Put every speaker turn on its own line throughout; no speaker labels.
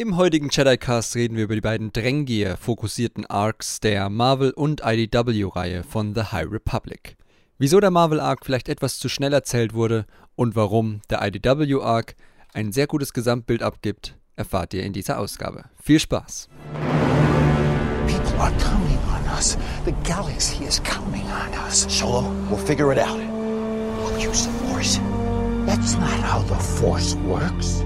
Im heutigen Jedi-Cast reden wir über die beiden Drängier fokussierten Arcs der Marvel- und IDW-Reihe von The High Republic. Wieso der Marvel-Arc vielleicht etwas zu schnell erzählt wurde und warum der IDW-Arc ein sehr gutes Gesamtbild abgibt, erfahrt ihr in dieser Ausgabe. Viel Spaß!
People are counting on us. The galaxy is counting on us.
Solo, we'll figure it out.
We'll use the Force. That's not how the Force works.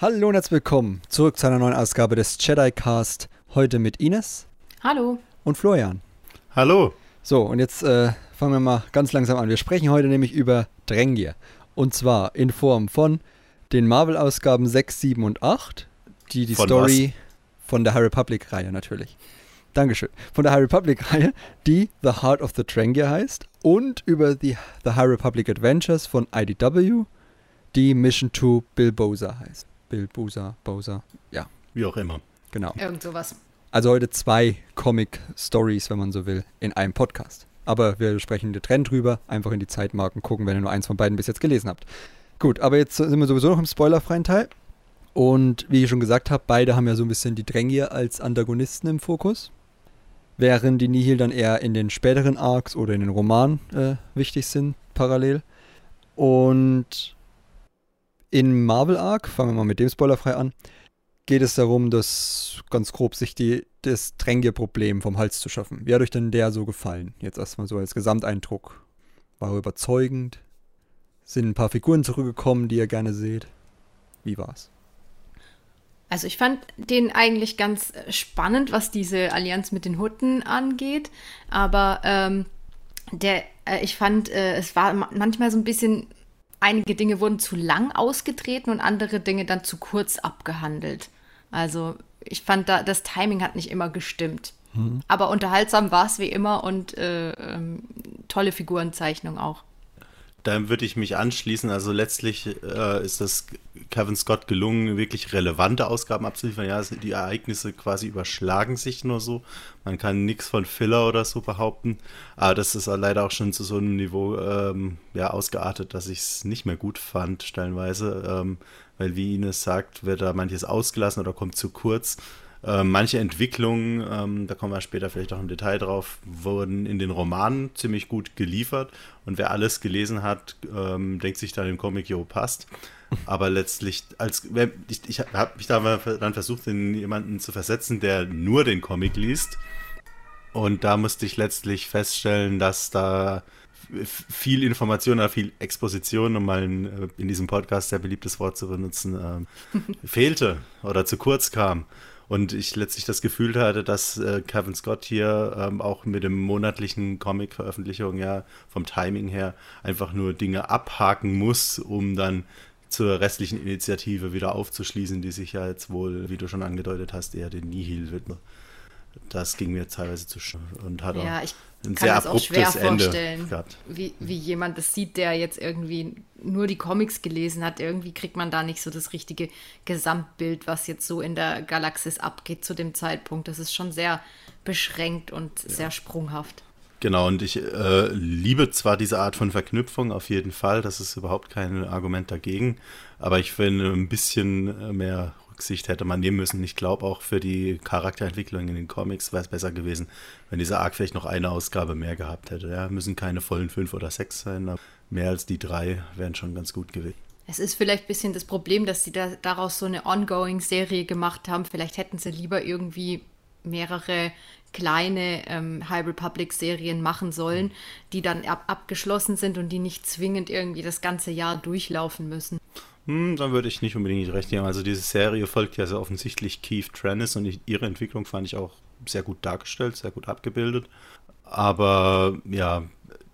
Hallo und herzlich willkommen zurück zu einer neuen Ausgabe des Jedi Cast. Heute mit Ines
Hallo.
und Florian.
Hallo.
So, und jetzt äh, fangen wir mal ganz langsam an. Wir sprechen heute nämlich über Drängier. Und zwar in Form von den Marvel-Ausgaben 6, 7 und 8, die die
Von
Story von der High Republic-Reihe natürlich. Dankeschön. Von der High Republic-Reihe, die The Heart of the Drängier heißt. Und über die The High Republic Adventures von IDW, die Mission to Bilboza heißt. Bilboza, Boza, ja,
Wie auch immer.
genau.
Irgend sowas.
Also heute zwei Comic-Stories, wenn man so will, in einem Podcast. Aber wir sprechen getrennt drüber, einfach in die Zeitmarken gucken, wenn ihr nur eins von beiden bis jetzt gelesen habt. Gut, aber jetzt sind wir sowieso noch im spoilerfreien Teil. Und wie ich schon gesagt habe, beide haben ja so ein bisschen die Drängier als Antagonisten im Fokus. Während die Nihil dann eher in den späteren Arcs oder in den Romanen äh, wichtig sind, parallel. Und in Marvel Arc, fangen wir mal mit dem spoilerfrei an, geht es darum, dass ganz grob sich die, das Drängeproblem vom Hals zu schaffen. Wie hat euch denn der so gefallen? Jetzt erstmal so als Gesamteindruck. War er überzeugend? Sind ein paar Figuren zurückgekommen, die ihr gerne seht? Wie war's?
Also ich fand den eigentlich ganz äh, spannend, was diese Allianz mit den Hutten angeht. Aber ähm, der, äh, ich fand, äh, es war ma- manchmal so ein bisschen, einige Dinge wurden zu lang ausgetreten und andere Dinge dann zu kurz abgehandelt. Also ich fand, da, das Timing hat nicht immer gestimmt. Aber unterhaltsam war es wie immer und äh, ähm, tolle Figurenzeichnung auch.
Da würde ich mich anschließen. Also letztlich äh, ist es Kevin Scott gelungen, wirklich relevante Ausgaben abzuliefern. Ja, die Ereignisse quasi überschlagen sich nur so. Man kann nichts von Filler oder so behaupten. Aber das ist leider auch schon zu so einem Niveau ähm, ja, ausgeartet, dass ich es nicht mehr gut fand, stellenweise. Ähm, weil, wie Ines sagt, wird da manches ausgelassen oder kommt zu kurz. Ähm, manche Entwicklungen, ähm, da kommen wir später vielleicht auch im Detail drauf, wurden in den Romanen ziemlich gut geliefert. Und wer alles gelesen hat, ähm, denkt sich dann im Comic, jo, passt. Aber letztlich, als ich, ich habe mich da dann versucht, in jemanden zu versetzen, der nur den Comic liest. Und da musste ich letztlich feststellen, dass da viel Information viel Exposition, um mal ein, äh, in diesem Podcast sehr beliebtes Wort zu benutzen, ähm, fehlte oder zu kurz kam. Und ich letztlich das Gefühl hatte, dass äh, Kevin Scott hier ähm, auch mit dem monatlichen Comic-Veröffentlichung ja vom Timing her einfach nur Dinge abhaken muss, um dann zur restlichen Initiative wieder aufzuschließen, die sich ja jetzt wohl, wie du schon angedeutet hast, eher den Nihil widmet. Das ging mir teilweise zu schnell und hat
Ja,
auch ein
kann
sehr
das auch schwer
abruptes Ende
vorstellen, wie, wie jemand das sieht, der jetzt irgendwie nur die Comics gelesen hat. Irgendwie kriegt man da nicht so das richtige Gesamtbild, was jetzt so in der Galaxis abgeht zu dem Zeitpunkt. Das ist schon sehr beschränkt und sehr sprunghaft.
Genau, und ich äh, liebe zwar diese Art von Verknüpfung auf jeden Fall, das ist überhaupt kein Argument dagegen, aber ich finde, ein bisschen mehr Rücksicht hätte man nehmen müssen. Ich glaube auch für die Charakterentwicklung in den Comics wäre es besser gewesen, wenn dieser Arc vielleicht noch eine Ausgabe mehr gehabt hätte. Ja, müssen keine vollen fünf oder sechs sein, aber mehr als die drei wären schon ganz gut gewesen.
Es ist vielleicht ein bisschen das Problem, dass sie da, daraus so eine Ongoing-Serie gemacht haben. Vielleicht hätten sie lieber irgendwie mehrere kleine ähm, High Republic-Serien machen sollen, die dann ab abgeschlossen sind und die nicht zwingend irgendwie das ganze Jahr durchlaufen müssen.
Hm, dann würde ich nicht unbedingt recht geben. Also diese Serie folgt ja sehr offensichtlich Keith Trennis und ich, ihre Entwicklung fand ich auch sehr gut dargestellt, sehr gut abgebildet. Aber ja,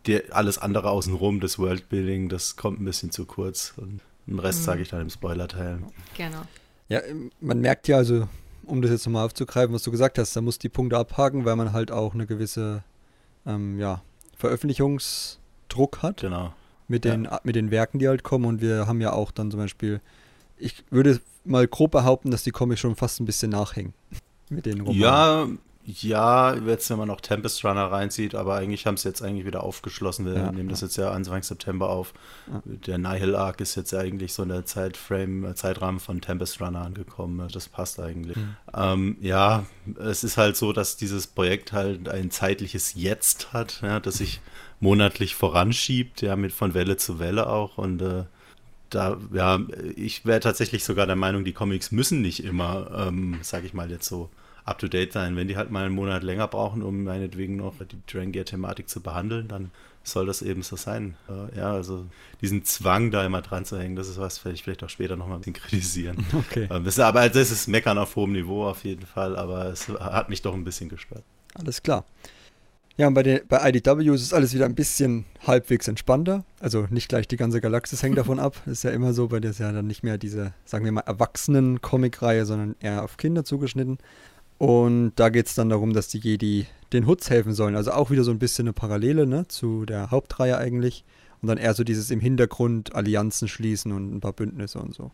die, alles andere außenrum, das Worldbuilding, das kommt ein bisschen zu kurz. Und den Rest sage ich dann im Spoiler-Teil.
Genau.
Ja, ähm, man merkt ja also, um das jetzt nochmal aufzugreifen, was du gesagt hast, da muss die Punkte abhaken, weil man halt auch eine gewisse ähm, ja, Veröffentlichungsdruck hat
Genau.
Mit den, mit den Werken, die halt kommen. Und wir haben ja auch dann zum Beispiel, ich würde mal grob behaupten, dass die Comics schon fast ein bisschen nachhängen mit den Romanen.
Ja, Ja, jetzt, wenn man noch Tempest Runner reinzieht, aber eigentlich haben sie jetzt eigentlich wieder aufgeschlossen. Wir
Ja,
nehmen das
ja.
jetzt ja Anfang September auf.
Ja.
Der Nihil Arc ist jetzt eigentlich so in der Zeitframe, äh, Zeitrahmen von Tempest Runner angekommen. Das passt eigentlich.
Mhm.
Ähm, ja, es ist halt so, dass dieses Projekt halt ein zeitliches Jetzt hat, ja, das sich monatlich voranschiebt, ja, mit von Welle zu Welle auch und äh, da, ja, ich wäre tatsächlich sogar der Meinung, die Comics müssen nicht immer, ähm, sag ich mal jetzt so, up to date sein. Wenn die halt mal einen Monat länger brauchen, um meinetwegen noch die Drangier-Thematik zu behandeln, dann soll das eben so sein. Äh, ja, also diesen Zwang da immer dran zu hängen, das ist was, was ich vielleicht auch später nochmal ein bisschen kritisieren.
Okay.
Ähm, das aber das ist Meckern auf hohem Niveau auf jeden Fall, aber es hat mich doch ein bisschen gestört.
Alles klar. Ja, und bei, den, bei IDW ist es alles wieder ein bisschen halbwegs entspannter. Also nicht gleich die ganze Galaxis hängt davon ab. Das ist ja immer so, bei der ist ja dann nicht mehr diese, sagen wir mal, Erwachsenen-Comic-Reihe, sondern eher auf Kinder zugeschnitten. Und da geht es dann darum, dass die Jedi den Hoods helfen sollen. Also auch wieder so ein bisschen eine Parallele ne, zu der Hauptreihe eigentlich. Und dann eher so dieses im Hintergrund Allianzen schließen und ein paar Bündnisse und so.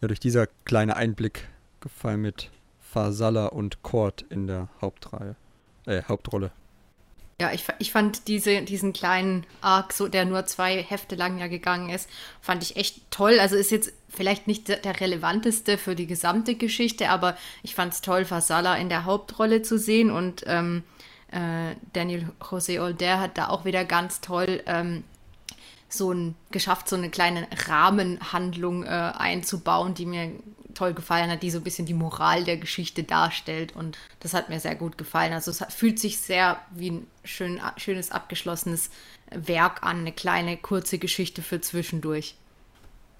Ja, durch dieser kleine Einblick gefallen mit Fasala und Cord in der Hauptreihe. Äh, Hauptrolle.
Ja, ich, ich fand diese, diesen kleinen Arc, so, der nur zwei Hefte lang ja gegangen ist, fand ich echt toll. Also ist jetzt vielleicht nicht der, der relevanteste für die gesamte Geschichte, aber ich fand es toll, Fasala in der Hauptrolle zu sehen und ähm, äh, Daniel José Older hat da auch wieder ganz toll ähm, so ein, geschafft, so eine kleine Rahmenhandlung äh, einzubauen, die mir toll gefallen hat, die so ein bisschen die Moral der Geschichte darstellt. Und das hat mir sehr gut gefallen. Also es fühlt sich sehr wie ein schön, schönes, abgeschlossenes Werk an, eine kleine, kurze Geschichte für zwischendurch.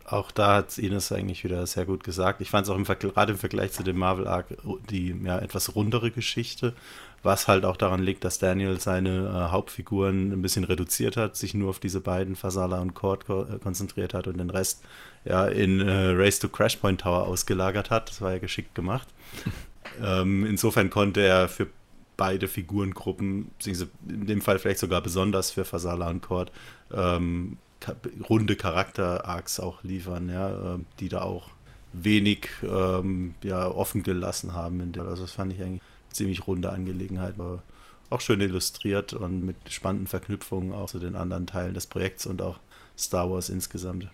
Auch da hat Ines eigentlich wieder sehr gut gesagt. Ich fand es auch im gerade im Vergleich zu dem Marvel Arc die ja, etwas rundere Geschichte, was halt auch daran liegt, dass Daniel seine äh, Hauptfiguren ein bisschen reduziert hat, sich nur auf diese beiden, Fasala und Cord, äh, konzentriert hat und den Rest ja in äh, Race to Crash Point Tower ausgelagert hat. Das war ja geschickt gemacht. ähm, insofern konnte er für beide Figurengruppen, beziehungsweise in dem Fall vielleicht sogar besonders für Fasala und Cord, ähm, ka runde Charakter-Arcs auch liefern, ja, äh, die da auch wenig ähm, ja, offen gelassen haben. In der, also das fand ich eigentlich eine ziemlich runde Angelegenheit, aber auch schön illustriert und mit spannenden Verknüpfungen auch zu den anderen Teilen des Projekts und auch Star Wars insgesamt.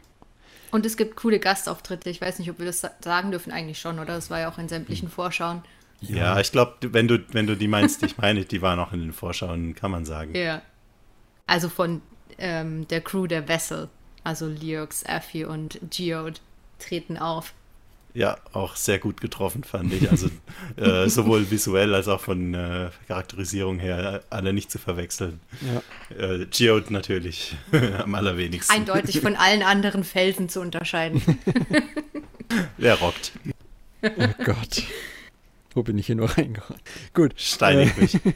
Und es gibt coole Gastauftritte. Ich weiß nicht, ob wir das sa- sagen dürfen, eigentlich schon, oder? Das war ja auch in sämtlichen Vorschauen.
Ja, ich glaube, wenn du, wenn du die meinst, ich meine, die waren auch in den Vorschauen, kann man sagen.
Ja. Also von ähm, der Crew der Vessel. Also Leox, Effie und Geode treten auf.
Ja, auch sehr gut getroffen, fand ich. Also äh, sowohl visuell als auch von äh, Charakterisierung her alle nicht zu verwechseln.
Ja.
Äh, Geode natürlich am allerwenigsten.
Eindeutig von allen anderen Felsen zu unterscheiden.
Der rockt.
Oh Gott. Wo bin ich hier nur reingerannt? Gut.
Steinig mich.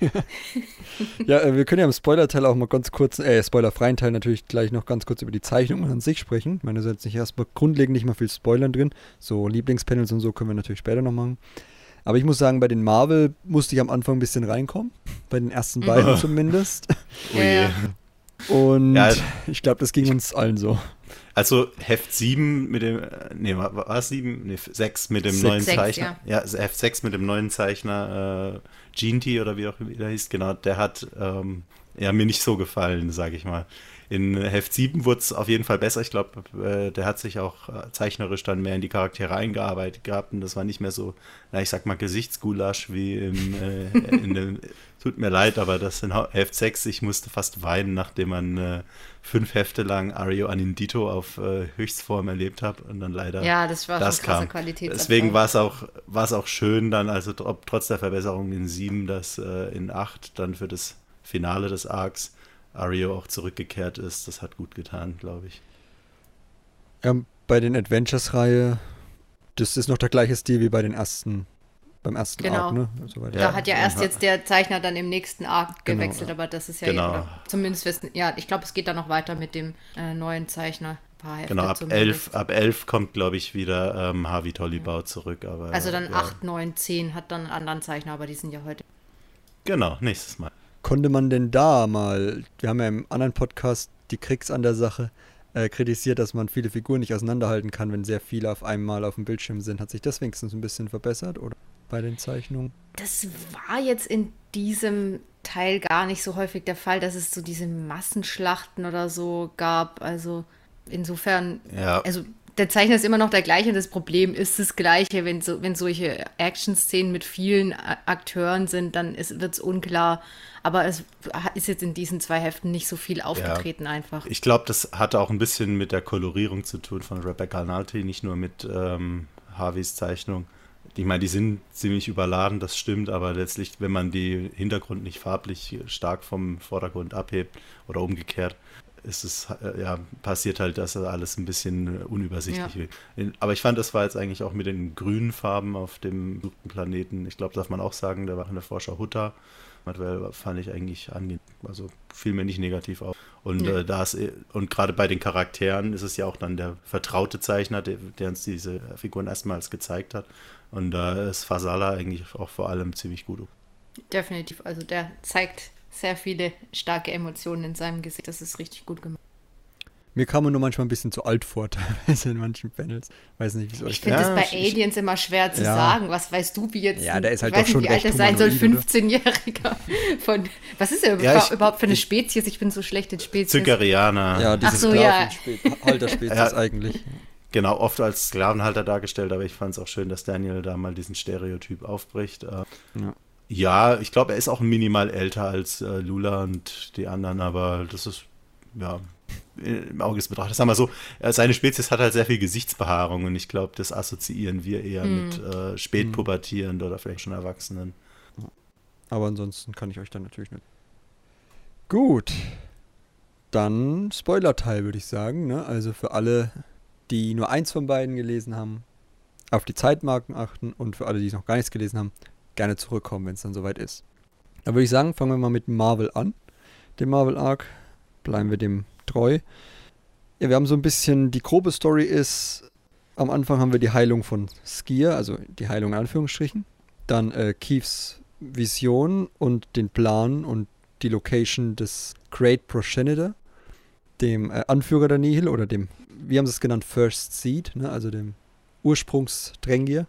Ja, äh, wir können ja im Spoiler-Teil auch mal ganz kurz, äh, spoilerfreien Teil natürlich gleich noch ganz kurz über die Zeichnungen an sich sprechen. Ich meine, da sind jetzt nicht erstmal grundlegend nicht mal viel Spoilern drin. So Lieblingspanels und so können wir natürlich später noch machen. Aber ich muss sagen, bei den Marvel musste ich am Anfang ein bisschen reinkommen. Bei den ersten beiden zumindest.
Oh je.
Und
Ja.
ich glaube, das ging uns allen so.
Also Heft 7 mit dem, äh, nee, war, es 7? Nee, 6 mit dem
Sechs.
neuen
Sechs,
Zeichner. Ja, also Heft 6 mit dem neuen Zeichner, äh, Ginty oder wie auch immer der hieß, genau, der hat ähm, ja, mir nicht so gefallen, sage ich mal. In Heft 7 wurde es auf jeden Fall besser. Ich glaube, äh, der hat sich auch äh, zeichnerisch dann mehr in die Charaktere eingearbeitet gehabt und das war nicht mehr so, na, ich sag mal, Gesichtsgulasch wie im, äh, in dem, tut mir leid, aber das in Heft 6, ich musste fast weinen, nachdem man äh, fünf Hefte lang Ario Anindito auf äh, Höchstform erlebt hat und dann leider
Ja, das war
das kam. Deswegen war es auch, auch schön dann, also tr- trotz der Verbesserung in 7, dass äh, in 8 dann für das Finale des Arcs Ario auch zurückgekehrt ist. Das hat gut getan, glaube ich.
Ja, bei den Adventures-Reihe, das ist noch der gleiche Stil wie bei den ersten, beim ersten
Genau.
Arc, ne? Also bei der-
Da
Ja,
hat ja erst
ja.
jetzt der Zeichner dann im nächsten Arc
Genau,
gewechselt,
ja.
aber das ist ja
Genau.
oder zumindest wissen, ja, ich glaube, es geht dann noch weiter mit dem äh, neuen Zeichner.
Genau, ab. 11, ab 11 kommt, glaube ich, wieder ähm, Harvey Tollibau zurück. Aber,
Also dann
ja.
8, 9, 10 hat dann einen anderen Zeichner, aber die sind ja heute.
Genau, nächstes Mal.
Konnte man denn da mal, wir haben ja im anderen Podcast die Kriegs an der Sache äh, kritisiert, dass man viele Figuren nicht auseinanderhalten kann, wenn sehr viele auf einmal auf dem Bildschirm sind. Hat sich das wenigstens ein bisschen verbessert? Oder? bei den Zeichnungen.
Das war jetzt in diesem Teil gar nicht so häufig der Fall, dass es so diese Massenschlachten oder so gab. Also insofern,
Ja.
also der Zeichner ist immer noch der gleiche und das Problem ist das gleiche. Wenn, so, wenn solche Action-Szenen mit vielen Akteuren sind, dann wird es unklar. Aber es ist jetzt in diesen zwei Heften nicht so viel aufgetreten einfach.
Ich glaube, das hatte auch ein bisschen mit der Kolorierung zu tun von Rebecca Nalty, nicht nur mit ähm, Harveys Zeichnung. Ich meine, die sind ziemlich überladen, das stimmt, aber letztlich, wenn man die Hintergrund nicht farblich stark vom Vordergrund abhebt oder umgekehrt, ist es, äh, ja, passiert halt, dass alles ein bisschen unübersichtlich
Ja.
wird. Aber ich fand, das war jetzt eigentlich auch mit den grünen Farben auf dem gesuchten Planeten. Ich glaube, darf man auch sagen, da war in der Vorschau Hutter. Manuel fand ich eigentlich angenehm. Also fiel mir nicht negativ auf. Und
Nee.
äh, da ist, und gerade bei den Charakteren ist es ja auch dann der vertraute Zeichner, der, der uns diese Figuren erstmals gezeigt hat. Und da ist Fasala eigentlich auch vor allem ziemlich gut.
Definitiv. Also der zeigt sehr viele starke Emotionen in seinem Gesicht. Das ist richtig gut gemacht.
Mir kam er nur manchmal ein bisschen zu alt vor, teilweise in manchen Panels. Weiß nicht, wie es euch
Ich finde
Ja,
es bei
ich- ich-
Aliens immer schwer zu
Ja.
sagen. Was weißt du, wie jetzt.
Ja, der ist halt doch schon
nicht, wie alt
recht
er sein soll.
humanoid, oder?
15-Jähriger. Von. Was ist er
Ja,
überhaupt,
ich-
überhaupt für eine
ich-
Spezies? Ich bin so schlecht in Spezies.
Zygerianer.
Ja, diese
so, ja.
Halterspezies
Ja.
eigentlich.
Genau, oft als Sklavenhalter dargestellt, aber ich fand es auch schön, dass Daniel da mal diesen Stereotyp aufbricht. Äh,
Ja.
Ja, ich glaube, er ist auch minimal älter als äh, Lula und die anderen, aber das ist, ja, im Auge ist betrachtet. Sagen wir so, äh, seine Spezies hat halt sehr viel Gesichtsbehaarung und ich glaube, das assoziieren wir eher mit äh, spätpubertierend oder vielleicht schon Erwachsenen.
Aber ansonsten kann ich euch dann natürlich nicht. Gut. Dann Spoiler-Teil, würde ich sagen. Ne? Also für alle, die nur eins von beiden gelesen haben, auf die Zeitmarken achten und für alle, die noch gar nichts gelesen haben, gerne zurückkommen, wenn es dann soweit ist. Da würde ich sagen, fangen wir mal mit Marvel an. Dem Marvel Arc. Bleiben wir dem treu. Ja, wir haben so ein bisschen, die grobe Story ist, am Anfang haben wir die Heilung von Skier, also die Heilung in Anführungsstrichen. Dann äh, Keiths Vision und den Plan und die Location des Great Progenitor, dem äh, Anführer der Nihil oder dem, wie haben sie es genannt, First Seed, ne? also dem Ursprungsdrängier.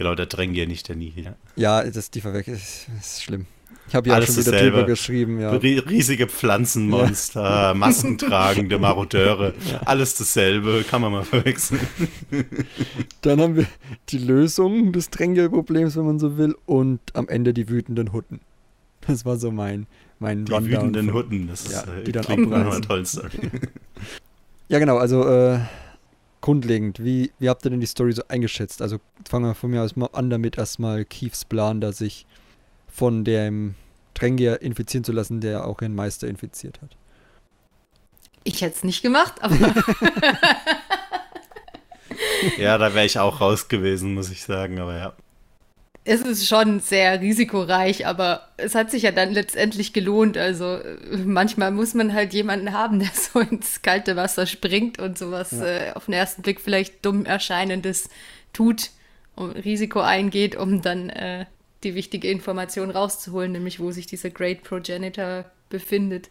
Genau, der Drängier, nicht der Nihil.
Ja, das ist die Verwechslung, ist, ist schlimm. Ich habe ja
Alles
schon wieder
dasselbe.
drüber geschrieben, ja.
Rie- Riesige Pflanzenmonster, maskentragende Marodeure, alles dasselbe, kann man mal verwechseln.
Dann haben wir die Lösung des Drängel-Problems, wenn man so will, und am Ende die wütenden Hutten. Das war so mein, mein
Die
Rundown
wütenden
von-
Hutten, das ist,
Ja,
äh,
die dann
klingt nach einer tollen Story.
Ja, genau, also äh, grundlegend, wie, wie habt ihr denn die Story so eingeschätzt? Also fangen wir von mir aus mal an damit erstmal Keiths Plan, da sich von dem Drängier infizieren zu lassen, der auch ihren Meister infiziert hat.
Ich hätte es nicht gemacht, aber
Ja, da wäre ich auch raus gewesen, muss ich sagen, aber ja.
Es ist schon sehr risikoreich, aber es hat sich ja dann letztendlich gelohnt. Also äh, manchmal muss man halt jemanden haben, der so ins kalte Wasser springt und sowas äh, auf den ersten Blick vielleicht dumm erscheinendes tut und Risiko eingeht, um dann äh, die wichtige Information rauszuholen, nämlich wo sich dieser Great Progenitor befindet.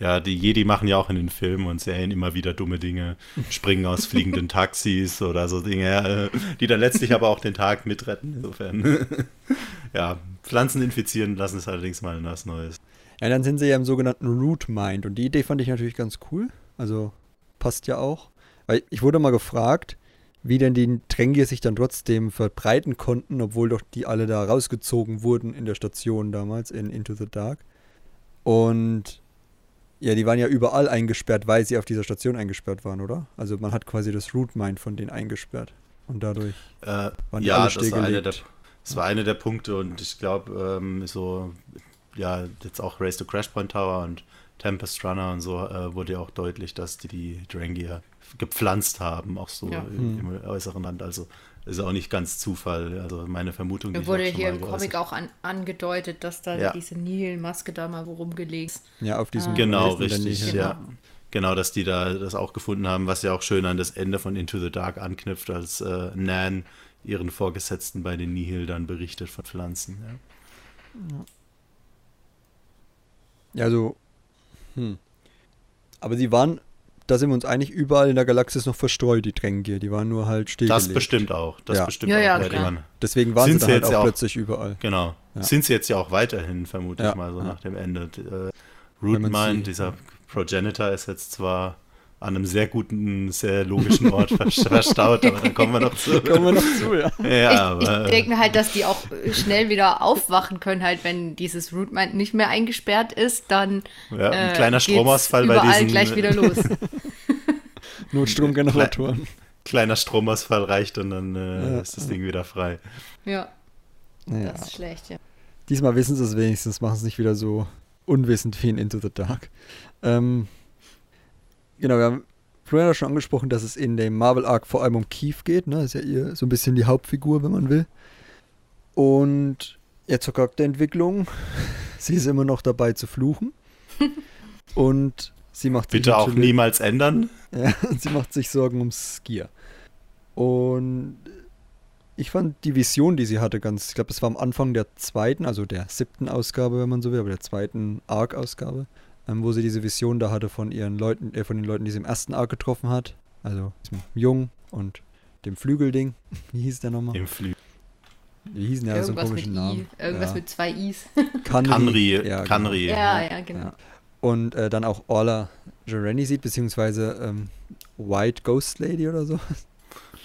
Ja, die Jedi machen ja auch in den Filmen und Serien immer wieder dumme Dinge, springen aus fliegenden Taxis oder so Dinge, äh, die dann letztlich aber auch den Tag mitretten. Insofern, ja, Pflanzen infizieren lassen ist allerdings mal was Neues.
Ja, dann sind sie ja im sogenannten Root Mind und die Idee fand ich natürlich ganz cool. Also passt ja auch. Weil ich wurde mal gefragt, wie denn die Drängier sich dann trotzdem verbreiten konnten, obwohl doch die alle da rausgezogen wurden in der Station damals in Into the Dark. Und ja, die waren ja überall eingesperrt, weil sie auf dieser Station eingesperrt waren, oder? Also man hat quasi das Root Mind von denen eingesperrt. Und dadurch.
Äh,
Waren die
ja,
alle
das war, einer der,
stillgelegt?
das war einer der Punkte und ich glaube, ähm, so, ja, jetzt auch Race to Crash Point Tower und Tempest Runner und so äh, wurde ja auch deutlich, dass die die Drangier gepflanzt haben, auch so
Ja.
im, im äußeren Land. Also ist auch nicht ganz Zufall. Also meine Vermutung. die
wurde hier im Comic
geäußert-
auch an, angedeutet, dass da
Ja.
diese Nihil-Maske da mal wo rumgelegt ist.
Ja, auf diesem
Genau,
Planeten der
richtig,
Nihil.
ja. Genau, dass die da das auch gefunden haben, was ja auch schön an das Ende von Into the Dark anknüpft, als äh, Nan ihren Vorgesetzten bei den Nihil dann berichtet von Pflanzen. Ja.
Ja, also, hm. Aber sie waren da sind wir uns eigentlich überall in der Galaxis noch verstreut, die Drängier. Die waren nur halt stillgelegt.
Das bestimmt auch. Das
Ja.
bestimmt
Ja,
auch.
ja, klar.
waren-
Deswegen waren
Sind
sie
sie
dann halt
jetzt
auch
ja auch-
plötzlich überall.
Genau.
Ja.
Sind sie jetzt ja auch weiterhin, vermute
Ja,
ich mal, so
ja.
nach dem Ende. Äh,
sie-
dieser Progenitor, ist jetzt zwar an einem sehr guten, sehr logischen Ort ver- verstaut, aber da kommen wir noch zu.
Kommen wir noch zu, ja.
Ja,
ich, ich denke mir halt, dass die auch schnell wieder aufwachen können, halt, wenn dieses Rootmind nicht mehr eingesperrt ist, dann
Ja, ein
äh,
kleiner Stromausfall bei
überall
diesen-
gleich wieder los.
Notstromgeneratoren.
kleiner Stromausfall reicht und dann äh,
Ja.
ist das Ding wieder frei.
ja, das ist schlecht, ja.
Diesmal wissen sie es wenigstens, machen es nicht wieder so unwissend wie in Into the Dark. Ähm, genau, wir haben vorher schon angesprochen, dass es in dem Marvel Arc vor allem um Keith geht. Ne? Ist ja ihr so ein bisschen die Hauptfigur, wenn man will. Und ja, zur Charakterentwicklung. Sie ist immer noch dabei zu fluchen. Und sie macht sich
Bitte auch niemals ändern.
ja, sie macht sich Sorgen ums Skier. Und ich fand die Vision, die sie hatte, ganz, ich glaube, das war am Anfang der zweiten, also der siebten Ausgabe, wenn man so will, aber der zweiten Arc-Ausgabe, ähm, wo sie diese Vision da hatte von ihren Leuten, äh, von den Leuten, die sie im ersten Arc getroffen hat. Also diesem Jung und dem Flügelding. Wie hieß der nochmal?
Im Flü
Die hießen ja so einen
Irgendwas mit
komischen
I,
Namen.
irgendwas
ja.
mit zwei Is.
Kanri.
Kanri.
Ja, genau.
Kanri.
ja, ja, genau.
Ja. Und äh, dann auch Orla Jareni sieht, beziehungsweise ähm, White Ghost Lady oder so.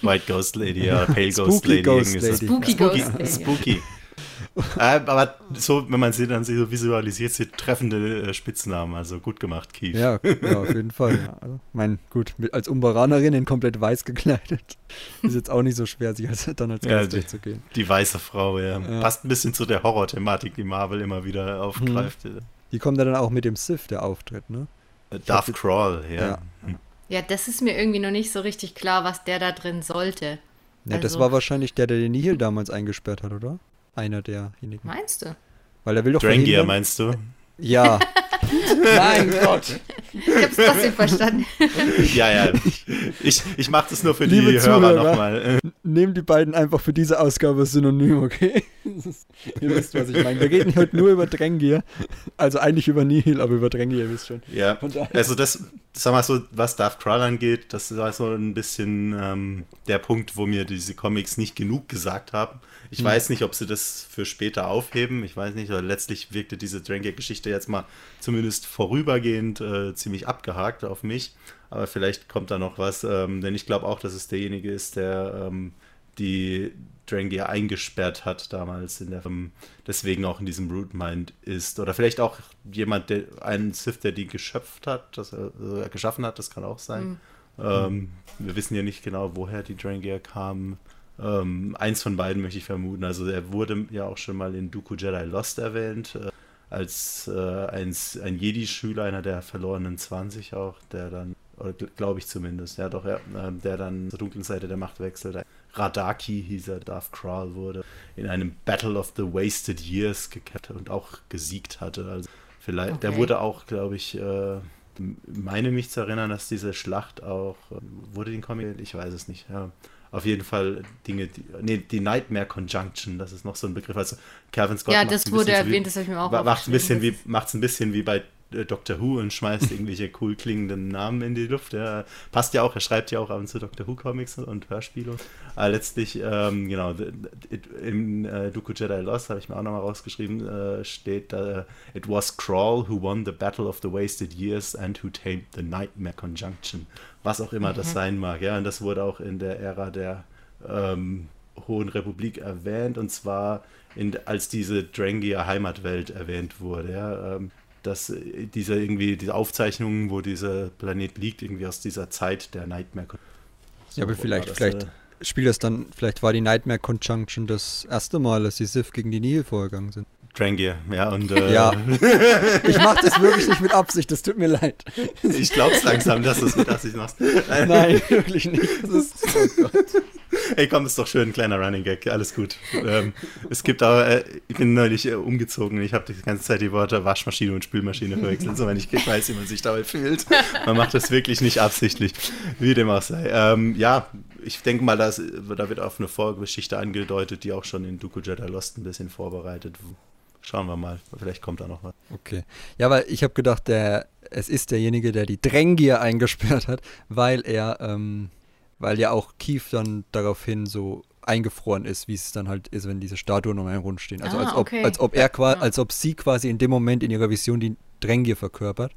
White Ghost Lady, ja, Pale Ghost
Spooky
Lady.
Ghost Lady.
Spooky
Spooky.
Ghost Lady.
Spooky. äh, aber so, wenn man sie dann so visualisiert, sie treffende äh, Spitznamen. Also gut gemacht, Keith.
Ja, ja auf jeden Fall. Ja. Also, mein, gut, mit, als Umbaranerin in komplett weiß gekleidet, ist jetzt auch nicht so schwer, sich als, dann als
Ja,
Geist
die-
durchzugehen.
Die weiße Frau, ja.
Ja.
Passt ein bisschen zu der Horror-Thematik, die Marvel immer wieder aufgreift.
Die kommt ja dann auch mit dem Sith, der auftritt, ne?
Äh, Darth Crawl, ja.
Ja.
Ja, das ist mir irgendwie noch nicht so richtig klar, was der da drin sollte.
Ja, das
Also-
war wahrscheinlich der, der den Nihil damals eingesperrt hat, oder? Einer derjenigen.
Meinst du?
Weil er will doch
Drangier,
verhindern-
meinst du?
Ja. mein Gott.
Ich hab's trotzdem verstanden.
Ja, ja. Ich, ich mache das nur für
Liebe
die Hörer
Zuhörer.
nochmal.
Nehmt die beiden einfach für diese Ausgabe synonym, okay? Das ist, ihr wisst, was ich meine. Wir reden heute nur über Drängier. Also eigentlich über Nihil, aber über Drängier, ihr wisst schon.
Ja, also das, sag mal so, was Darth Crawl angeht, das war so ein bisschen ähm, der Punkt, wo mir diese Comics nicht genug gesagt haben. Ich weiß nicht, ob sie das für später aufheben. Ich weiß nicht, aber letztlich wirkte diese Drangier-Geschichte jetzt mal zumindest vorübergehend äh, ziemlich abgehakt auf mich. Aber vielleicht kommt da noch was, ähm, denn ich glaube auch, dass es derjenige ist, der ähm, die Drangier eingesperrt hat damals in der ähm, deswegen auch in diesem Rootmind ist oder vielleicht auch jemand der einen Sith der die geschöpft hat das er, äh, geschaffen hat das kann auch sein ähm, wir wissen ja nicht genau woher die Drangier kamen ähm, eins von beiden möchte ich vermuten also er wurde ja auch schon mal in Dooku Jedi Lost erwähnt äh, als äh, ein, ein Jedi-Schüler, einer der verlorenen 20 auch, der dann, oder glaube ich zumindest, ja doch, ja, äh, der dann zur dunklen Seite der Macht wechselt. Radaki hieß er, Darth Crawl wurde in einem Battle of the Wasted Years gekämpft und auch gesiegt hatte. Also vielleicht, der
Okay.
wurde auch, glaube ich, äh, meine mich zu erinnern, dass diese Schlacht auch, äh, wurde den Comic, ich weiß es nicht, ja. Auf jeden Fall Dinge, die, nee, die Nightmare Conjunction, das ist noch so ein Begriff. Also Calvin Scott
Ja, das wurde
bisschen so wie-
erwähnt, das habe ich mir auch
Macht ein bisschen wie,
aufgeschrieben.
macht's ein bisschen wie bei äh, Doctor Who und schmeißt irgendwelche cool klingenden Namen in die Luft. Ja. Passt ja auch, er schreibt ja auch ab und zu Doctor Who Comics und Hörspiele. Aber letztlich, ähm, genau, im äh, Dooku Jedi Lost, habe ich mir auch nochmal rausgeschrieben, äh, steht da, it was Crawl who won the battle of the wasted years and who tamed the Nightmare Conjunction. Was auch immer das sein mag. Ja, und das wurde auch in der Ära der ähm, Hohen Republik erwähnt und zwar in, als diese Drangier Heimatwelt erwähnt wurde. Ja, ähm, dass äh, diese irgendwie diese Aufzeichnungen, wo dieser Planet liegt, irgendwie aus dieser Zeit der Nightmare.
Ja, aber
So
vielleicht-
war das,
vielleicht-
äh,
Spielt das dann, vielleicht war die Nightmare Conjunction das erste Mal, dass die Sith gegen die Nihil vorgegangen sind.
Drangier, ja, und äh,
Ja. Ich mache das wirklich nicht mit Absicht, das tut mir leid.
ich glaub's langsam, dass du es mit Absicht machst.
Nein, wirklich nicht. Das ist, oh Gott.
Hey, komm, ist doch schön, ein kleiner Running Gag, alles gut. Ähm, es gibt aber, äh, ich bin neulich äh, umgezogen ich habe die ganze Zeit die Worte Waschmaschine und Spülmaschine verwechselt, so wenn ich weiß, wie man sich dabei fühlt. Man macht das wirklich nicht absichtlich, wie dem auch sei. Ähm, ja, ich denke mal, dass, da wird auf eine Vorgeschichte angedeutet, die auch schon in Dooku Jedi Lost ein bisschen vorbereitet Schauen wir mal, vielleicht kommt da noch was.
Okay. Ja, weil ich habe gedacht, der, es ist derjenige, der die Drängier eingesperrt hat, weil er, ähm, weil ja auch Keith dann daraufhin so eingefroren ist, wie es dann halt ist, wenn diese Statuen um einen rund stehen. Also
Ah,
als, ob,
okay.
als ob er quasi,
Ja.
als ob sie quasi in dem Moment in ihrer Vision die Drängier verkörpert.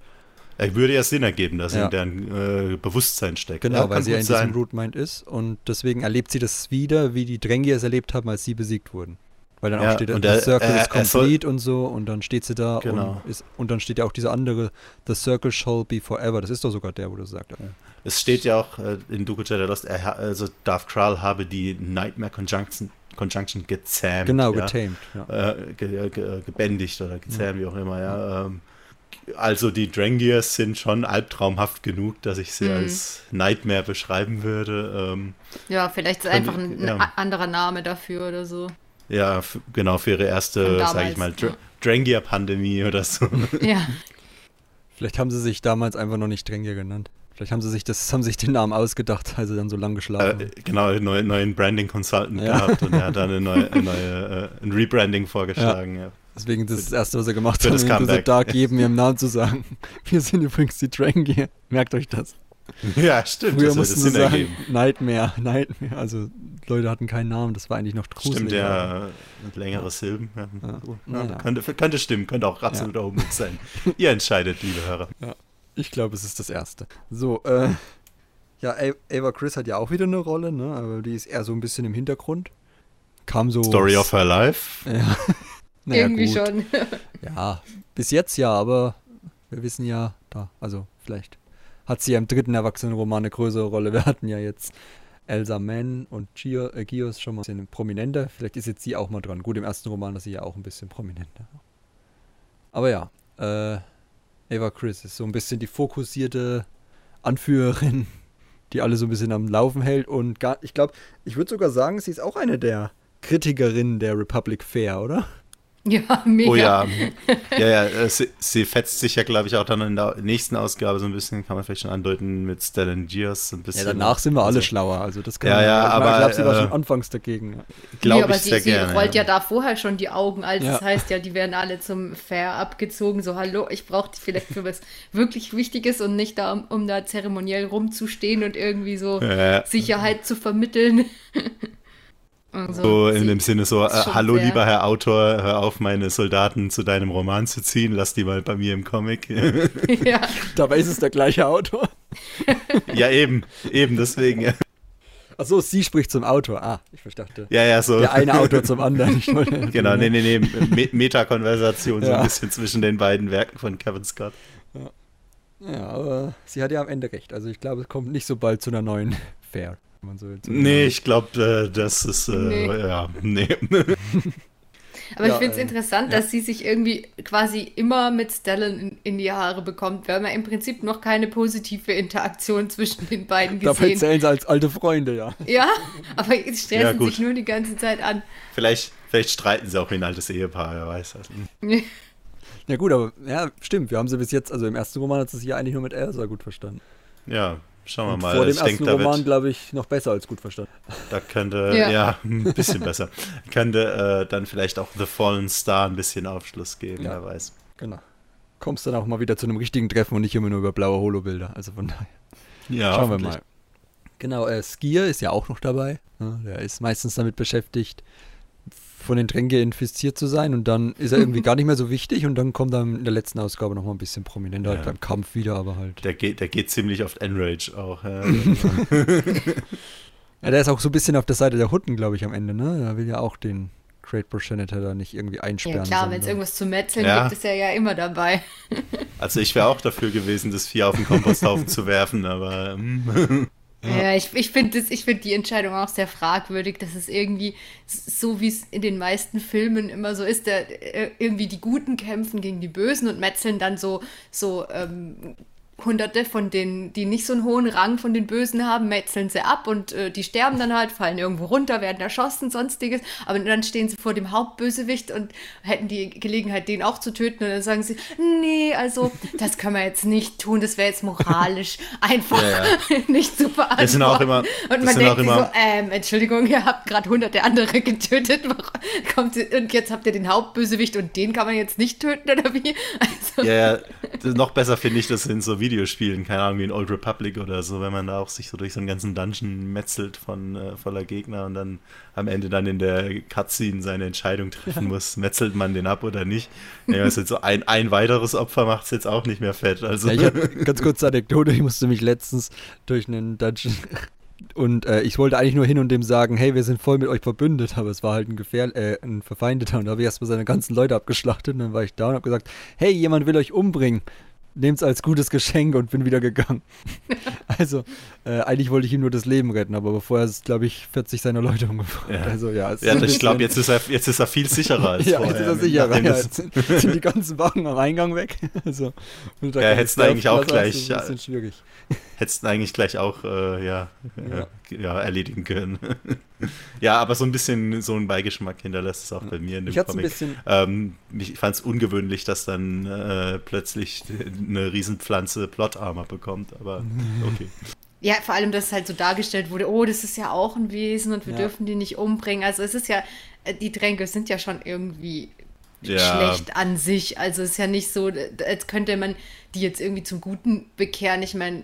Er würde ja Sinn ergeben, dass er
Ja.
in deren äh, Bewusstsein steckt.
Genau,
ja,
weil sie ja in
sein.
diesem Root Mind ist und deswegen erlebt sie das wieder, wie die Drängier es erlebt haben, als sie besiegt wurden. Weil dann
Ja,
auch steht,
und
the
er-
Circle
er-
is
soll-
complete und so und dann steht sie da
Genau.
und, ist, und dann steht ja auch dieser andere, The Circle shall be forever. Das ist doch sogar der, wo du sagst.
Es steht ja auch äh, in Duke Jedi Lost, er, ha- also Darth Krall habe die Nightmare Conjunction, Conjunction gezähmt.
Genau,
ja.
getamed. Ja.
Äh, ge, ge, gebändigt oder gezähmt, wie auch immer, ja. Ähm, also die Drangiers sind schon albtraumhaft genug, dass ich sie
Mhm.
als Nightmare beschreiben würde. Ähm,
Ja, vielleicht ist einfach ein,
ja.
ein anderer Name dafür oder so.
Ja, genau, für ihre erste, sag ich mal, Dr
ja.
Drangier-Pandemie oder so.
Ja.
Vielleicht haben sie sich damals einfach noch nicht Drängier genannt. Vielleicht haben sie sich das, haben sich den Namen ausgedacht, als sie dann so lang geschlafen
Äh,
haben.
genau, einen neuen, neuen Branding Consultant
Ja.
gehabt und er hat dann eine neue, eine neue, äh, ein Rebranding vorgeschlagen. Ja.
Deswegen das ist das Erste, was er gemacht hat,
das
Intrusive
Comeback.
Dark jedem ihren Namen zu sagen. Wir sind übrigens die Drängier. Merkt euch das.
Ja, stimmt.
Früher
das
mussten sie
Sinn
sagen,
ergeben.
Nightmare, Nightmare. Also Leute hatten keinen Namen, das war eigentlich noch gruselig.
Stimmt, ja, und längere Silben. Ja.
Ja.
Ja,
Naja.
könnte, könnte stimmen, könnte auch absoluter Humbug sein. Ihr entscheidet, liebe Hörer.
Ich glaube, es ist das Erste. So, äh, ja, Ava Chris hat ja auch wieder eine Rolle, ne? Aber die ist eher so ein bisschen im Hintergrund. Kam so.
Story of her life.
Ja. Naja,
Irgendwie
gut.
schon.
Ja, bis jetzt ja, aber wir wissen ja, da, also vielleicht hat sie ja im dritten Erwachsenenroman eine größere Rolle. Wir hatten ja jetzt Elsa Mann und Gio, äh, Gios schon mal ein bisschen prominenter. Vielleicht ist jetzt sie auch mal dran. Gut, im ersten Roman ist sie ja auch ein bisschen prominenter. Aber ja, äh, Ava Chris ist so ein bisschen die fokussierte Anführerin, die alle so ein bisschen am Laufen hält und gar, ich glaube, ich würde sogar sagen, sie ist auch eine der Kritikerinnen der Republic Fair, oder?
Ja, mega.
Oh ja. Ja, ja, äh, sie, sie fetzt sich ja, glaube ich, auch dann in der nächsten Ausgabe so ein bisschen, kann man vielleicht schon andeuten, mit Stellan Gears ein
Ja,
bisschen.
danach sind wir alle
Also,
schlauer, also das kann
Ja,
man-
ja,
ich
aber,
Ich glaube, sie war
äh,
schon anfangs dagegen. ja.
Glaube
nee, aber
ich
sie,
sehr
sie
gerne.
rollt ja da vorher schon die Augen, als
Ja.
es heißt ja, die werden alle zum Fair abgezogen. So, hallo, ich brauche die vielleicht für was wirklich Wichtiges und nicht da, um, um da zeremoniell rumzustehen und irgendwie so
Ja.
Sicherheit zu vermitteln. Also,
So in dem Sinne so, äh, hallo
sehr-
lieber Herr Autor, hör auf, meine Soldaten zu deinem Roman zu ziehen, lass die mal bei mir im Comic.
ja,
Dabei ist es der gleiche Autor.
ja, eben, eben, deswegen. Ja,
Achso, sie spricht zum Autor. Ah, ich verdachte.
ja, ja so.
Der eine Autor zum anderen. Ich wollte-
Genau, nee, nee, nee, Me Meta-Konversation so
Ja.
ein bisschen zwischen den beiden Werken von Kevin Scott.
Ja, aber sie hat ja am Ende recht. Also ich glaube, es kommt nicht so bald zu einer neuen Fair. Wenn man so will.
Nee, ich glaube, äh, das ist, äh,
Nee.
ja, nee.
aber
Ja,
ich finde es
ähm,
interessant, dass sie sich irgendwie quasi immer mit Stellan in, in die Haare bekommt. Wir haben ja im Prinzip noch keine positive Interaktion zwischen den beiden
Dabei
gesehen.
zählen sie als alte Freunde, ja.
Ja, aber jetzt stressen
Ja,
sich nur die ganze Zeit an.
vielleicht, vielleicht streiten sie auch wie ein altes Ehepaar, wer weiß. Also,
Ja gut, aber ja, stimmt. Wir haben sie bis jetzt, also im ersten Roman hat sie sich ja eigentlich nur mit Elsa gut verstanden.
ja, schauen wir
Und
mal.
vor dem
ich
ersten
denke, da,
Roman, glaube ich, noch besser als gut verstanden.
da könnte,
Ja.
ja. ein bisschen besser, könnte äh, dann vielleicht auch The Fallen Star ein bisschen Aufschluss geben,
Ja.
wer weiß.
Genau. Kommst dann auch mal wieder zu einem richtigen Treffen und nicht immer nur über blaue Holobilder. Also von daher.
Ja,
Schauen wir mal. Genau, äh, Skier ist ja auch noch dabei. Ja, der ist meistens damit beschäftigt, von den Tränke infiziert zu sein und dann ist er irgendwie gar nicht mehr so wichtig und dann kommt er in der letzten Ausgabe noch mal ein bisschen prominenter halt
Ja.
beim Kampf wieder, aber halt.
Der geht, der geht ziemlich oft Enrage auch. Ja.
Ja, der ist auch so ein bisschen auf der Seite der Hutten, glaube ich, am Ende, ne? Er will ja auch den Great Progenitor da nicht irgendwie einsperren.
Ja klar, wenn es irgendwas zu metzeln
Ja.
gibt, ist er ja immer dabei.
also ich wäre auch dafür gewesen, das Vieh auf den Komposthaufen zu werfen, aber ähm,
Ja, ich, ich finde find die Entscheidung auch sehr fragwürdig. Das ist irgendwie so, wie es in den meisten Filmen immer so ist. Der, äh, irgendwie die Guten kämpfen gegen die Bösen und metzeln dann so, so ähm, hunderte von denen, die nicht so einen hohen Rang von den Bösen haben, metzeln sie ab und äh, die sterben dann halt, fallen irgendwo runter, werden erschossen, sonstiges. Aber dann stehen sie vor dem Hauptbösewicht und hätten die Gelegenheit, den auch zu töten. Und dann sagen sie, nee, also das können wir jetzt nicht tun, das wäre jetzt moralisch einfach
Ja, ja.
nicht zu verantworten.
Das sind auch immer-
und man denkt
immer-
so, ähm, Entschuldigung, ihr habt gerade hunderte andere getötet. Kommt, und jetzt habt ihr den Hauptbösewicht und den kann man jetzt nicht töten, oder wie? Also,
Ja, ja, noch besser finde ich das in so Videospielen, keine Ahnung, wie in Old Republic oder so, wenn man da auch sich so durch so einen ganzen Dungeon metzelt von äh, voller Gegner und dann am Ende dann in der Cutscene seine Entscheidung treffen muss, metzelt man den ab oder nicht. Ja, also so ein, ein weiteres Opfer macht es jetzt auch nicht mehr fett. Also
Ja, ganz kurze Anekdote, ich musste mich letztens durch einen Dungeon und äh, ich wollte eigentlich nur hin und dem sagen, hey, wir sind voll mit euch verbündet, aber es war halt ein Gefähr äh, ein Verfeindeter und da habe ich erstmal seine ganzen Leute abgeschlachtet und dann war ich da und habe gesagt, hey, jemand will euch umbringen. Nehmt's als gutes Geschenk und bin wieder gegangen. also, äh, eigentlich wollte ich ihm nur das Leben retten, aber vorher ist, glaube ich, 40 seiner Leute umgebracht.
Ja.
Also, ja, es ist
ja, ich glaube, jetzt ist er jetzt ist er viel sicherer als
ja,
vorher.
jetzt ist er sicherer.
nachdem
Ja, jetzt sind, sind die ganzen Wachen am Eingang weg. Also,
Ja, hättest du eigentlich auch gleich,
ist ein bisschen schwierig.
hättest du eigentlich gleich auch äh, ja,
Ja.
Ja. erledigen können. ja, aber so ein bisschen so ein Beigeschmack hinterlässt es auch bei mir in dem
Ich hatte ein
Comic.
bisschen,
Ähm, ich fand es ungewöhnlich, dass dann äh, plötzlich eine Riesenpflanze Plot-Armor bekommt, aber okay.
Ja, vor allem, dass halt so dargestellt wurde, oh, das ist ja auch ein Wesen und wir
Ja.
dürfen die nicht umbringen. Also es ist ja, äh, die Tränke sind ja schon irgendwie
Ja.
schlecht an sich. Also es ist ja nicht so, äh, als könnte man die jetzt irgendwie zum Guten bekehren. Ich meine,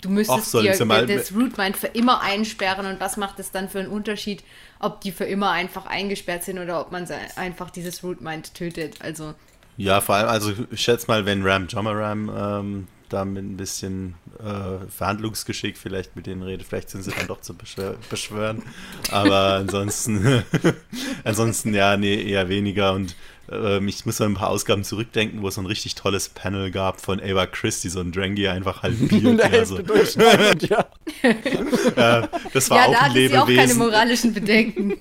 du müsstest
sollen
dir das Rootmind für immer einsperren und was macht es dann für einen Unterschied, ob die für immer einfach eingesperrt sind oder ob man einfach dieses Rootmind tötet. Also
Ja, vor allem, also ich schätze mal, wenn Ram Jomaram ähm, da mit ein bisschen äh, Verhandlungsgeschick vielleicht mit denen redet, vielleicht sind sie dann doch zu beschwör beschwören. Aber ansonsten, ansonsten ja, nee, eher weniger. Und ähm, ich muss an ein paar Ausgaben zurückdenken, wo es so ein richtig tolles Panel gab von Ava Christie, so ein Drangy einfach halbiert. Also,
durchschneiden und ja.
äh, das war
ja,
auch
da
ein
hatte sie auch keine
Lebewesen.
moralischen Bedenken.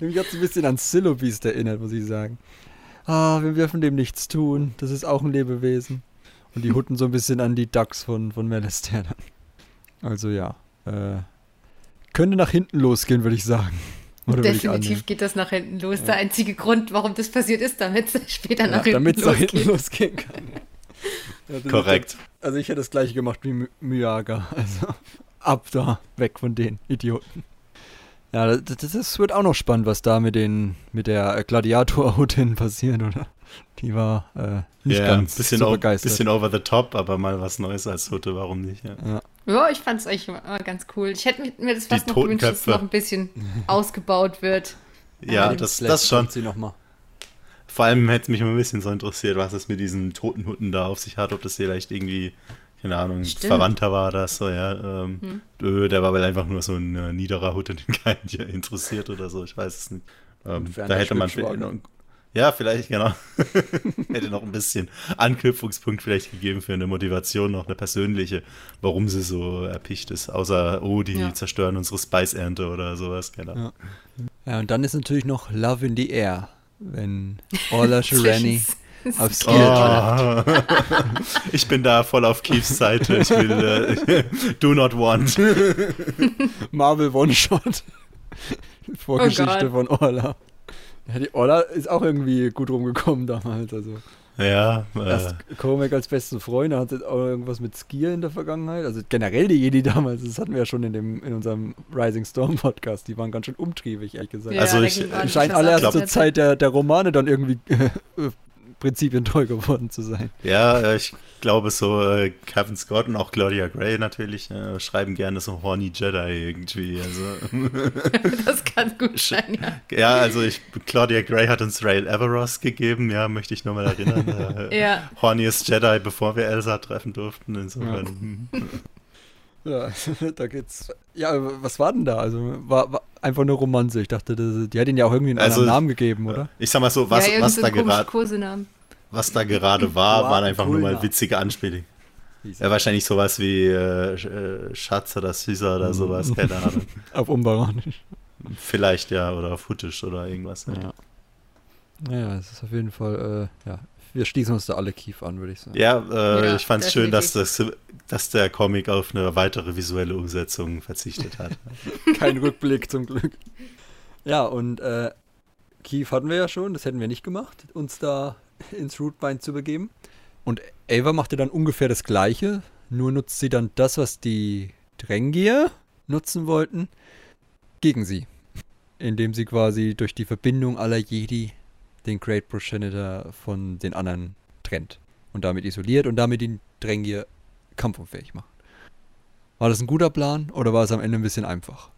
Mich hat es ein bisschen an Sillowbeast erinnert, muss ich sagen. Ah, wir dürfen dem nichts tun. Das ist auch ein Lebewesen. Und die Hutten so ein bisschen an die Ducks von, von Malester dann. Also ja. Äh, könnte nach hinten losgehen, würde ich sagen. Oder
Definitiv geht das nach hinten los. Der einzige Grund, warum das passiert ist, damit es später nach
Ja,
hinten
Damit es nach
losgeht.
hinten losgehen kann. Ja,
Korrekt.
jetzt- Also ich hätte das gleiche gemacht wie My- Myaga. Also ab da, weg von den Idioten. Ja, das, das- wird auch noch spannend, was da mit den mit der Gladiator-Hutin passiert, oder? Die war äh, nicht
Ja,
ganz
bisschen,
so begeistert.
bisschen over the top, aber mal was Neues als Hutte, warum nicht? Ja.
ja.
Ja, ich fand es eigentlich immer ganz cool. Ich hätte mir- das fast
Die
noch gewünscht, dass es noch ein bisschen ausgebaut wird.
Ja, das, das schon.
Sie noch mal.
Vor allem hätte es mich immer ein bisschen so interessiert, was es mit diesen toten Hutten da auf sich hat, ob das vielleicht irgendwie, keine Ahnung,
Stimmt.
Verwandter war das so, ja. Ähm, äh, Der war wohl einfach nur so ein äh, niederer Hut, den keinen hier interessiert oder so, ich weiß es nicht. Ähm, da hätte man ja, vielleicht, genau. hätte noch ein bisschen Anknüpfungspunkt vielleicht gegeben für eine Motivation, noch eine persönliche, warum sie so erpicht ist, außer, oh, die
Ja.
zerstören unsere Spice-Ernte oder sowas, keine Ahnung.
Ja, und dann ist natürlich noch Love in the Air, wenn Orla Shirani auf Skill trifft.
Oh. ich bin da voll auf Keiths Seite. Ich will äh, Do Not Want.
Marvel One-Shot. Vorgeschichte
Oh
von Orla. Ja, die Orla ist auch irgendwie gut rumgekommen damals. Also
Ja, äh,
erst Cormac als besten hat jetzt auch irgendwas mit Skier in der Vergangenheit. Also generell die Jedi damals, das hatten wir ja schon in, dem, in unserem Rising Storm Podcast. Die waren ganz schön umtriebig, ehrlich gesagt.
Also
da
ich-
ging
ich
Scheint alle erst zur Zeit der, der Romane dann irgendwie äh, prinzipientreu geworden zu sein.
ja, äh, ich glaube so äh, Kevin Scott und auch Claudia Gray natürlich äh, schreiben gerne so Horny Jedi irgendwie. Also
Das kann gut sein, ja.
ja, also ich Claudia Gray hat uns Rail Everos gegeben. Ja, möchte ich nur mal erinnern. Äh,
Ja.
Horniest Jedi, bevor wir Elsa treffen durften. Insofern. hm.
Ja, da geht's. Ja, aber was war denn da? Also war, war einfach eine Romanze. Ich dachte, das, die hat ihn ja auch irgendwie einen
Also,
anderen Namen gegeben, oder?
Ich sag mal so, was,
ja,
was, da gerade, was da gerade war,
Wow,
waren einfach nur mal witzige Anspielungen. Ja, wahrscheinlich sowas wie äh, äh, Schatz oder Süßer oder sowas, keine Ahnung.
Auf Umbaranisch.
Vielleicht ja, oder Futtisch oder irgendwas.
Ja. Naja, es ist auf jeden Fall, äh, ja, wir schließen uns da alle Kief an, würde ich sagen.
Ja, äh,
Ja,
ich fand es schön, dass, das, dass der Comic auf eine weitere visuelle Umsetzung verzichtet hat.
Kein Rückblick zum Glück. Ja, und äh, Keith hatten wir ja schon, das hätten wir nicht gemacht, uns da ins Rootbind zu begeben. Und Ava machte dann ungefähr das Gleiche, nur nutzt sie dann das, was die Drängier nutzen wollten, gegen sie. Indem sie quasi durch die Verbindung aller Jedi den Great Progenitor von den anderen trennt. Und damit isoliert und damit die Drängier kampfunfähig macht. War das ein guter Plan oder war es am Ende ein bisschen einfach?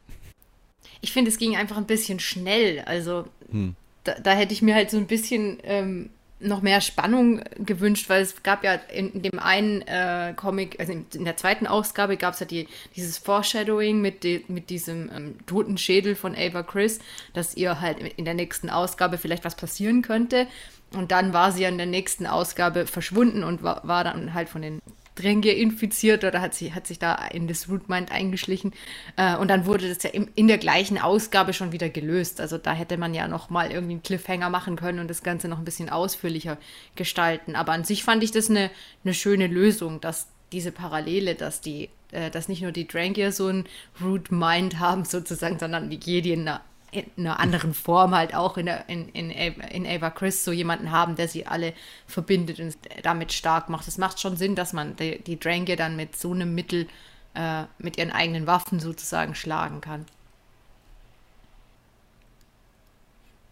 Ich finde, es ging einfach ein bisschen schnell. Also
Hm.
da, da hätte ich mir halt so ein bisschen ähm, noch mehr Spannung gewünscht, weil es gab ja in, dem einen äh, Comic, also in, in der zweiten Ausgabe gab es ja die, dieses Foreshadowing mit, de, mit diesem ähm, toten Schädel von Ava Chris, dass ihr halt in der nächsten Ausgabe vielleicht was passieren könnte. Und dann war sie ja in der nächsten Ausgabe verschwunden und war, war dann halt von den Drängier infiziert oder hat, sie, hat sich da in das Rootmind eingeschlichen. Äh, und dann wurde das ja im, in der gleichen Ausgabe schon wieder gelöst. Also da hätte man ja noch mal irgendwie einen Cliffhanger machen können und das Ganze noch ein bisschen ausführlicher gestalten. Aber an sich fand ich das eine, eine schöne Lösung, dass diese Parallele, dass die, äh, dass nicht nur die Drangier so ein Root Mind haben sozusagen, sondern die Jedi in einer, in einer anderen Form halt auch in, der, in, in, Ava- in Ava Chris so jemanden haben, der sie alle verbindet und damit stark macht. Es macht schon Sinn, dass man die, die Drangier dann mit so einem Mittel äh, mit ihren eigenen Waffen sozusagen schlagen kann.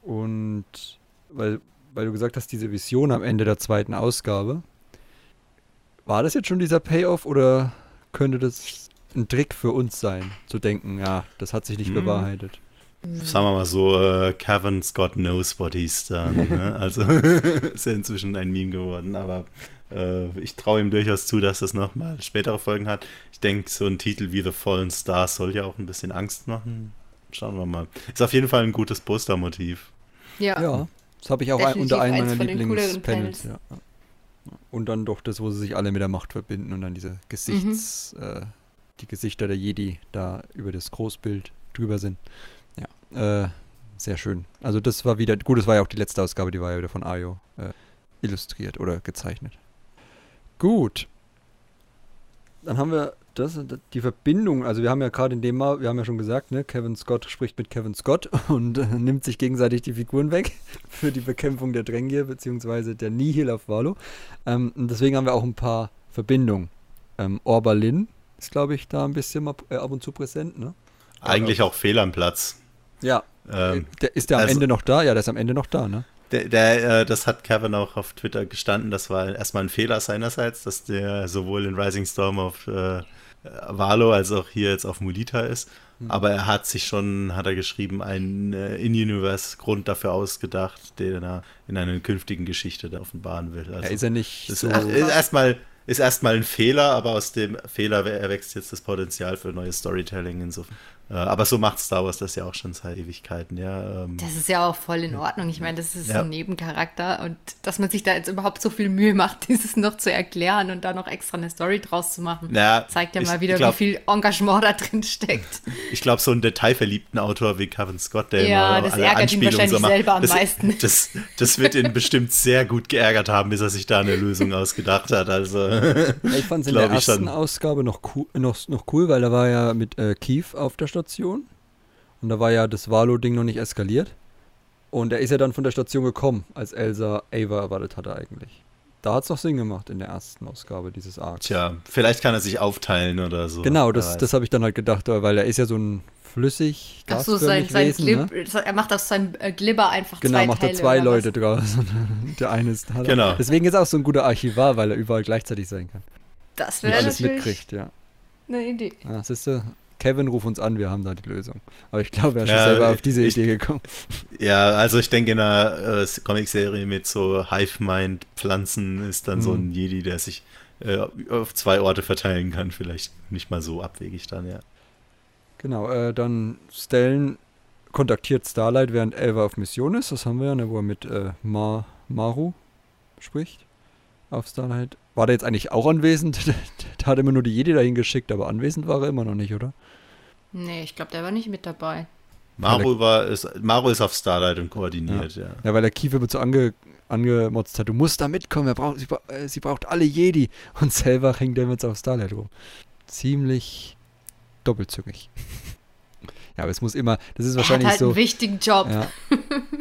Und weil, weil du gesagt hast, diese Vision am Ende der zweiten Ausgabe, war das jetzt schon dieser Payoff oder könnte das ein Trick für uns sein, zu denken, ja, das hat sich nicht
Hm.
bewahrheitet?
Sagen wir mal so, äh, Kevin Scott knows what he's done. Ne? Also ist ja inzwischen ein Meme geworden, aber äh, ich traue ihm durchaus zu, dass das nochmal spätere Folgen hat. Ich denke, so ein Titel wie The Fallen Star soll ja auch ein bisschen Angst machen. Schauen wir mal. Ist auf jeden Fall ein gutes Postermotiv.
Ja, das habe ich auch ein,
Definitiv
unter einem meiner Lieblingspanels.
Panels.
Ja. Und dann doch das, wo sie sich alle mit der Macht verbinden und dann diese Gesichts, äh, die Gesichter der Jedi da über das Großbild drüber sind. Äh, sehr schön. Also das war wieder, gut, das war ja auch die letzte Ausgabe, die war ja wieder von Ayo äh, illustriert oder gezeichnet. Gut. Dann haben wir das, die Verbindung, also wir haben ja gerade in dem Mal, wir haben ja schon gesagt, ne, Kevin Scott spricht mit Kevin Scott und äh, nimmt sich gegenseitig die Figuren weg für die Bekämpfung der Drängier beziehungsweise der Nihil auf Valo. Ähm, deswegen haben wir auch ein paar Verbindungen. Ähm, Orba Lin ist, glaube ich, da ein bisschen mal, äh, ab und zu präsent, ne?
Eigentlich auch fehl am Platz.
Ja.
Ähm,
der, ist der am
also-
Ende noch da? Ja, der ist am Ende noch da, ne?
Der, der, äh, das hat Kevin auch auf Twitter gestanden. Das war erstmal ein Fehler seinerseits, dass der sowohl in Rising Storm auf äh, Valo als auch hier jetzt auf Mulita ist. Aber er hat sich schon, hat er geschrieben, einen äh, In-Universe-Grund dafür ausgedacht, den er in einer künftigen Geschichte da offenbaren will. Also,
Ja, ist er nicht
ist,
so.
er- ist erstmal ist erstmal ein Fehler, aber aus dem Fehler erwächst jetzt das Potenzial für neues Storytelling insofern. Äh, aber so macht Star Wars das ja auch schon seit Ewigkeiten, ja. Ähm,
Das ist ja auch voll in Ordnung. Ich meine, das ist
Ja.
so ein Nebencharakter und dass man sich da jetzt überhaupt so viel Mühe macht, dieses noch zu erklären und da noch extra eine Story draus zu machen,
Naja,
zeigt ja
ich
mal wieder,
glaub-
wie viel Engagement da drin steckt.
Ich glaube, so einen detailverliebten Autor wie Kevin Scott, der
Ja,
immer
das
alle
ärgert ihn
Anspielungen
wahrscheinlich
macht,
selber am
das,
meisten.
Das, das wird ihn bestimmt sehr gut geärgert haben, bis er sich da eine Lösung ausgedacht hat. Also,
Ja, ich fand es in der ersten
schon.
Ausgabe noch cool, noch, noch cool, weil da war ja mit äh, Keith auf der Station. Und da war ja das Valo-Ding noch nicht eskaliert. Und er ist ja dann von der Station gekommen, als Elsa Ava erwartet hatte eigentlich. Da hat es noch Sinn gemacht in der ersten Ausgabe dieses Arcs.
tja, vielleicht kann er sich aufteilen oder so.
Genau, das, das habe ich dann halt gedacht, weil er ist ja so ein flüssig,
Ach so, sein,
gasförmig
sein
Wesen,
Glib,
ne?
er macht aus seinem äh, Glibber einfach
Genau,
zwei
macht
Teile.
er zwei
oder
Leute draus. der eine ist da.
Genau.
Deswegen ist er auch so ein guter Archivar, weil er überall gleichzeitig sein kann.
Das wäre
alles
natürlich
mitkriegt, ja.
eine Idee.
Ja, siehst du, Kevin, ruf uns an, wir haben da die Lösung. Aber ich glaube, er ist schon
Ja,
selber auf diese
ich-
Idee gekommen.
Ja, also ich denke, in einer äh, Comicserie mit so Hive-Mind-Pflanzen ist dann so
Mhm.
ein Jedi, der sich äh, auf zwei Orte verteilen kann. Vielleicht nicht mal so abwegig dann, ja.
Genau, äh, dann Stellen kontaktiert Starlight, während Elva auf Mission ist. Das haben wir ja, ne, wo er mit äh, Ma Maru spricht. Auf Starlight. War der jetzt eigentlich auch anwesend? der hat immer nur die Jedi dahin geschickt, aber anwesend war er immer noch nicht, oder?
Nee, ich glaube, der war nicht mit dabei.
Maru, war, ist, Maru ist auf Starlight und koordiniert, ja. Ja,
ja weil der Kiefer wird so ange, angemotzt hat, du musst da mitkommen, braucht, sie, äh, sie, braucht alle Jedi. Und selber hängt er jetzt auf Starlight rum. Ziemlich doppelzügig. Ja, aber es muss immer, das ist wahrscheinlich er hat halt so. einen
wichtigen Job.
Ja,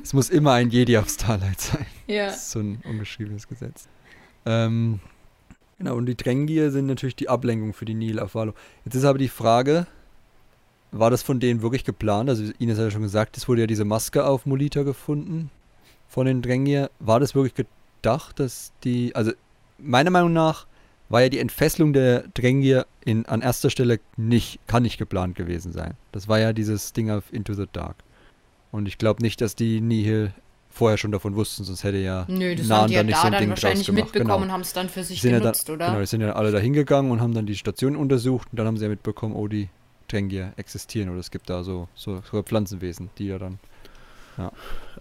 es muss immer ein Jedi auf Starlight sein.
Ja.
Das ist so ein ungeschriebenes Gesetz. Ähm, genau, und die Drängier sind natürlich die Ablenkung für die Nil auf Valo. Jetzt ist aber die Frage, war das von denen wirklich geplant? Also Ines hat ja schon gesagt, es wurde ja diese Maske auf Molita gefunden von den Drängier. War das wirklich gedacht, dass die, also meiner Meinung nach war ja die Entfesselung der Drängier in, an erster Stelle nicht, kann nicht geplant gewesen sein. Das war ja dieses Ding auf Into the Dark. Und ich glaube nicht, dass die Nihil vorher schon davon wussten, sonst hätte ja
Nö, das Nahen haben die ja nicht da so ein dann Ding wahrscheinlich mitbekommen genau. und haben es dann für sich genutzt,
ja
oder?
Genau, die sind ja alle da hingegangen und haben dann die Station untersucht und dann haben sie ja mitbekommen, oh, die Drängier existieren oder es gibt da so, so, so Pflanzenwesen, die ja dann ja.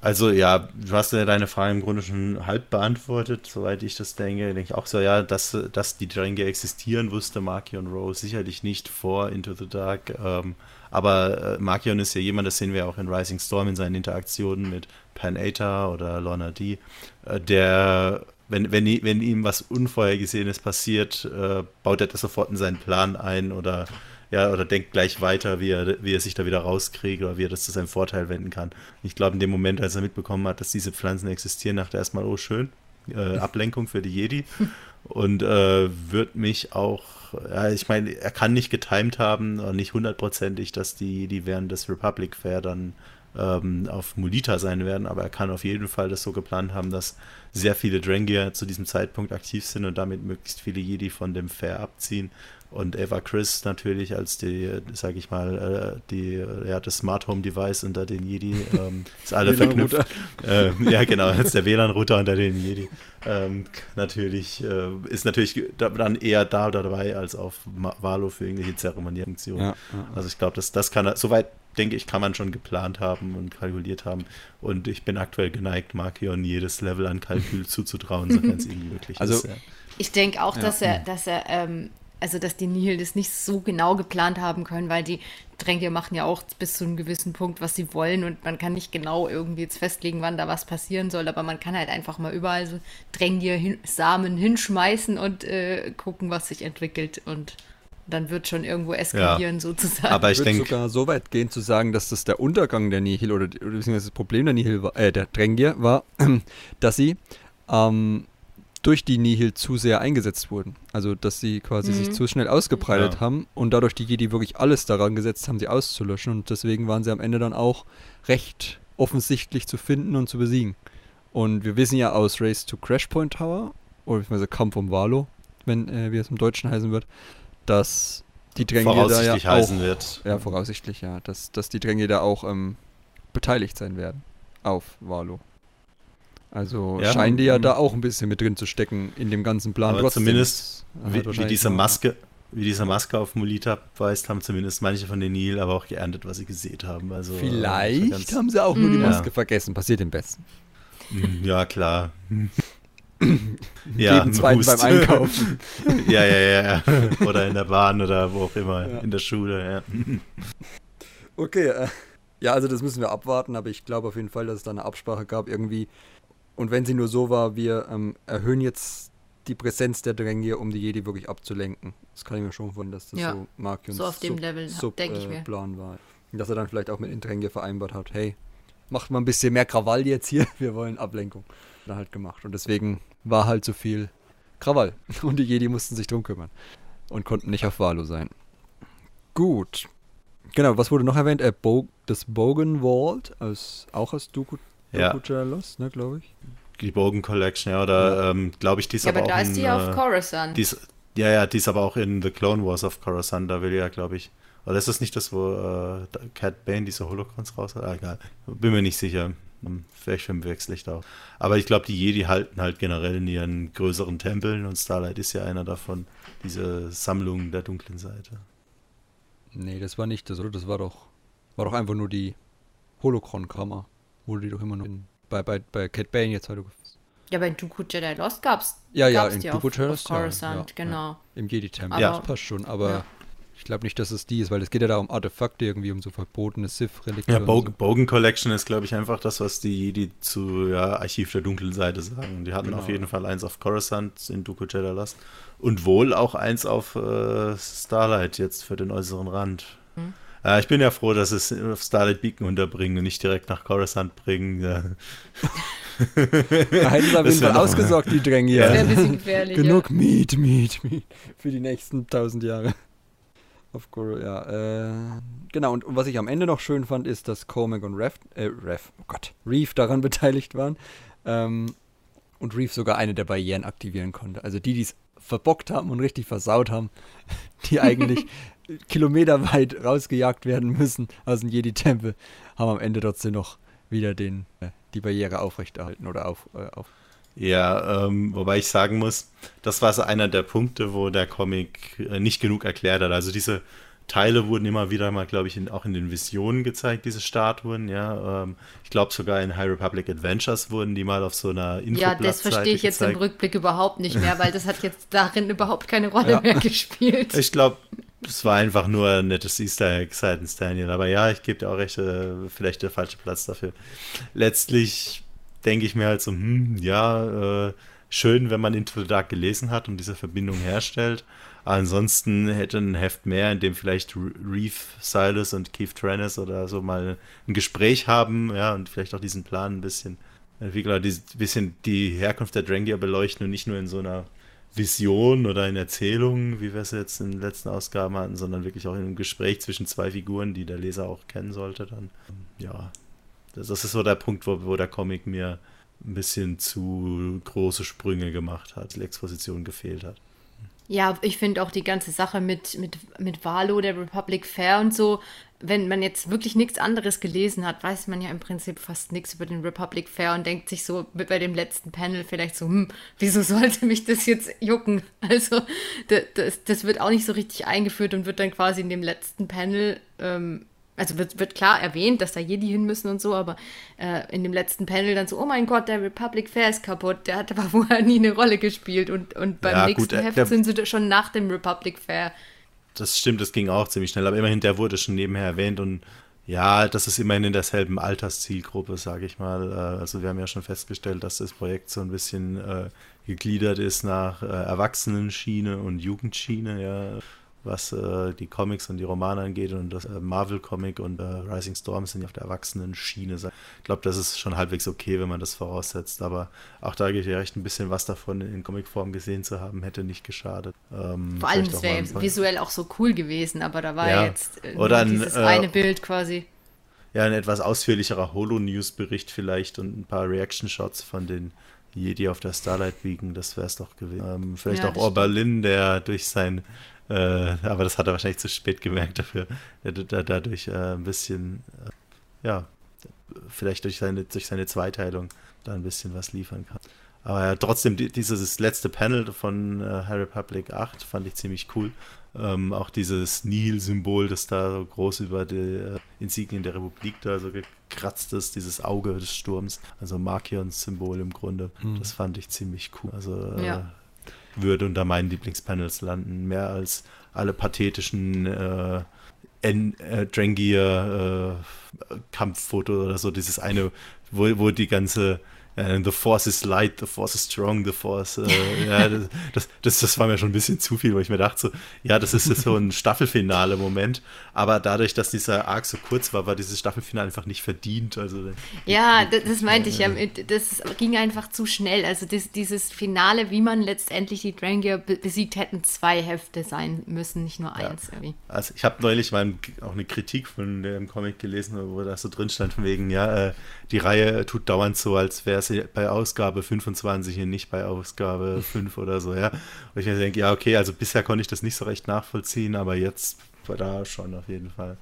Also ja, du hast ja deine Frage im Grunde schon halb beantwortet, soweit ich das denke. Denke ich auch so, ja, dass, dass die Dränge existieren, wusste Markion Rose sicherlich nicht vor Into the Dark. Ähm, aber äh, Markion ist ja jemand, das sehen wir auch in Rising Storm in seinen Interaktionen mit Pan Eta oder Lorna D, äh, der, wenn, wenn, wenn ihm was Unvorhergesehenes passiert, äh, baut er das sofort in seinen Plan ein oder ja, oder denkt gleich weiter, wie er, wie er sich da wieder rauskriegt oder wie er das zu seinem Vorteil wenden kann. Ich glaube, in dem Moment, als er mitbekommen hat, dass diese Pflanzen existieren, dachte er erstmal, oh schön, äh, Ablenkung für die Jedi. Und äh, wird mich auch, ja, ich meine, er kann nicht getimed haben, nicht hundertprozentig, dass die, die während des Republic Fair dann ähm, auf Molita sein werden, aber er kann auf jeden Fall das so geplant haben, dass sehr viele Drangier zu diesem Zeitpunkt aktiv sind und damit möglichst viele Jedi von dem Fair abziehen und Eva Chris natürlich als die, sag ich mal, äh, die, ja, das Smart Home Device unter den Jedi, ähm, ist alle verknüpft. Ähm, ja, genau, ist der WLAN-Router unter den Jedi. Ähm, natürlich, äh, ist natürlich dann eher da dabei als auf Valo für irgendwelche Zeremoniefunktionen. Ja, ja. Also ich glaube, das, das kann, soweit denke ich, kann man schon geplant haben und kalkuliert haben. Und ich bin aktuell geneigt, Markion jedes Level an Kalkül zuzutrauen, sofern es irgendwie möglich
also,
ist. Ja.
Ich denke auch, dass er, dass er ähm, also dass die Nihil das nicht so genau geplant haben können, weil die Tränke machen ja auch bis zu einem gewissen Punkt, was sie wollen und man kann nicht genau irgendwie jetzt festlegen, wann da was passieren soll, aber man kann halt einfach mal überall so Drängier hin, Samen hinschmeißen und äh, gucken, was sich entwickelt und dann wird schon irgendwo eskalieren ja, sozusagen.
Aber ich, ich würde sogar so weit gehen zu sagen, dass das der Untergang der Nihil oder, oder das Problem der Nihil war, äh, der Drängier war, dass sie ähm, durch die Nihil zu sehr eingesetzt wurden. Also, dass sie quasi mhm. sich zu schnell ausgebreitet ja. haben und dadurch die Jedi wirklich alles daran gesetzt haben, sie auszulöschen. Und deswegen waren sie am Ende dann auch recht offensichtlich zu finden und zu besiegen. Und wir wissen ja aus Race to Crashpoint Tower, oder beziehungsweise Kampf um Valo, wenn, äh, wie es im Deutschen heißen wird, dass die Dränge da ja auch,
wird.
Ja, voraussichtlich, ja. Dass, dass die Dränge da auch ähm, beteiligt sein werden auf Valo. Also ja, scheinen die ja da auch ein bisschen mit drin zu stecken in dem ganzen Plan.
Aber Trotzdem, zumindest, wie, wie diese Maske, wie diese Maske auf Molita weist, haben zumindest manche von den Nil aber auch geerntet, was sie gesehen haben. Also,
Vielleicht haben sie auch nur die Maske ja. vergessen. Passiert im Besten.
Hm, ja, klar.
ja, Jeden zweiten beim Einkaufen.
ja, ja, ja, ja. Oder in der Bahn oder wo auch immer, ja. in der Schule, ja.
Okay, äh, ja, also das müssen wir abwarten, aber ich glaube auf jeden Fall, dass es da eine Absprache gab, irgendwie und wenn sie nur so war, wir ähm, erhöhen jetzt die Präsenz der Drängier, um die Jedi wirklich abzulenken. Das kann ich mir schon vorstellen, dass das ja, so Markions
so auf dem Sub, Level, Sub, äh,
Plan war. Und dass er dann vielleicht auch mit den Drängier vereinbart hat, hey, macht mal ein bisschen mehr Krawall jetzt hier, wir wollen Ablenkung. Dann halt gemacht. Und deswegen war halt so viel Krawall. Und die Jedi mussten sich drum kümmern. Und konnten nicht auf Valo sein. Gut. Genau, was wurde noch erwähnt? Äh, Bo das Bogan Vault, aus, auch aus Dooku
ja.
Lost, ne, glaube ich.
Die Bogen Collection, ja, oder ja. ähm, glaube ich, die ist ja, aber, aber da
ist die in, auf äh, Coruscant.
Die ist, ja, ja, die ist aber auch in The Clone Wars of Coruscant, da will ja, glaube ich. Oder ist das nicht das, wo äh, Cat Bane diese Holocrons raus hat? Ah, egal. Bin mir nicht sicher. Hm, vielleicht verwechsel ich da auch. Aber ich glaube, die Jedi halten halt generell in ihren größeren Tempeln und Starlight ist ja einer davon. Diese Sammlung der dunklen Seite.
Nee, das war nicht das, oder? Das war doch, war doch einfach nur die Holocron-Kammer wurde die doch immer noch in, bei, bei, bei Cat Bane jetzt heute.
Ja, bei Dooku Jedi Lost gab's.
Ja, ja,
in
Dooku Jedi
Lost. Coruscant,
ja,
genau. Ja,
Im Jedi-Tempel. Ja, das passt schon, aber Ich glaube nicht, dass es die ist, weil es geht ja da um Artefakte irgendwie, um so verbotene Sith-Relikte.
Ja, Bogen,
so.
Bogen Collection ist, glaube ich, einfach das, was die, die zu ja, Archiv der dunklen Seite sagen. Die hatten
Genau.
auf jeden Fall eins auf Coruscant in Dooku Jadalas und wohl auch eins auf äh, Starlight jetzt für den äußeren Rand.
Mhm.
Äh, ich bin ja froh, dass es auf Starlight Beacon unterbringen und nicht direkt nach Coruscant bringen. Ja.
Da hätten sie auf
Das
jeden Fall ausgesorgt, die Dränge
Ja.
Wäre
hier.
ein bisschen gefährlich.
Genug Miet, Miet, Miet für die nächsten tausend Jahre. Auf Goro, ja. Äh, genau, und, und was ich am Ende noch schön fand, ist, dass Cormac und Rev, äh, Rev, oh Gott, Reeve daran beteiligt waren. Ähm, und Reeve sogar eine der Barrieren aktivieren konnte. Also die, die es verbockt haben und richtig versaut haben, die eigentlich kilometerweit rausgejagt werden müssen aus dem Jedi-Tempel, haben am Ende trotzdem noch wieder den, äh, die Barriere aufrechterhalten oder auf, äh, auf
Ja, ähm, wobei ich sagen muss, das war so einer der Punkte, wo der Comic äh, nicht genug erklärt hat. Also diese Teile wurden immer wieder mal, glaube ich, in, auch in den Visionen gezeigt, diese Statuen, ja. Ähm, ich glaube sogar in High Republic Adventures wurden die mal auf so einer
Ja,
Infoblattseite
das verstehe ich jetzt im
gezeigt.
Rückblick überhaupt nicht mehr, weil das hat jetzt darin überhaupt keine Rolle
Ja.
mehr gespielt.
Ich glaube, es war einfach nur ein nettes Easter Egg seitens Daniel. Aber ja, ich gebe dir auch recht, äh, vielleicht der falsche Platz dafür. Letztlich denke ich mir halt so, hm, ja, äh, schön, wenn man Into the Dark gelesen hat und diese Verbindung herstellt. Ansonsten hätte ein Heft mehr, in dem vielleicht Re- Reeve Silas und Keith Trennis oder so mal ein Gespräch haben, ja, und vielleicht auch diesen Plan ein bisschen entwickeln, oder ein bisschen die Herkunft der Drangier beleuchten und nicht nur in so einer Vision oder in Erzählungen, wie wir es jetzt in den letzten Ausgaben hatten, sondern wirklich auch in einem Gespräch zwischen zwei Figuren, die der Leser auch kennen sollte, dann ja, das, das ist so der Punkt, wo, wo der Comic mir ein bisschen zu große Sprünge gemacht hat, die Exposition gefehlt hat.
Ja, ich finde auch die ganze Sache mit, mit, mit Valo, der Republic Fair und so, wenn man jetzt wirklich nichts anderes gelesen hat, weiß man ja im Prinzip fast nichts über den Republic Fair und denkt sich so bei dem letzten Panel vielleicht so, hm, wieso sollte mich das jetzt jucken? Also, da- das, das wird auch nicht so richtig eingeführt und wird dann quasi in dem letzten Panel, ähm, also wird, wird klar erwähnt, dass da Jedi hin müssen und so, aber äh, in dem letzten Panel dann so, oh mein Gott, der Republic Fair ist kaputt, der hat aber vorher nie eine Rolle gespielt und, und beim
Ja,
nächsten
gut,
Heft
der-
sind sie schon nach dem Republic Fair.
Das stimmt, das ging auch ziemlich schnell, aber immerhin, der wurde schon nebenher erwähnt und ja, das ist immerhin in derselben Alterszielgruppe, sage ich mal. Äh, Also wir haben ja schon festgestellt, dass das Projekt so ein bisschen äh, gegliedert ist nach äh, Erwachsenenschiene und Jugendschiene, ja, was äh, die Comics und die Romane angeht und das äh, Marvel-Comic und äh, Rising Storm sind ja auf der Erwachsenenschiene. Ich glaube, das ist schon halbwegs okay, wenn man das voraussetzt, aber auch da geht ja recht ein bisschen was davon in Comicform gesehen zu haben, hätte nicht geschadet. Ähm,
Vor allem,
mal
wäre visuell auch so cool gewesen, aber da war
Ja.
jetzt äh,
Oder ein,
dieses
äh,
eine Bild quasi.
Ja, ein etwas ausführlicherer Holo-News-Bericht vielleicht und ein paar Reaction-Shots von den Jedi auf der Starlight Beacon, das wäre es doch gewesen. Ähm, vielleicht
Ja,
auch Oberlin, der durch sein, äh, aber das hat er wahrscheinlich zu spät gemerkt dafür, der, der dadurch äh, ein bisschen, äh, ja, vielleicht durch seine, durch seine Zweiteilung da ein bisschen was liefern kann. Aber ja, trotzdem, die, dieses letzte Panel von äh, High Republic 8 fand ich ziemlich cool. Ähm, auch dieses Nihil-Symbol, das da so groß über die äh, Insignien der Republik da so gekratzt ist, dieses Auge des Sturms, also Markions Symbol im Grunde, das fand ich ziemlich cool. Also äh,
Ja.
Würde unter meinen Lieblingspanels landen, mehr als alle pathetischen äh, N äh, Drangier äh, Kampffoto oder so, dieses eine, wo, wo die ganze äh, The Force is light, the Force is strong, the Force, äh, ja, das, das, das, war mir schon ein bisschen zu viel, weil ich mir dachte so, ja, das ist jetzt so ein Staffelfinale-Moment, aber dadurch, dass dieser Arc so kurz war, war dieses Staffelfinale einfach nicht verdient, also
Ja, das, das meinte ich ja. Das ging einfach zu schnell. Also das, dieses Finale, wie man letztendlich die Drangier be besiegt, hätten zwei Hefte sein müssen, nicht nur
Ja.
eins. Irgendwie.
Also ich habe neulich mal auch eine Kritik von dem Comic gelesen, wo da so drin stand von wegen, ja, äh, die Reihe tut dauernd so, als wäre sie bei Ausgabe 25 und nicht bei Ausgabe 5 oder so, ja. Und ich mir denke, ja, okay, also bisher konnte ich das nicht so recht nachvollziehen, aber jetzt war da schon auf jeden Fall.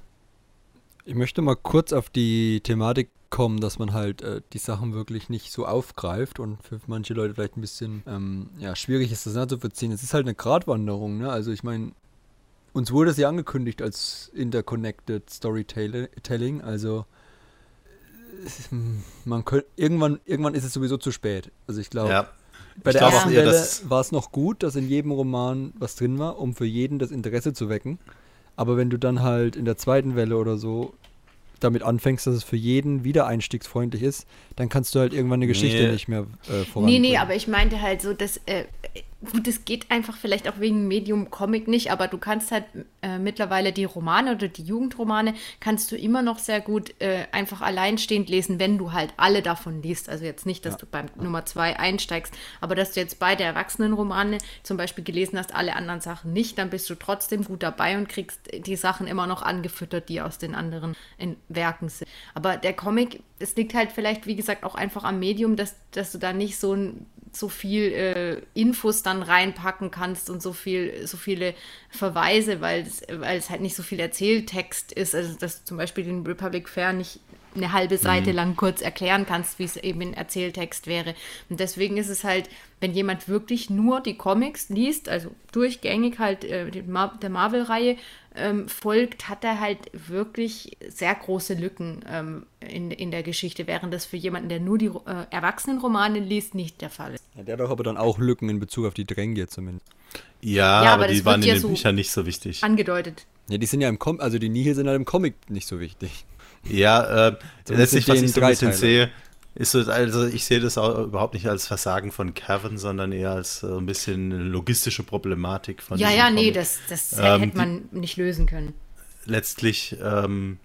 Ich möchte mal kurz auf die Thematik kommen, dass man halt äh, die Sachen wirklich nicht so aufgreift und für manche Leute vielleicht ein bisschen ähm, ja, schwierig ist, das nachzuvollziehen. Es ist halt eine Gratwanderung, ne? Also ich meine, uns wurde es ja angekündigt als Interconnected Storytelling, also man könnte irgendwann irgendwann ist es sowieso zu spät. Also ich glaube,
Ja,
bei
ich
der
glaub
ersten Welle war es noch gut, dass in jedem Roman was drin war, um für jeden das Interesse zu wecken. Aber wenn du dann halt in der zweiten Welle oder so damit anfängst, dass es für jeden wieder einstiegsfreundlich ist, dann kannst du halt irgendwann eine Geschichte
Nee.
nicht mehr äh,
Nee,
voranbringen.
nee, aber ich meinte halt so, dass, äh, gut, es geht einfach vielleicht auch wegen Medium Comic nicht, aber du kannst halt äh, mittlerweile die Romane oder die Jugendromane kannst du immer noch sehr gut äh, einfach alleinstehend lesen, wenn du halt alle davon liest. Also jetzt nicht, dass du beim Nummer zwei einsteigst, aber dass du jetzt beide Erwachsenenromane zum Beispiel gelesen hast, alle anderen Sachen nicht, dann bist du trotzdem gut dabei und kriegst die Sachen immer noch angefüttert, die aus den anderen Werken sind. Aber der Comic, es liegt halt vielleicht, wie gesagt, auch einfach am Medium, dass, dass du da nicht so ein so viel äh, Infos dann reinpacken kannst und so viel, so viele Verweise, weil es, halt nicht so viel Erzähltext ist. Also dass du zum Beispiel den Republic Fair nicht eine halbe Seite lang kurz erklären kannst, wie es eben in Erzähltext wäre. Und deswegen ist es halt, wenn jemand wirklich nur die Comics liest, also durchgängig halt äh, die Mar der Marvel-Reihe ähm, folgt, hat er halt wirklich sehr große Lücken ähm, in, in der Geschichte, während das für jemanden, der nur die äh, Erwachsenenromane liest, nicht der Fall ist.
Ja, der hat doch aber dann auch Lücken in Bezug auf die Dränge zumindest.
Ja,
Ja,
aber,
aber
die waren in
ja
den
so
Büchern nicht so wichtig.
Angedeutet.
Ja, die sind ja im Com also die Nihil sind halt im Comic nicht so wichtig.
Ja, äh,
Zumindest
letztlich, was ich so ein bisschen sehe, ist so, also ich sehe das auch überhaupt nicht als Versagen von Kevin, sondern eher als äh, ein bisschen eine logistische Problematik von
Ja, ja, nee,
Comic.
das, das
Ähm,
hätte man nicht lösen können.
letztlich ähm,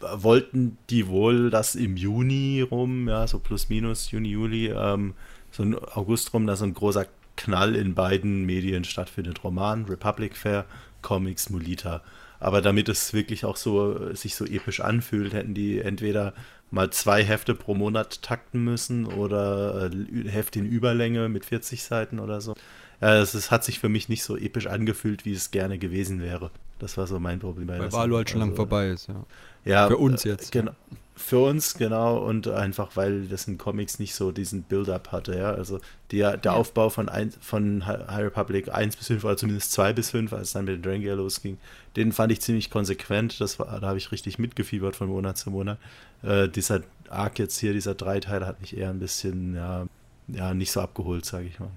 wollten die wohl, dass im Juni rum, ja, so plus minus, Juni, Juli, ähm, so ein August rum, da so ein großer Knall in beiden Medien stattfindet. Roman, Republic Fair, Comics, Molita. Aber damit es wirklich auch so äh, sich so episch anfühlt, hätten die entweder mal zwei Hefte pro Monat takten müssen oder äh, Hefte in Überlänge mit 40 Seiten oder so. Ja, es ist- hat sich für mich nicht so episch angefühlt, wie es gerne gewesen wäre. Das war so mein Problem bei
Weil
Sache.
halt schon lang
Also,
vorbei ist, ja.
Ja,
Für uns
äh,
jetzt,
Genau. Für uns, genau, und einfach, weil das in Comics nicht so diesen Build-up hatte, ja. Also der, der
Ja.
Aufbau von, ein, von Hi- High Republic 1 bis 5, oder zumindest 2 bis 5, als es dann mit den Drangia losging, den fand ich ziemlich konsequent. Das war, da habe ich richtig mitgefiebert von Monat zu Monat. Äh, dieser Arc jetzt hier, dieser Dreiteiler, hat mich eher ein bisschen, ja, ja nicht so abgeholt, sage ich mal.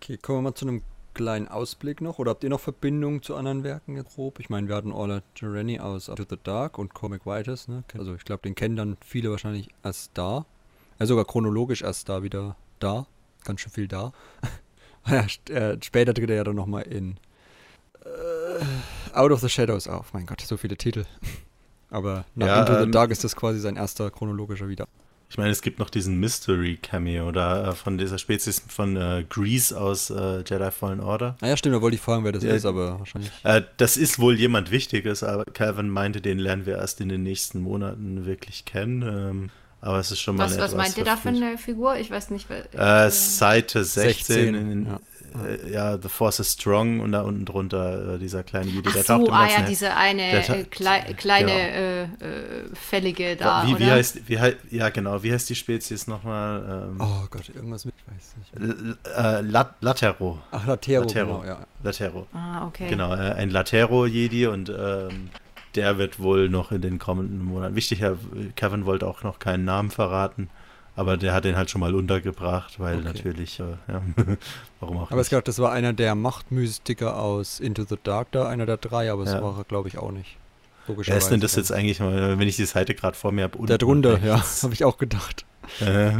Okay, kommen wir mal zu einem kleinen Ausblick noch. Oder habt ihr noch Verbindungen zu anderen Werken grob? Ich meine, wir hatten Orla Jereni aus to the Dark und Comic Writers, ne? Also ich glaube, den kennen dann viele wahrscheinlich erst da. Ja, sogar chronologisch erst da wieder da. Ganz schön viel da. äh, später tritt er ja dann nochmal in äh, Out of the Shadows auf. Mein Gott, so viele Titel. Aber nach
Ja,
Into the
ähm,
Dark ist das quasi sein erster chronologischer wieder.
Ich meine, es gibt noch diesen Mystery-Cameo da äh, von dieser Spezies von äh, Grease aus äh, Jedi Fallen Order.
Ah ja, stimmt, da wollte ich fragen, wer das
Ja.
ist, aber wahrscheinlich.
Äh, das ist wohl jemand Wichtiges, aber Calvin meinte, den lernen wir erst in den nächsten Monaten wirklich kennen. Ähm, aber es ist schon mal
Was, was meint ihr da für eine Figur? Ich weiß nicht. wer-
Äh, Seite 16,
16,
in,
ja.
Äh, ja, The Force is Strong und da unten drunter äh, dieser kleine Jedi,
Ach
der
so,
taucht im
ah ja, diese eine äh, klei kleine
Genau.
äh, äh, Fällige da,
wie,
oder?
wie heißt, wie heißt, ja genau, wie heißt die Spezies nochmal? Ähm,
Oh Gott, irgendwas mit, ich weiß nicht.
L- äh, Lat Latero.
Ach, Latero,
Latero.
genau, ja.
Latero.
ah, okay.
Genau, äh, ein Latero-Jedi und ähm, der wird wohl noch in den kommenden Monaten wichtig. Ja, Kevin wollte auch noch keinen Namen verraten, aber der hat den halt schon mal untergebracht, weil
Okay.
natürlich, äh, ja, warum auch
Aber es
nicht.
gab, das war einer der Machtmystiker aus Into the Dark da, einer der drei, aber es
Ja.
war er, glaube ich, auch nicht.
Wer ist denn das jetzt eigentlich mal, wenn ich die Seite gerade vor mir habe?
Da drunter, ja, habe ich auch gedacht.
Äh,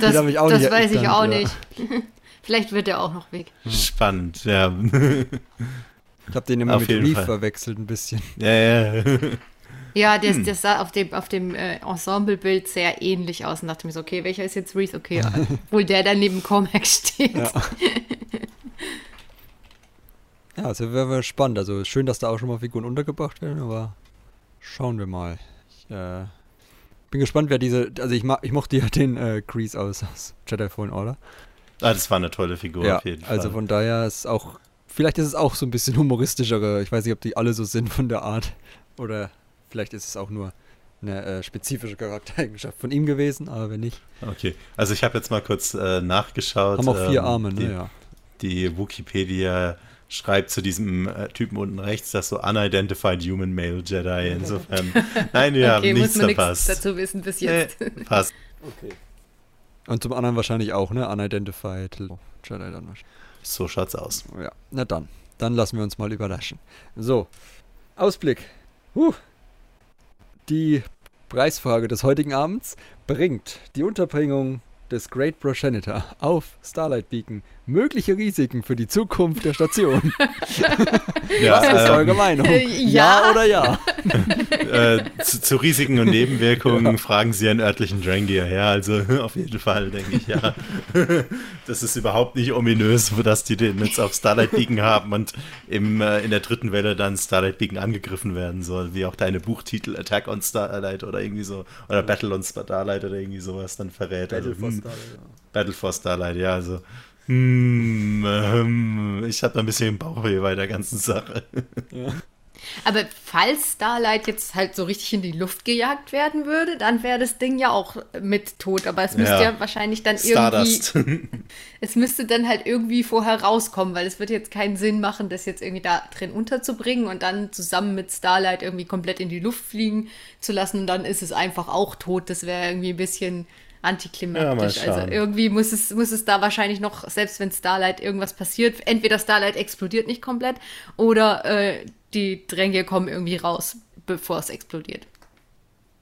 Das,
hab ich auch
das
nicht
weiß ich auch nicht. Vielleicht wird er auch noch weg.
spannend, ja.
Ich habe den immer
Auf
mit Reef verwechselt ein bisschen.
ja, ja.
Ja, das,
Hm.
das sah auf dem, auf dem äh, Ensemblebild sehr ähnlich aus und dachte mir so, okay, welcher ist jetzt Reese? Okay, obwohl der dann neben Cormac steht.
Ja. Ja, also wäre wär spannend. Also schön, dass da auch schon mal Figuren untergebracht werden, aber schauen wir mal. Ich äh, bin gespannt, wer diese. Also ich, ich mochte ja den äh, Grease aus, aus Jedi Fallen Order.
Ah, das war eine tolle Figur
ja,
auf jeden Fall.
also von daher ist auch. Vielleicht ist es auch so ein bisschen humoristischere. Ich weiß nicht, ob die alle so sind von der Art. Oder vielleicht ist es auch nur eine äh, spezifische Charaktereigenschaft von ihm gewesen, aber wenn nicht.
Okay, also ich habe jetzt mal kurz äh, nachgeschaut.
Haben auch vier
ähm,
Arme, ne?
Die,
Ja.
die Wikipedia schreibt zu diesem äh, Typen unten rechts, das so Unidentified Human Male Jedi. Insofern, nein, wir haben
okay,
nichts
muss man nichts
verpasst.
dazu wissen bis
Nee,
jetzt.
passt.
Und zum anderen wahrscheinlich auch, ne? Unidentified Jedi dann wahrscheinlich.
So schaut's aus.
Ja, na dann. Dann lassen wir uns mal überraschen. So, Ausblick. Huh. Die Preisfrage des heutigen Abends bringt die Unterbringung des Great Progenitor auf Starlight Beacon mögliche Risiken für die Zukunft der Station.
Ja,
Was ist
ähm,
eure Meinung?
äh,
ja.
ja.
oder ja?
äh, zu, zu Risiken und Nebenwirkungen fragen Sie einen örtlichen Drangier. Ja, also auf jeden Fall, denke ich, ja. Das ist überhaupt nicht ominös, dass die den jetzt auf Starlight Beacon haben und im, äh, in der dritten Welle dann Starlight Beacon angegriffen werden soll, wie auch deine Buchtitel Attack on Starlight oder irgendwie so, oder Battle on Starlight oder irgendwie sowas dann verrät. Also, hm, Battle for Starlight, ja, also. Hm, ähm, ich habe da ein bisschen Bauchweh bei der ganzen Sache.
Aber falls Starlight jetzt halt so richtig in die Luft gejagt werden würde, dann wäre das Ding ja auch mit tot. Aber es müsste
Ja.
ja, wahrscheinlich dann
Stardust.
irgendwie. Es müsste dann halt irgendwie vorher rauskommen, weil es wird jetzt keinen Sinn machen, das jetzt irgendwie da drin unterzubringen und dann zusammen mit Starlight irgendwie komplett in die Luft fliegen zu lassen und dann ist es einfach auch tot. Das wäre irgendwie ein bisschen
Ja,
antiklimatisch.
schauen.
also irgendwie muss es, muss es da wahrscheinlich noch, selbst wenn Starlight irgendwas passiert, entweder Starlight explodiert nicht komplett oder äh, die Dränge kommen irgendwie raus, bevor es explodiert.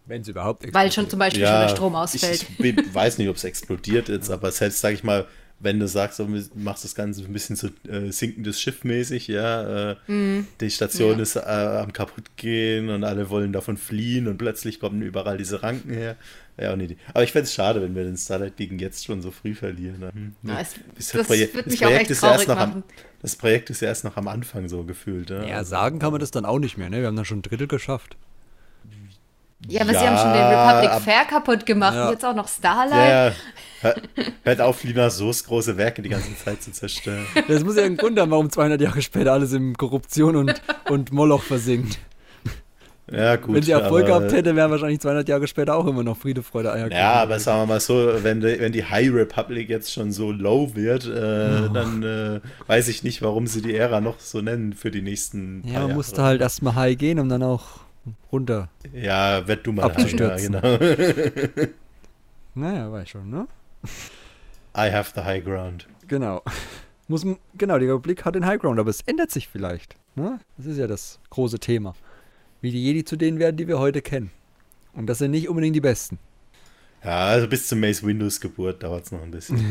Wenn es überhaupt
Weil schon zum Beispiel schon der Strom ausfällt.
Ich, ich weiß nicht, ob es explodiert jetzt, aber selbst, sage ich mal, wenn du sagst, so, du machst das Ganze ein bisschen so äh, sinkendes Schiff mäßig, ja, äh,
Mhm.
die Station ist äh, am kaputt gehen und alle wollen davon fliehen und plötzlich kommen überall diese Ranken her. Ja, auch eine Idee. Aber ich fände es schade, wenn wir den Starlight Beacon jetzt schon so früh verlieren. Hm.
Ja, es-
Ist
das
Projekt- das ist ja erst
traurig
noch am,
machen.
Das Projekt ist ja erst noch am Anfang so gefühlt. Ja,
Ja, sagen kann man das dann auch nicht mehr, ne? Wir haben dann schon ein Drittel geschafft.
Ja, aber
Ja,
sie haben schon den Republic
ab-
Fair kaputt gemacht
Ja.
und jetzt auch noch Starlight.
Ja, ja. Hör- Hört auf, Lina Soos große Werke die ganze Zeit zu zerstören.
Das muss ja einen Grund haben, warum 200 Jahre später alles in Korruption und, und Moloch versinkt.
Ja, gut.
Wenn sie Erfolg
aber-
gehabt hätte, wären wahrscheinlich 200 Jahre später auch immer noch Friede, Freude, Eierkuchen.
Ja, aber sagen wir mal so, wenn die, wenn die High Republic jetzt schon so low wird, äh, dann äh, weiß ich nicht, warum sie die Ära noch so nennen für die nächsten
Ja,
paar
man
Jahre.
musste halt erstmal high gehen, um dann auch runter.
Ja, werd du mal High, ja,
abzustürzen.
genau.
Naja, weiß schon, ne?
I have the high ground.
Genau. Muss, man- genau, die Republik hat den High Ground, aber es ändert sich vielleicht. Ne? Das ist ja das große Thema. Wie die Jedi zu denen werden, die wir heute kennen. Und das sind nicht unbedingt die Besten.
Ja, also bis zum Mace Windows Geburt dauert es noch ein bisschen.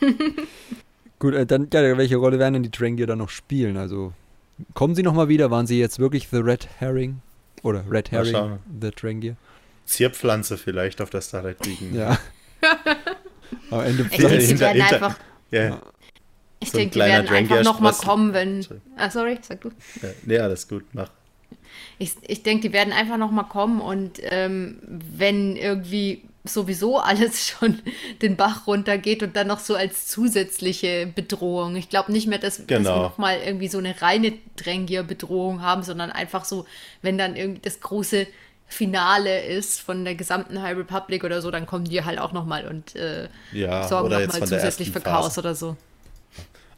Gut, äh, dann, ja, welche Rolle werden denn die Drangir dann noch spielen? Also, kommen sie nochmal wieder? Waren sie jetzt wirklich The Red Herring? Oder Red Herring. The Drangir?
Zierpflanze vielleicht auf der Starlight liegen.
Ja. Am Ende
Ich denke, sie werden
hinter-
einfach,
Ja,
ich
so ein
denke, die werden einfach
Drangier
nochmal
Spross-
kommen, wenn.
Sorry.
Ah, sorry, sag du.
ja, nee, alles gut, mach.
Ich, ich denke, die werden einfach nochmal kommen und ähm, wenn irgendwie sowieso alles schon den Bach runtergeht und dann noch so als zusätzliche Bedrohung. Ich glaube nicht mehr, dass, dass
Genau.
wir nochmal irgendwie so eine reine Drängier-Bedrohung haben, sondern einfach so, wenn dann irgendwie das große Finale ist von der gesamten High Republic oder so, dann kommen die halt auch nochmal und äh,
Ja,
sorgen nochmal zusätzlich für Chaos oder so.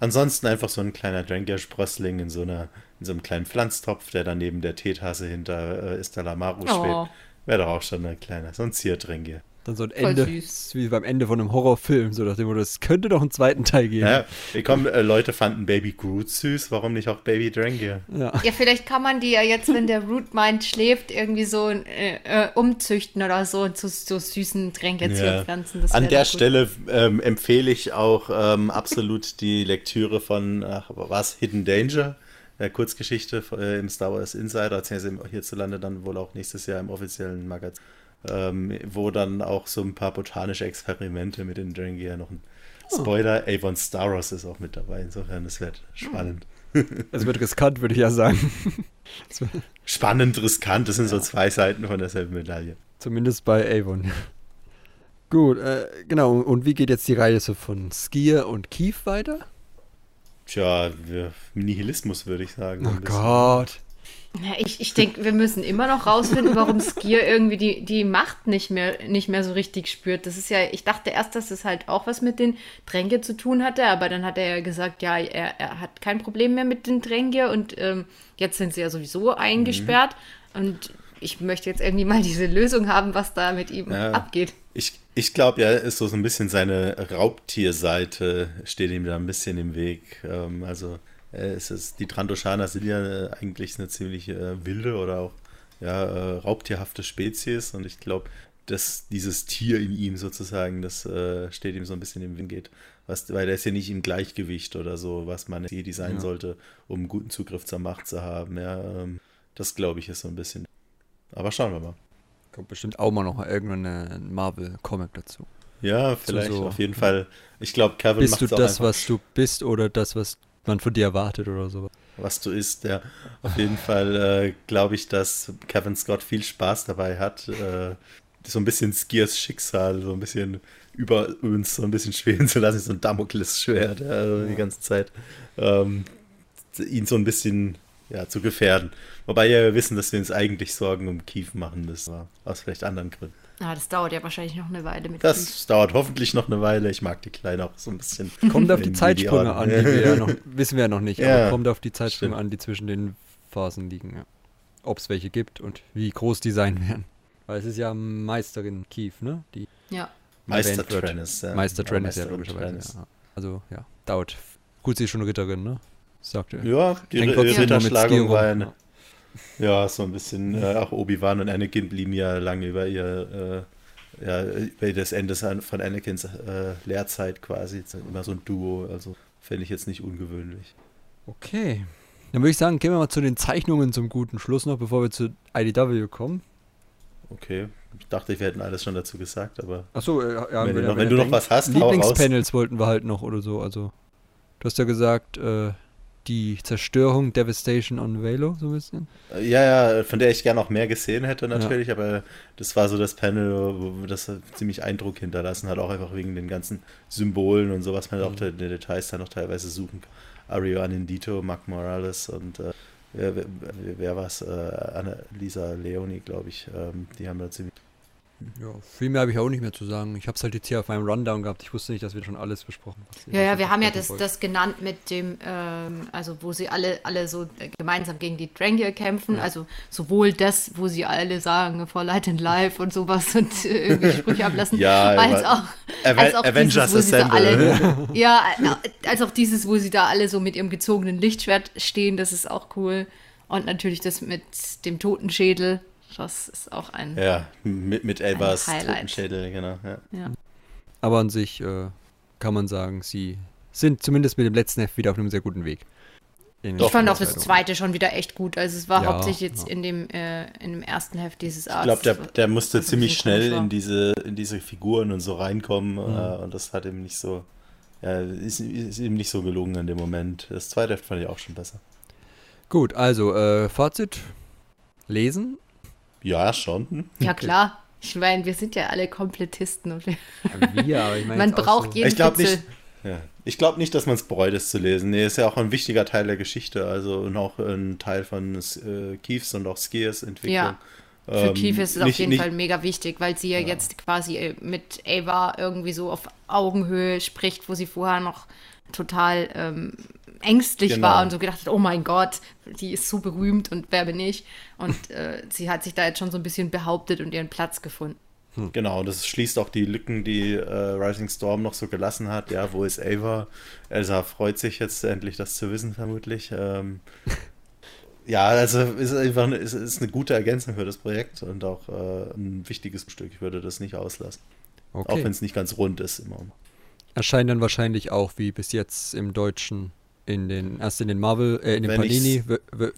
Ansonsten einfach so ein kleiner Drangier-Sprössling in so einer, in so einem kleinen Pflanztopf, der dann neben der Teetasse hinter äh, Istalamaru
Oh.
schwebt. Wäre doch auch schon ein kleiner, so ein Zierdrangier.
Dann so ein
Voll
Ende,
süß.
wie beim Ende von einem Horrorfilm, so nach dem Motto, es könnte doch einen zweiten Teil geben.
Ja, wir kommen, äh, Leute fanden Baby Groot süß, warum nicht auch Baby Drangier?
Ja.
Ja, vielleicht kann man die ja jetzt, wenn der Root Mind schläft, irgendwie so äh, äh, umzüchten oder so zu so süßen Tränke zu pflanzen. Das
An der. Stelle ähm, empfehle ich auch ähm, absolut die Lektüre von, ach, was, Hidden Danger, der Kurzgeschichte äh, im Star Wars Insider, beziehungsweise hierzulande dann wohl auch nächstes Jahr im offiziellen Magazin, ähm, wo dann auch so ein paar botanische Experimente mit den Drangier noch ein Spoiler, Avon Staros ist auch mit dabei, insofern, das wird spannend.
Es wird riskant, würde ich ja sagen. Es
Spannend, riskant, das sind so zwei Seiten von derselben Medaille.
Zumindest bei Avon. Gut, äh, genau. Und wie geht jetzt die Reise von Skier und Keith weiter?
Tja, Nihilismus würde ich sagen.
Oh. Gott.
Ja, ich ich denke, wir müssen immer noch rausfinden, warum Skier irgendwie die, die Macht nicht mehr, nicht mehr so richtig spürt. Das ist ja, ich dachte erst, dass es halt auch was mit den Dränge zu tun hatte, aber dann hat er ja gesagt, ja, er, er hat kein Problem mehr mit den Dränge und ähm, jetzt sind sie ja sowieso eingesperrt und ich möchte jetzt irgendwie mal diese Lösung haben, was da mit ihm
Ja.
abgeht.
Ich, ich glaube, ja, ist so, so ein bisschen seine Raubtierseite steht ihm da ein bisschen im Weg. Ähm, also äh, es ist, die Trandoshaner sind ja äh, eigentlich eine ziemlich äh, wilde oder auch ja, äh, raubtierhafte Spezies und ich glaube, dass dieses Tier in ihm sozusagen, das äh, steht ihm so ein bisschen im Wind geht. Was, weil der ist ja nicht im Gleichgewicht oder so, was man Jedi sein
Ja.
sollte, um einen guten Zugriff zur Macht zu haben. Ja, ähm, das glaube ich ist so ein bisschen. Aber schauen wir mal.
Kommt bestimmt auch mal noch irgendwann ein Marvel-Comic dazu.
Ja, vielleicht
so-
auf jeden Fall. Ich glaube, Kevin
Bist
macht
du
es auch
das,
einfach,
was du bist oder das, was man von dir erwartet oder so?
was du isst. Ja, auf jeden Fall äh, glaube ich, dass Kevin Scott viel Spaß dabei hat. Äh, so ein bisschen Skiers Schicksal, so ein bisschen über uns so ein bisschen schweben zu lassen, so ein Damoklesschwert ja, also die ganze Zeit. Ähm, ihn so ein bisschen ja, zu gefährden. Wobei ja wir wissen, dass wir uns eigentlich Sorgen um Keith machen müssen, aber aus vielleicht anderen Gründen.
Ah, das dauert ja wahrscheinlich noch eine Weile mit
Das
Keith.
dauert hoffentlich noch eine Weile. Ich mag die Kleine auch so ein bisschen.
Kommt auf die Zeitsprünge
die
an, die wir ja noch, wissen wir ja noch nicht,
Ja,
aber kommt auf die Zeitsprünge
stimmt.
an, die zwischen den Phasen liegen, ja. Ob es welche gibt und wie groß die sein werden. Weil es ist ja Meisterin Keith, ne? Die
Ja.
Meister. Trennis. Ja.
Meister Trennis, ja, logischerweise. Ja. Also, ja, dauert. Gut, sie ist schon Ritterin, ne? Sagte.
Ja, die
mit
Ritterschlagung war eine, ja, so ein bisschen, äh, auch Obi-Wan und Anakin blieben ja lange über ihr, äh, ja, über das Ende von Anakins äh, Lehrzeit quasi, immer so ein Duo, also fände ich jetzt nicht ungewöhnlich.
Okay. Dann würde ich sagen, gehen wir mal zu den Zeichnungen zum guten Schluss noch, bevor wir zu IDW kommen.
Okay, ich dachte, wir hätten alles schon dazu gesagt, aber
Achso, äh, ja,
Wenn du
ihr-
noch- wenn du noch was hast.
Lieblingspanels wollten wir halt noch oder so. Also, du hast ja gesagt, äh, die Zerstörung, Devastation on Velo, so ein bisschen.
ja, ja, von der ich gerne noch mehr gesehen hätte natürlich, aber das war so das Panel, wo das ziemlich Eindruck hinterlassen hat, auch einfach wegen den ganzen Symbolen und so, was man auch in den Details dann noch teilweise suchen kann. Ario Anindito, Mark Morales und äh, wer, wer, wer war es? Äh, Annalisa Leoni, glaube ich. Ähm, die haben da ziemlich.
Ja, viel mehr habe ich auch nicht mehr zu sagen. Ich habe es halt jetzt hier auf meinem Rundown gehabt. Ich wusste nicht, dass wir schon alles besprochen haben.
Ja, ja, wir haben ja das, das genannt mit dem, ähm, also wo sie alle, alle so äh, gemeinsam gegen die Drangir kämpfen. Also sowohl das, wo sie alle sagen, for light and life und sowas und äh, irgendwie Sprüche ablassen,
Ja,
als auch,
Ava-
als auch
Avengers
dieses, alle, ja, äh, als auch dieses, wo sie da alle so mit ihrem gezogenen Lichtschwert stehen, das ist auch cool. Und natürlich das mit dem Totenschädel, das ist auch ein,
Ja, mit, mit Elbas
Highlight.
Totenschädel, genau. Ja.
ja.
Aber an sich äh, kann man sagen, sie sind zumindest mit dem letzten Heft wieder auf einem sehr guten Weg. In
Ich fand auch das zweite schon wieder echt gut. Also es war
Ja,
hauptsächlich jetzt
ja.
in dem äh, in dem ersten Heft dieses
Ich
Arts.
glaube, der, der musste ziemlich schnell in diese, in diese Figuren und so reinkommen äh, und das hat ihm nicht so, ja, ist, ist ihm nicht so gelungen in dem Moment. Das zweite Heft fand ich auch schon besser.
Gut, also äh, Fazit. Lesen.
Ja, schon. Hm.
Ja klar. Ich meine, wir sind ja alle Komplettisten und wir,
Ja, wir, aber ich meine
man braucht
so,
jeden
Ich glaube
Kitzel.
nicht, ja. ich glaube nicht, dass man es bereut, es zu lesen. Nee, ist ja auch ein wichtiger Teil der Geschichte, also und auch ein Teil von äh, Keiths und auch Skiers Entwicklung.
Ja. Für
Ähm,
Keith ist es auf
nicht-
jeden
nicht-
Fall mega wichtig, weil sie ja, jetzt quasi äh, mit Ava irgendwie so auf Augenhöhe spricht, wo sie vorher noch total ähm, ängstlich
Genau.
war und so gedacht hat, oh mein Gott, die ist so berühmt und wer bin ich? Und äh, sie hat sich da jetzt schon so ein bisschen behauptet und ihren Platz gefunden.
Genau, und das schließt auch die Lücken, die äh, Rising Storm noch so gelassen hat. Ja, wo ist Ava? Elsa freut sich jetzt endlich, das zu wissen, vermutlich. Ähm, ja, also ist einfach eine, ist, ist eine gute Ergänzung für das Projekt und auch äh, ein wichtiges Stück. Ich würde das nicht auslassen. Auch
okay.
wenn es nicht ganz rund ist immer.
Erscheint dann wahrscheinlich auch wie bis jetzt im Deutschen in den erst in den Marvel, äh, in den
Wenn
Panini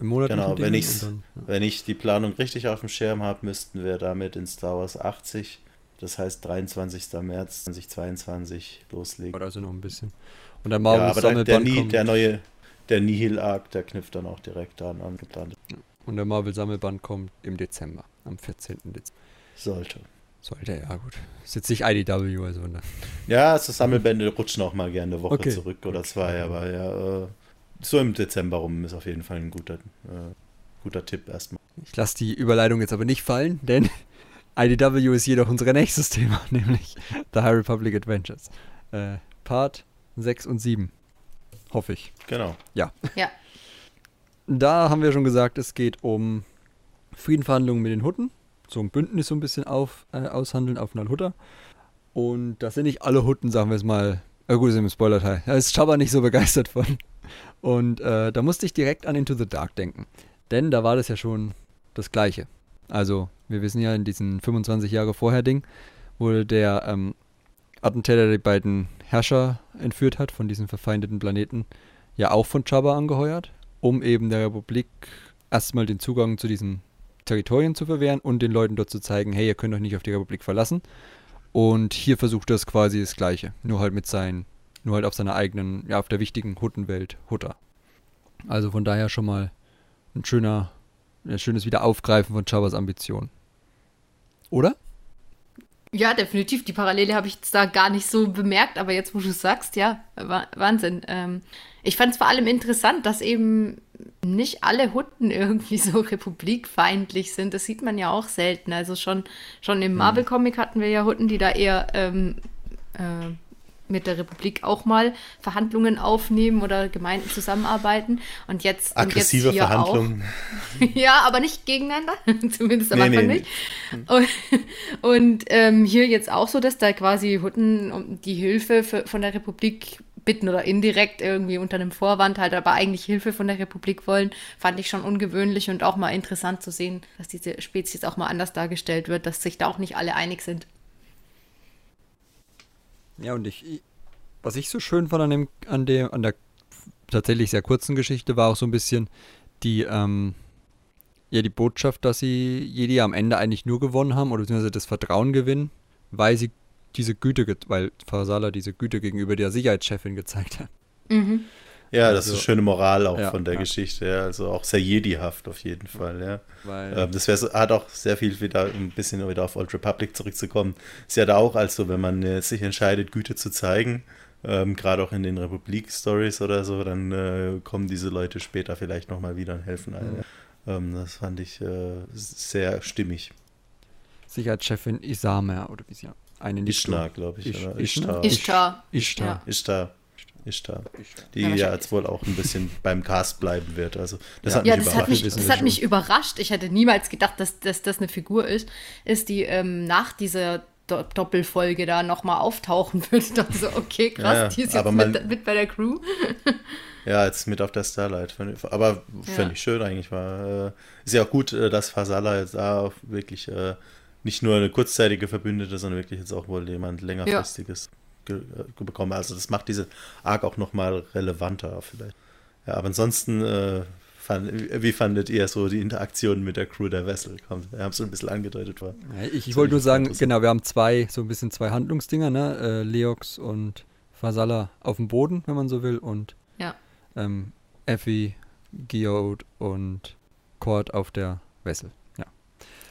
monatlichen
Genau, wenn ich's-
dann,
Wenn ich die Planung richtig auf dem Schirm habe, müssten wir damit in Star Wars 80, das heißt 23. März 2022 loslegen.
ja, also noch ein bisschen. Und der Marvel
ja, aber der, der,
Sammelband
Ni-
kommt
der neue, der Nihil-Arc, der knüpft dann auch direkt an, angeplant.
und der Marvel Sammelband kommt im Dezember, am 14. Dezember.
Sollte.
Sollte ja gut. Ist jetzt nicht IDW, also ne.
Ja, also Sammelbände rutschen auch mal gerne eine Woche
Okay.
zurück oder zwei, aber ja, äh, so im Dezember rum ist auf jeden Fall ein guter, äh, guter Tipp erstmal.
Ich lasse die Überleitung jetzt aber nicht fallen, denn IDW ist jedoch unser nächstes Thema, nämlich The High Republic Adventures. Äh, Part 6 und 7. Hoffe ich.
Genau.
Ja,
Da haben wir schon gesagt, es geht um Friedenverhandlungen mit den Hutten. So ein Bündnis so ein bisschen auf, äh, aushandeln auf Nalhutta. Und das sind nicht alle Hutten, sagen wir es mal. Äh, gut, ist im Spoiler-Teil. Da ist Shabba nicht so begeistert von. Und äh, da musste ich direkt an Into the Dark denken. Denn da war das ja schon das Gleiche. Also, wir wissen ja in diesen 25 Jahre vorher Ding, wo der ähm, Attentäter die beiden Herrscher entführt hat von diesen verfeindeten Planeten, ja auch von Jabba angeheuert, um eben der Republik erstmal den Zugang zu diesen Territorien zu verwehren und den Leuten dort zu zeigen, hey, ihr könnt euch nicht auf die Republik verlassen. Und hier versucht er es quasi das Gleiche, nur halt mit seinen, nur halt auf seiner eigenen, ja, auf der wichtigen Huttenwelt Hutter. Also von daher schon mal ein schöner, ein schönes Wiederaufgreifen von Chavas Ambition. Oder?
Ja, definitiv. Die Parallele habe ich jetzt da gar nicht so bemerkt, aber jetzt, wo du es sagst, ja, Wahnsinn. Ähm, ich fand es vor allem interessant, dass eben nicht alle Hutten irgendwie so republikfeindlich sind. Das sieht man ja auch selten. Also schon, schon im mhm. Marvel-Comic hatten wir ja Hutten, die da eher ähm, äh, mit der Republik auch mal Verhandlungen aufnehmen oder Gemeinden zusammenarbeiten. Und jetzt
aggressive
und jetzt
Verhandlungen.
Auch. ja, aber nicht gegeneinander, zumindest am nee, Anfang nee, nicht. Und, und ähm, hier jetzt auch so, dass da quasi Hutten um die Hilfe für, von der Republik bitten oder indirekt irgendwie unter einem Vorwand halt, aber eigentlich Hilfe von der Republik wollen, fand ich schon ungewöhnlich und auch mal interessant zu sehen, dass diese Spezies auch mal anders dargestellt wird, dass sich da auch nicht alle einig sind.
Ja, und ich, was ich so schön fand an dem, an dem, an der tatsächlich sehr kurzen Geschichte, war auch so ein bisschen die, ähm, ja, die Botschaft, dass sie Jedi am Ende eigentlich nur gewonnen haben, oder beziehungsweise das Vertrauen gewinnen, weil sie diese Güte, weil Fasala diese Güte gegenüber der Sicherheitschefin gezeigt hat.
Mhm.
Ja, das also, ist eine schöne Moral auch ja, von der ja. Geschichte, ja. also auch sehr Jedi-haft auf jeden Fall, ja. Weil, ähm, das wär, hat auch sehr viel wieder ein bisschen wieder auf Old Republic zurückzukommen. Ist ja da auch also, wenn man äh, sich entscheidet, Güte zu zeigen, ähm, gerade auch in den Republik-Stories oder so, dann äh, kommen diese Leute später vielleicht nochmal wieder und helfen einem. Mhm. Ähm, das fand ich äh, sehr stimmig.
Sicherheitschefin Isama oder wie sie
eine Ishtar, glaube ich.
Ish, Ishtar. Ishtar.
Ishtar. Ishtar. Ishtar. Die ja, ja jetzt wohl auch ein bisschen beim Cast bleiben wird. Also das
ja.
hat mich
ja, das überrascht. Hat mich, das hat mich überrascht. Ich hätte niemals gedacht, dass, dass das eine Figur ist, ist die ähm, nach dieser Do Doppelfolge da nochmal auftauchen wird. Ich dachte so, okay, krass, ja, die ist jetzt man, mit, mit, bei der Crew.
ja, jetzt mit auf der Starlight. Aber fände ich schön eigentlich. War, äh, ist ja auch gut, äh, dass Fasala jetzt da auch wirklich äh, nicht nur eine kurzzeitige Verbündete, sondern wirklich jetzt auch wohl jemand längerfristiges äh, bekommen. Also das macht diese Arc auch nochmal relevanter vielleicht. Ja, aber ansonsten, äh, fand, wie fandet ihr so die Interaktion mit der Crew der Vessel? wir haben es so ein bisschen angedeutet. War.
Ich, ich wollte nur sagen, genau, wir haben zwei, so ein bisschen zwei Handlungsdinger, ne? Äh, Leox und Fasala auf dem Boden, wenn man so will, und
ja.
ähm, Effie, Geode und Cord auf der Vessel.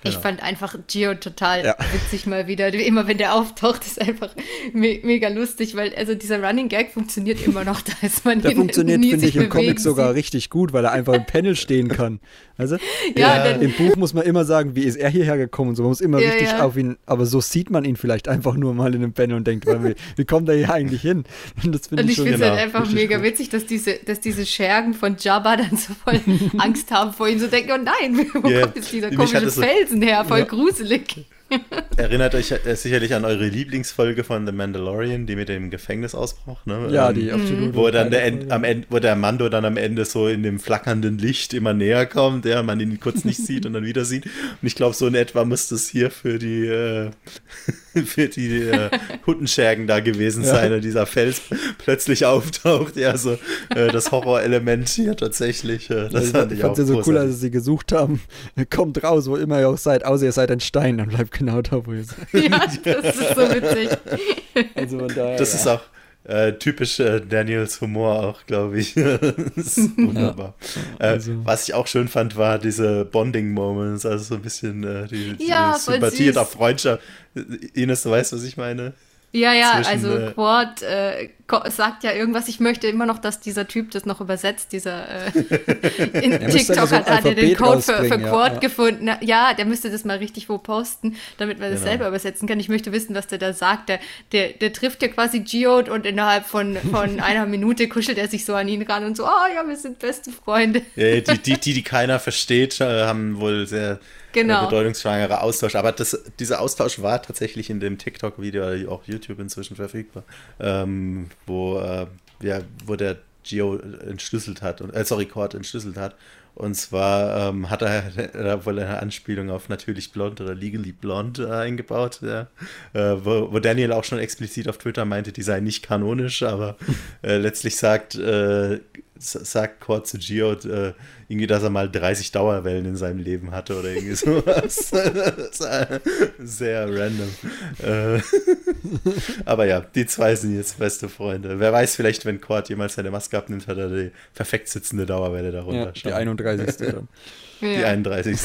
Ich fand einfach Gio total ja. witzig mal wieder. Immer wenn der auftaucht, ist einfach me mega lustig, weil also dieser Running Gag funktioniert immer noch. Da ist man
Der funktioniert, finde ich, im Comic sogar richtig gut, weil er einfach im Panel stehen kann. Also, ja, ja, im Buch muss man immer sagen, wie ist er hierher gekommen und so. Man muss immer ja, richtig ja. auf ihn, aber so sieht man ihn vielleicht einfach nur mal in einem Panel und denkt, wie, wie kommt er hier eigentlich hin?
Und das finde ich, ich finde es halt genau, einfach mega gut. witzig, dass diese, dass diese Schergen von Jabba dann so voll Angst haben vor ihm, so denken, oh nein, wo kommt jetzt dieser komische Felsen her? Voll gruselig.
Erinnert euch äh, sicherlich an eure Lieblingsfolge von The Mandalorian, die mit dem Gefängnisausbruch, ne?
Ja, ähm, die absolut.
Wo dann der, End, am Ende, wo der Mando dann am Ende so in dem flackernden Licht immer näher kommt, ja, man ihn kurz nicht sieht und dann wieder sieht. Und ich glaube, so in etwa muss das hier für die, äh, für die äh, Huttenschergen da gewesen sein, ja. dieser Fels plötzlich auftaucht. Ja, so äh, das Horrorelement hier tatsächlich. Äh, das
fand ich, fand ja so cool, als sie gesucht haben, kommt raus, wo immer ihr auch seid, außer ihr seid ein Stein, dann bleibt genau da, wo ihr seid.
Ja, das ist so witzig.
Also von daher, das ja. ist auch äh, typisch äh, Daniels Humor auch, glaube ich. das ist wunderbar. Ja, äh, also. äh, was ich auch schön fand, war diese Bonding-Moments, also so ein bisschen äh, die, die
ja,
Sympathie und auch Freundschaft. Ines, du weißt, was ich meine?
Ja, ja, Zwischen, also äh, Quad äh, sagt ja irgendwas. Ich möchte immer noch, dass dieser Typ das noch übersetzt. Dieser äh, in TikTok so hat er den Code für, für Quad ja, gefunden. Ja, der müsste das mal richtig wo posten, damit man das genau. selber übersetzen kann. Ich möchte wissen, was der da sagt. Der, der, der trifft ja quasi Geode und innerhalb von, von einer Minute kuschelt er sich so an ihn ran und so, oh ja, wir sind beste Freunde.
Ja, die, die, die, die keiner versteht, äh, haben wohl sehr genau. bedeutungsschwangerer Austausch. Aber das, dieser Austausch war tatsächlich in dem TikTok-Video, auch YouTube inzwischen verfügbar, ähm, wo, äh, ja, wo der Gio entschlüsselt hat, und, äh, sorry, Cord entschlüsselt hat. Und zwar ähm, hat er wohl eine Anspielung auf natürlich blond oder legally blond äh, eingebaut, ja. äh, wo, wo, Daniel auch schon explizit auf Twitter meinte, die sei nicht kanonisch, aber äh, letztlich sagt, äh, sagt Cord zu Gio äh, irgendwie, dass er mal 30 Dauerwellen in seinem Leben hatte oder irgendwie sowas. Sehr random. Äh, aber ja, die zwei sind jetzt beste Freunde. Wer weiß, vielleicht, wenn Cord jemals seine Maske abnimmt, hat er die perfekt sitzende Dauerwelle darunter.
Ja, die 31. dann.
Die 31.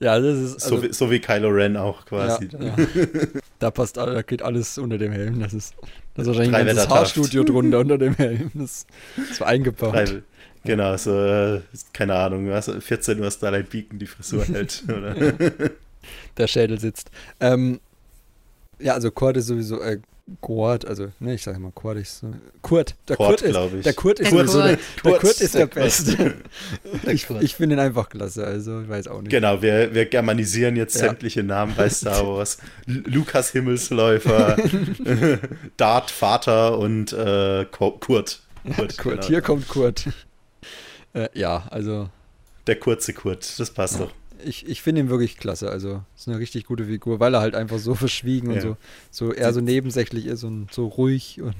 Ja, das ist.
Also, so, wie, so, wie, Kylo Ren auch quasi.
Ja, ja. Da passt, da geht alles unter dem Helm. Das ist, das ist wahrscheinlich ein ganzes Haarstudio drunter unter dem Helm. Das, das war eingebaut. Drei,
genau, so, äh, keine Ahnung, was, 14 Uhr Starlight Beacon die Frisur hält. Oder?
Der Schädel sitzt. Ähm, ja, also Cord ist sowieso, äh, Kurt, also, ne, ich sage immer Kurt, ich so, Kurt, der Kurt, Kurt ist, ich. der Kurt ist, Kurt. So, der, der Kurt ist der, der Beste. ich, ich finde ihn einfach klasse, also, ich weiß auch nicht.
Genau, wir, wir germanisieren jetzt ja. sämtliche Namen bei Star Wars. Lukas Himmelsläufer, Dart Vater und äh, Kurt. Kurt,
Kurt genau. hier kommt Kurt. Äh, ja, also.
Der kurze Kurt, das passt ja. doch
ich, ich finde ihn wirklich klasse. Also, ist eine richtig gute Figur, weil er halt einfach so verschwiegen ja. und so, so eher so nebensächlich ist und so ruhig. Und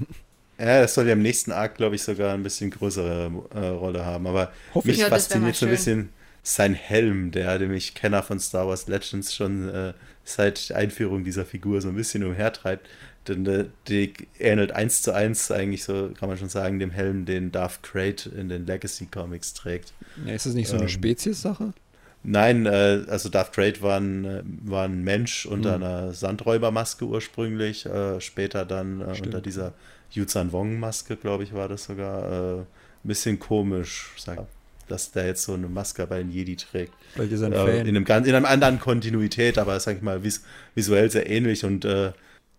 ja, das soll ja im nächsten Arc, glaube ich, sogar ein bisschen größere äh, Rolle haben. Aber Hoffe mich fasziniert so ein bisschen sein Helm, der, dem ich Kenner von Star Wars Legends schon äh, seit Einführung dieser Figur so ein bisschen umhertreibt. Denn äh, die ähnelt eins zu eins eigentlich so, kann man schon sagen, dem Helm, den Darth Crate in den Legacy Comics trägt.
Ja, ist das nicht so eine ähm, Spezies-Sache?
Nein, äh, also Darth Crate war ein, äh, war ein Mensch unter mhm. einer Sandräubermaske ursprünglich, äh, später dann äh, unter dieser Yuzhan Wong-Maske, glaube ich, war das sogar. Äh, ein bisschen komisch, sag, dass der jetzt so eine Maske bei einem Jedi trägt.
Vielleicht ist er ein äh, Fan.
In einem, in einem anderen Kontinuität, aber sag ich mal, vis visuell sehr ähnlich und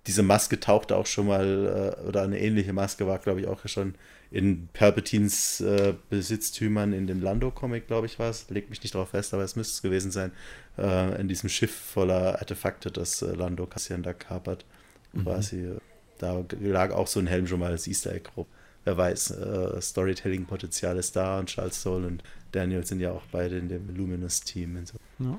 diese Maske tauchte auch schon mal, oder eine ähnliche Maske war, glaube ich, auch schon in Palpatines äh, Besitztümern in dem Lando-Comic, glaube ich, war es. Legt mich nicht darauf fest, aber es müsste es gewesen sein. Äh, in diesem Schiff voller Artefakte, das äh, Lando Cassian da kapert. Mhm. Quasi. Da lag auch so ein Helm schon mal als Easter Egg rum. Wer weiß, äh, Storytelling-Potenzial ist da und Charles Soule und Daniel sind ja auch beide in dem Luminous-Team. So. Ja.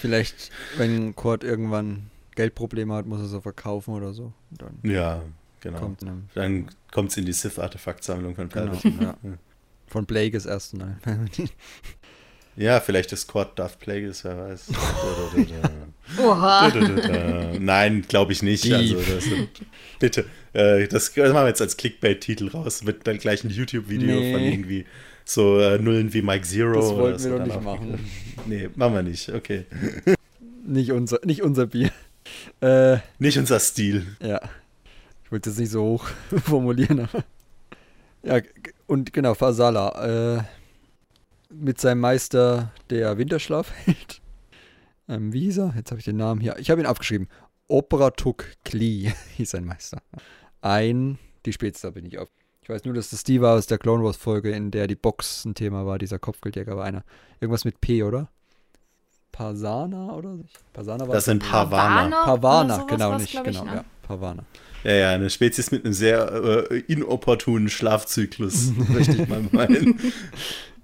Vielleicht, wenn Cord irgendwann Geldprobleme hat, muss er so verkaufen oder so.
Dann ja, Genau. Kommt Dann kommt es in die Sith-Artefaktsammlung von genau, Palpatine. Genau, ja.
Von Plagueis erst, nein.
ja, vielleicht ist Quad Darth Plagueis, wer weiß.
Oha.
Nein, glaube ich nicht. Also, das, bitte, äh, das, das, machen wir jetzt als Clickbait-Titel raus mit dann gleich ein YouTube-Video nee. von irgendwie so äh, Nullen wie Mike Zero. Das
wollten wir doch nicht machen.
Nee, machen wir nicht, okay.
nicht, unser, nicht unser Bier.
Äh, nicht unser Stil.
Ja. Ich wollte es nicht so hoch formulieren, aber. Ja, und genau, Fasala. Äh, mit seinem Meister, der Winterschlaf hält. Ähm, wie hieß er? Jetzt habe ich den Namen hier. Ich habe ihn aufgeschrieben. Opratuk Kli hieß sein Meister. Ein, die Spätster bin ich auf. Ich weiß nur, dass das die war aus der Clone Wars Folge, in der die Box ein Thema war. Dieser Kopfgeldjäger war einer. Irgendwas mit P, oder? Pasana oder so?
Pasana war das sind Pavana.
Pavana, genau nicht, genau, ne? ja. Pavana.
Ja, ja, eine Spezies mit einem sehr äh, inopportunen Schlafzyklus, möchte ich mal meinen.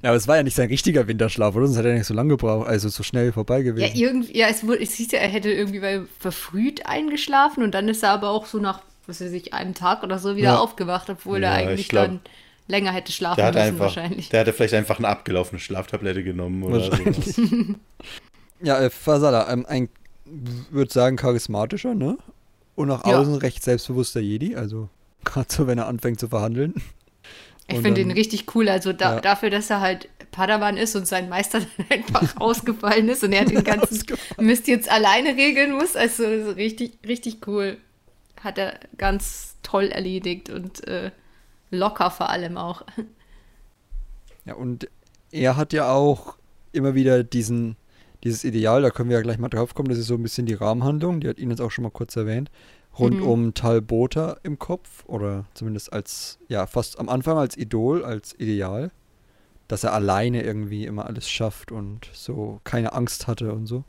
Ja, aber es war ja nicht sein richtiger Winterschlaf, oder? Sonst hat er nicht so lange gebraucht, also so schnell vorbei gewesen.
Ja, irgendwie, ja, es, es hieß ja, er hätte irgendwie verfrüht eingeschlafen und dann ist er aber auch so nach, was weiß ich, einem Tag oder so wieder ja. aufgewacht, obwohl ja, er eigentlich glaub, dann länger hätte schlafen müssen
einfach,
wahrscheinlich.
Der hatte vielleicht einfach eine abgelaufene Schlaftablette genommen oder so.
ja, äh, Fasala, ähm, ein, würde sagen, charismatischer, ne? Und nach ja. außen recht selbstbewusster Jedi, also gerade so, wenn er anfängt zu verhandeln.
Ich finde ihn richtig cool, also da, ja. dafür, dass er halt Padawan ist und sein Meister dann einfach ausgefallen ist und er den ganzen Mist jetzt alleine regeln muss, also richtig, richtig cool. Hat er ganz toll erledigt und äh, locker vor allem auch.
Ja, und er hat ja auch immer wieder diesen dieses Ideal, da können wir ja gleich mal drauf kommen, das ist so ein bisschen die Rahmenhandlung, die hat Ihnen jetzt auch schon mal kurz erwähnt, rund mhm. um Talbota im Kopf oder zumindest als, ja, fast am Anfang als Idol, als Ideal, dass er alleine irgendwie immer alles schafft und so keine Angst hatte und so.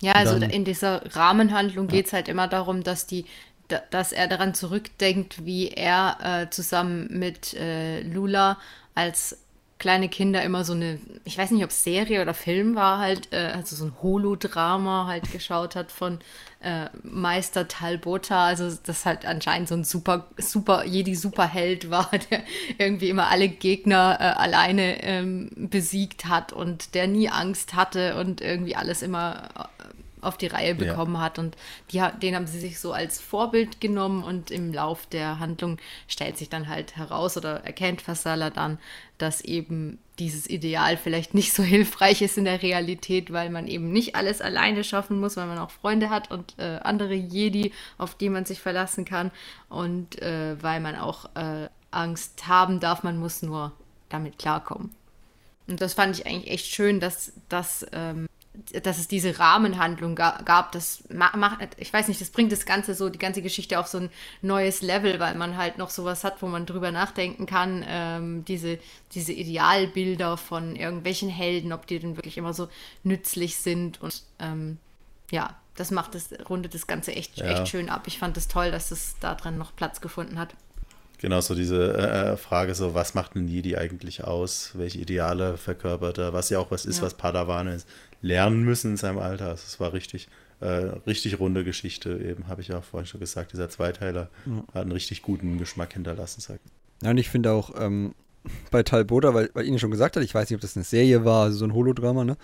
Ja, also in dieser Rahmenhandlung ja. geht es halt immer darum, dass die da, dass er daran zurückdenkt, wie er äh, zusammen mit äh, Lula als kleine Kinder immer so eine, ich weiß nicht, ob es Serie oder Film war, halt, äh, also so ein Holodrama halt geschaut hat von äh, Meister Talbota, also das halt anscheinend so ein super, super, Jedi-Superheld war, der irgendwie immer alle Gegner äh, alleine ähm, besiegt hat und der nie Angst hatte und irgendwie alles immer äh, auf die Reihe bekommen ja. hat. Und die, den haben sie sich so als Vorbild genommen und im Lauf der Handlung stellt sich dann halt heraus oder erkennt Fasala dann, dass eben dieses Ideal vielleicht nicht so hilfreich ist in der Realität, weil man eben nicht alles alleine schaffen muss, weil man auch Freunde hat und äh, andere Jedi, auf die man sich verlassen kann und äh, weil man auch äh, Angst haben darf, man muss nur damit klarkommen. Und das fand ich eigentlich echt schön, dass, dass ähm, dass es diese Rahmenhandlung gab, das macht, ich weiß nicht, das bringt das Ganze so, die ganze Geschichte auf so ein neues Level, weil man halt noch sowas hat, wo man drüber nachdenken kann, ähm, diese, diese Idealbilder von irgendwelchen Helden, ob die denn wirklich immer so nützlich sind und ähm, ja, das macht das, rundet das Ganze echt, ja. echt schön ab. Ich fand es das toll, dass es da drin noch Platz gefunden hat.
Genau, so diese äh, äh, Frage, so was macht ein Jedi eigentlich aus? Welche Ideale verkörpert er? Was ja auch was ist, ja. was Padawane lernen müssen in seinem Alter. Also es war richtig, äh, richtig runde Geschichte, eben, habe ich ja vorhin schon gesagt. Dieser Zweiteiler ja. hat einen richtig guten Geschmack hinterlassen. Sag.
Ja, und ich finde auch ähm, bei Talboda, weil, weil Ihnen schon gesagt hat, ich weiß nicht, ob das eine Serie war, also so ein Holodrama, ne?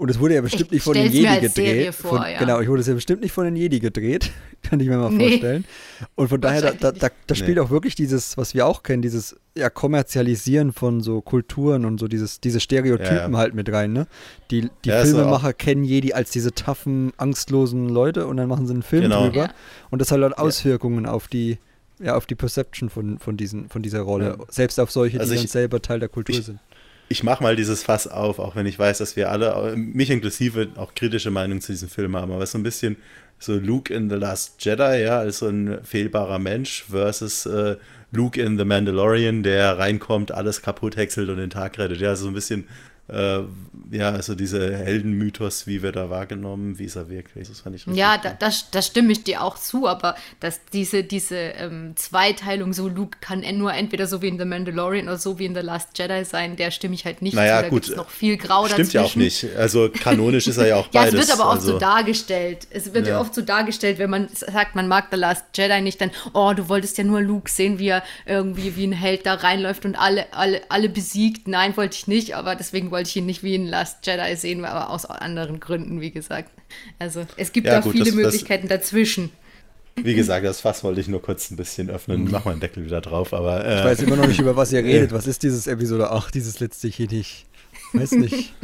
Und es wurde ja bestimmt ich nicht von den Jedi gedreht. Vor, von, ja. Genau, ich wurde es ja bestimmt nicht von den Jedi gedreht, kann ich mir mal nee. vorstellen. Und von daher, da, da, da spielt nee. auch wirklich dieses, was wir auch kennen, dieses ja, Kommerzialisieren von so Kulturen und so dieses, diese Stereotypen ja, ja. halt mit rein, ne? Die, die Filmemacher kennen Jedi als diese taffen, angstlosen Leute und dann machen sie einen Film genau. drüber. Und das hat halt Auswirkungen auf die, ja, auf die Perception von, von, diesen, von dieser Rolle. Selbst auf solche, also die ich, dann selber Teil der Kultur
ich,
sind
ich mache mal dieses Fass auf, auch wenn ich weiß, dass wir alle, mich inklusive, auch kritische Meinungen zu diesem Film haben, aber so ein bisschen so Luke in The Last Jedi, ja, als so ein fehlbarer Mensch versus äh, Luke in The Mandalorian, der reinkommt, alles kaputt häckselt und den Tag rettet. Ja, so ein bisschen äh, ja, also diese Heldenmythos, wie wir da wahrgenommen, wie ist er wirklich, das fand ich
Ja, da, das, das stimme ich dir auch zu, aber dass diese, diese ähm, Zweiteilung, so Luke kann nur entweder so wie in The Mandalorian oder so wie in The Last Jedi sein, der stimme ich halt nicht
naja,
zu. Da
gut,
noch viel Grau
stimmt dazwischen. ja auch nicht. Also kanonisch ist er ja auch beides.
ja, es wird aber oft
also,
so dargestellt. Es wird ja. oft so dargestellt, wenn man sagt, man mag The Last Jedi nicht, dann, oh, du wolltest ja nur Luke sehen, wie er irgendwie wie ein Held da reinläuft und alle, alle, alle besiegt. Nein, wollte ich nicht, aber deswegen wollte ich ihn nicht wie in Last Jedi sehen, aber aus anderen Gründen, wie gesagt. Also es gibt ja, da gut, viele das, Möglichkeiten das, dazwischen.
Wie gesagt, das Fass wollte ich nur kurz ein bisschen öffnen. Mach mal den Deckel wieder drauf, aber.
Äh, ich weiß immer noch nicht, über was ihr redet. Was ist dieses Episode 8, dieses letzte hier nicht? Weiß nicht.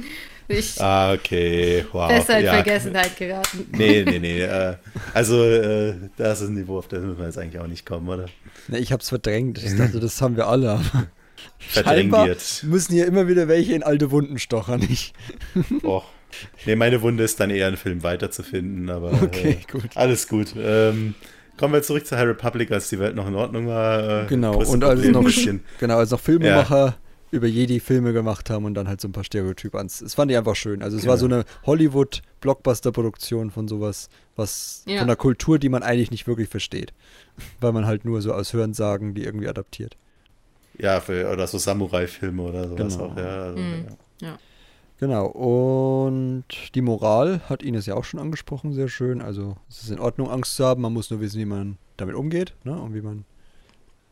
Ich
ah, okay, wow.
Besser in ja. Vergessenheit geraten.
Nee, nee, nee. Äh, also, äh, das ist ein Niveau, auf das müssen wir jetzt eigentlich auch nicht kommen, oder?
Nee, ich hab's verdrängt. Ich dachte, das haben wir alle.
Verdrängt.
müssen hier immer wieder welche in alte Wunden stochern, nicht?
Och. Nee, meine Wunde ist dann eher ein Film weiterzufinden, aber
okay, äh, gut.
alles gut. Ähm, kommen wir zurück zu High Republic, als die Welt noch in Ordnung war.
Äh, genau, und als noch, genau, als noch Filmemacher ja. über Jedi Filme gemacht haben und dann halt so ein paar Stereotype ans. Es fand ich einfach schön. Also es genau. war so eine Hollywood-Blockbuster-Produktion von sowas, was ja. von der Kultur, die man eigentlich nicht wirklich versteht. Weil man halt nur so aus Hörensagen die irgendwie adaptiert.
Ja, für, oder so Samurai-Filme oder sowas genau. auch, ja, also, mhm.
ja.
Genau, und die Moral hat Ines ja auch schon angesprochen, sehr schön. Also es ist in Ordnung, Angst zu haben, man muss nur wissen, wie man damit umgeht, ne? Und wie man.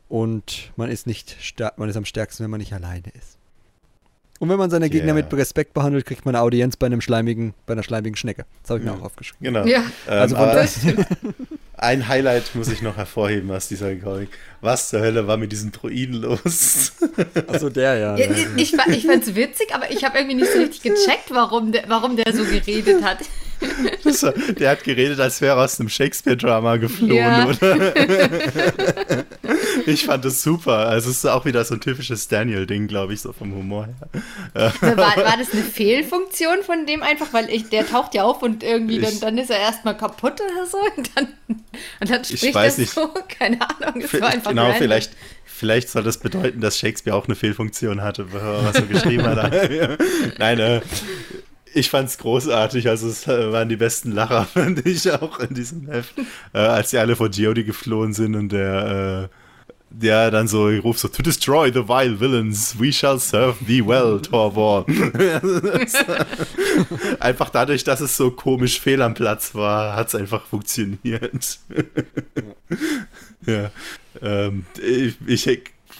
Und man ist nicht man ist am stärksten, wenn man nicht alleine ist. Und wenn man seine Gegner yeah. mit Respekt behandelt, kriegt man eine Audienz bei einem schleimigen, bei einer schleimigen Schnecke. Das habe ich mir auch aufgeschrieben.
Genau.
Ja.
Also von
ähm, ein Highlight muss ich noch hervorheben aus dieser Comic. Was zur Hölle war mit diesem Druiden los?
Achso, der, ja.
ja ich, ich, ich fand es witzig, aber ich habe irgendwie nicht so richtig gecheckt, warum der, warum der so geredet hat.
Das, der hat geredet, als wäre er aus einem Shakespeare-Drama geflohen, ja. oder? Ich fand das super. Also es ist auch wieder so ein typisches Daniel-Ding, glaube ich, so vom Humor
her. War, war, das eine Fehlfunktion von dem einfach? Weil ich, der taucht ja auf und irgendwie, dann, dann ist er erstmal kaputt oder so und dann, und dann spricht ich weiß er so. Keine Ahnung, es war einfach
Genau, vielleicht, vielleicht soll das bedeuten, dass Shakespeare auch eine Fehlfunktion hatte, was er geschrieben hat. Nein, äh, ich fand's großartig, also es äh, waren die besten Lacher, fand ich auch in diesem Heft, äh, als die alle vor Geody geflohen sind und der, äh, der dann so ruft so, to destroy the vile villains, we shall serve thee well, Torvor. einfach dadurch, dass es so komisch fehl am Platz war, hat's einfach funktioniert. ja, ähm, ich, ich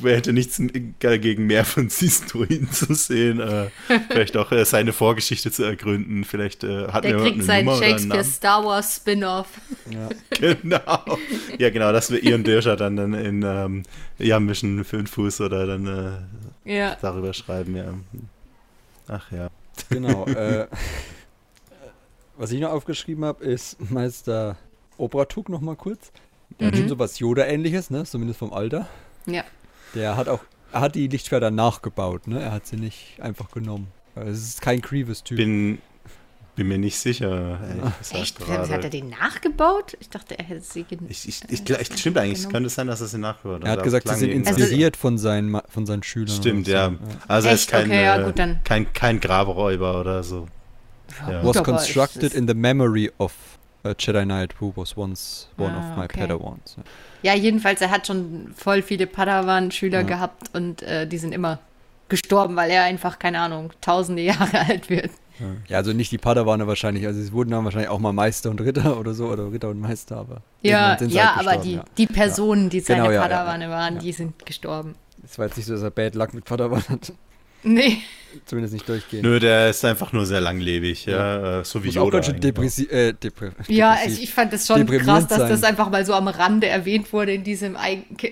wer hätte nichts dagegen, mehr von Sistoin zu sehen. Äh, vielleicht auch äh, seine Vorgeschichte zu ergründen. Vielleicht äh, hat
Der
er
kriegt sein Shakespeare Star Wars Spin-off.
Ja. genau. Ja, genau, dass wir Ian Dirscher dann, dann in ähm, ja, Mission 5 Fuß oder dann äh, ja. darüber schreiben. Ja. Ach ja.
Genau. Äh, was ich noch aufgeschrieben habe, ist Meister Obratuk noch mal kurz. Der mhm. hat schon so was Yoda-ähnliches, ne? Zumindest vom Alter.
Ja.
Der hat auch, er hat die Lichtschwerter nachgebaut, ne? Er hat sie nicht einfach genommen. Es ist kein Grievous-Typ.
Bin, bin mir nicht sicher.
Ey, Echt? Gerade. Hat er den nachgebaut? Ich dachte, er hätte sie
genommen. Ich, ich, ich, ich, stimmt eigentlich. Es könnte sein, dass er sie nachgebaut hat.
Er hat gesagt, sie sind inspiriert also, von, seinen, von seinen Schülern.
Stimmt, ja. So. Also er ist kein, okay, ja, gut, kein, kein Grabräuber oder so.
Ja. Was constructed in the memory of a Jedi Knight who was once one ah, of my okay. Padawans.
Ja, jedenfalls, er hat schon voll viele Padawan-Schüler ja. gehabt und äh, die sind immer gestorben, weil er einfach, keine Ahnung, tausende Jahre alt wird.
Ja, also nicht die Padawane wahrscheinlich, also sie wurden dann wahrscheinlich auch mal Meister und Ritter oder so, oder Ritter und Meister, aber.
Ja, ja, halt aber die, ja. die Personen, die seine genau, Padawane waren, die sind gestorben.
Es war jetzt nicht so, dass er Bad Luck mit Padawan hat.
Nee.
Zumindest nicht durchgehen.
Nö, der ist einfach nur sehr langlebig, ja. ja. Äh, so wie Yoda. Auch ganz schön
depressi äh, depre
ja, ich, ich fand es schon krass, dass sein. das einfach mal so am Rande erwähnt wurde in diesem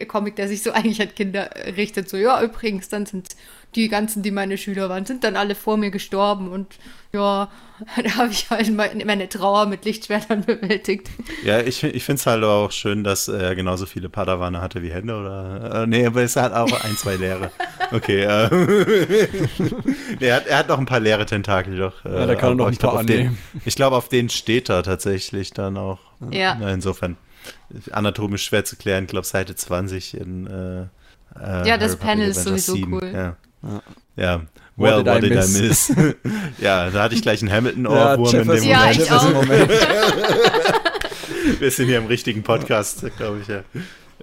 Comic, der sich so eigentlich an Kinder richtet. So, ja, übrigens, dann sind die ganzen, die meine Schüler waren, sind dann alle vor mir gestorben und ja, da habe ich halt meine Trauer mit Lichtschwertern bewältigt.
Ja, ich, ich finde es halt auch schön, dass er genauso viele Padawane hatte wie Hände oder. Äh, nee, aber es hat auch ein, zwei leere. Okay. Äh, nee, er, hat, er hat noch ein paar leere Tentakel doch.
Äh, ja, da kann er noch ein paar
annehmen. Den, ich glaube, auf den steht er tatsächlich dann auch.
Ja.
Na, insofern. Anatomisch schwer zu klären, ich glaube Seite 20 in. Äh,
äh ja, das Panel ist sowieso 7. cool.
Ja. Ja. Well, what did, what did I miss? I miss? ja, da hatte ich gleich einen Hamilton-Ohrwurm ja, in dem
ja, Moment. Ich auch. Moment.
Wir sind hier im richtigen Podcast, glaube ich, ja.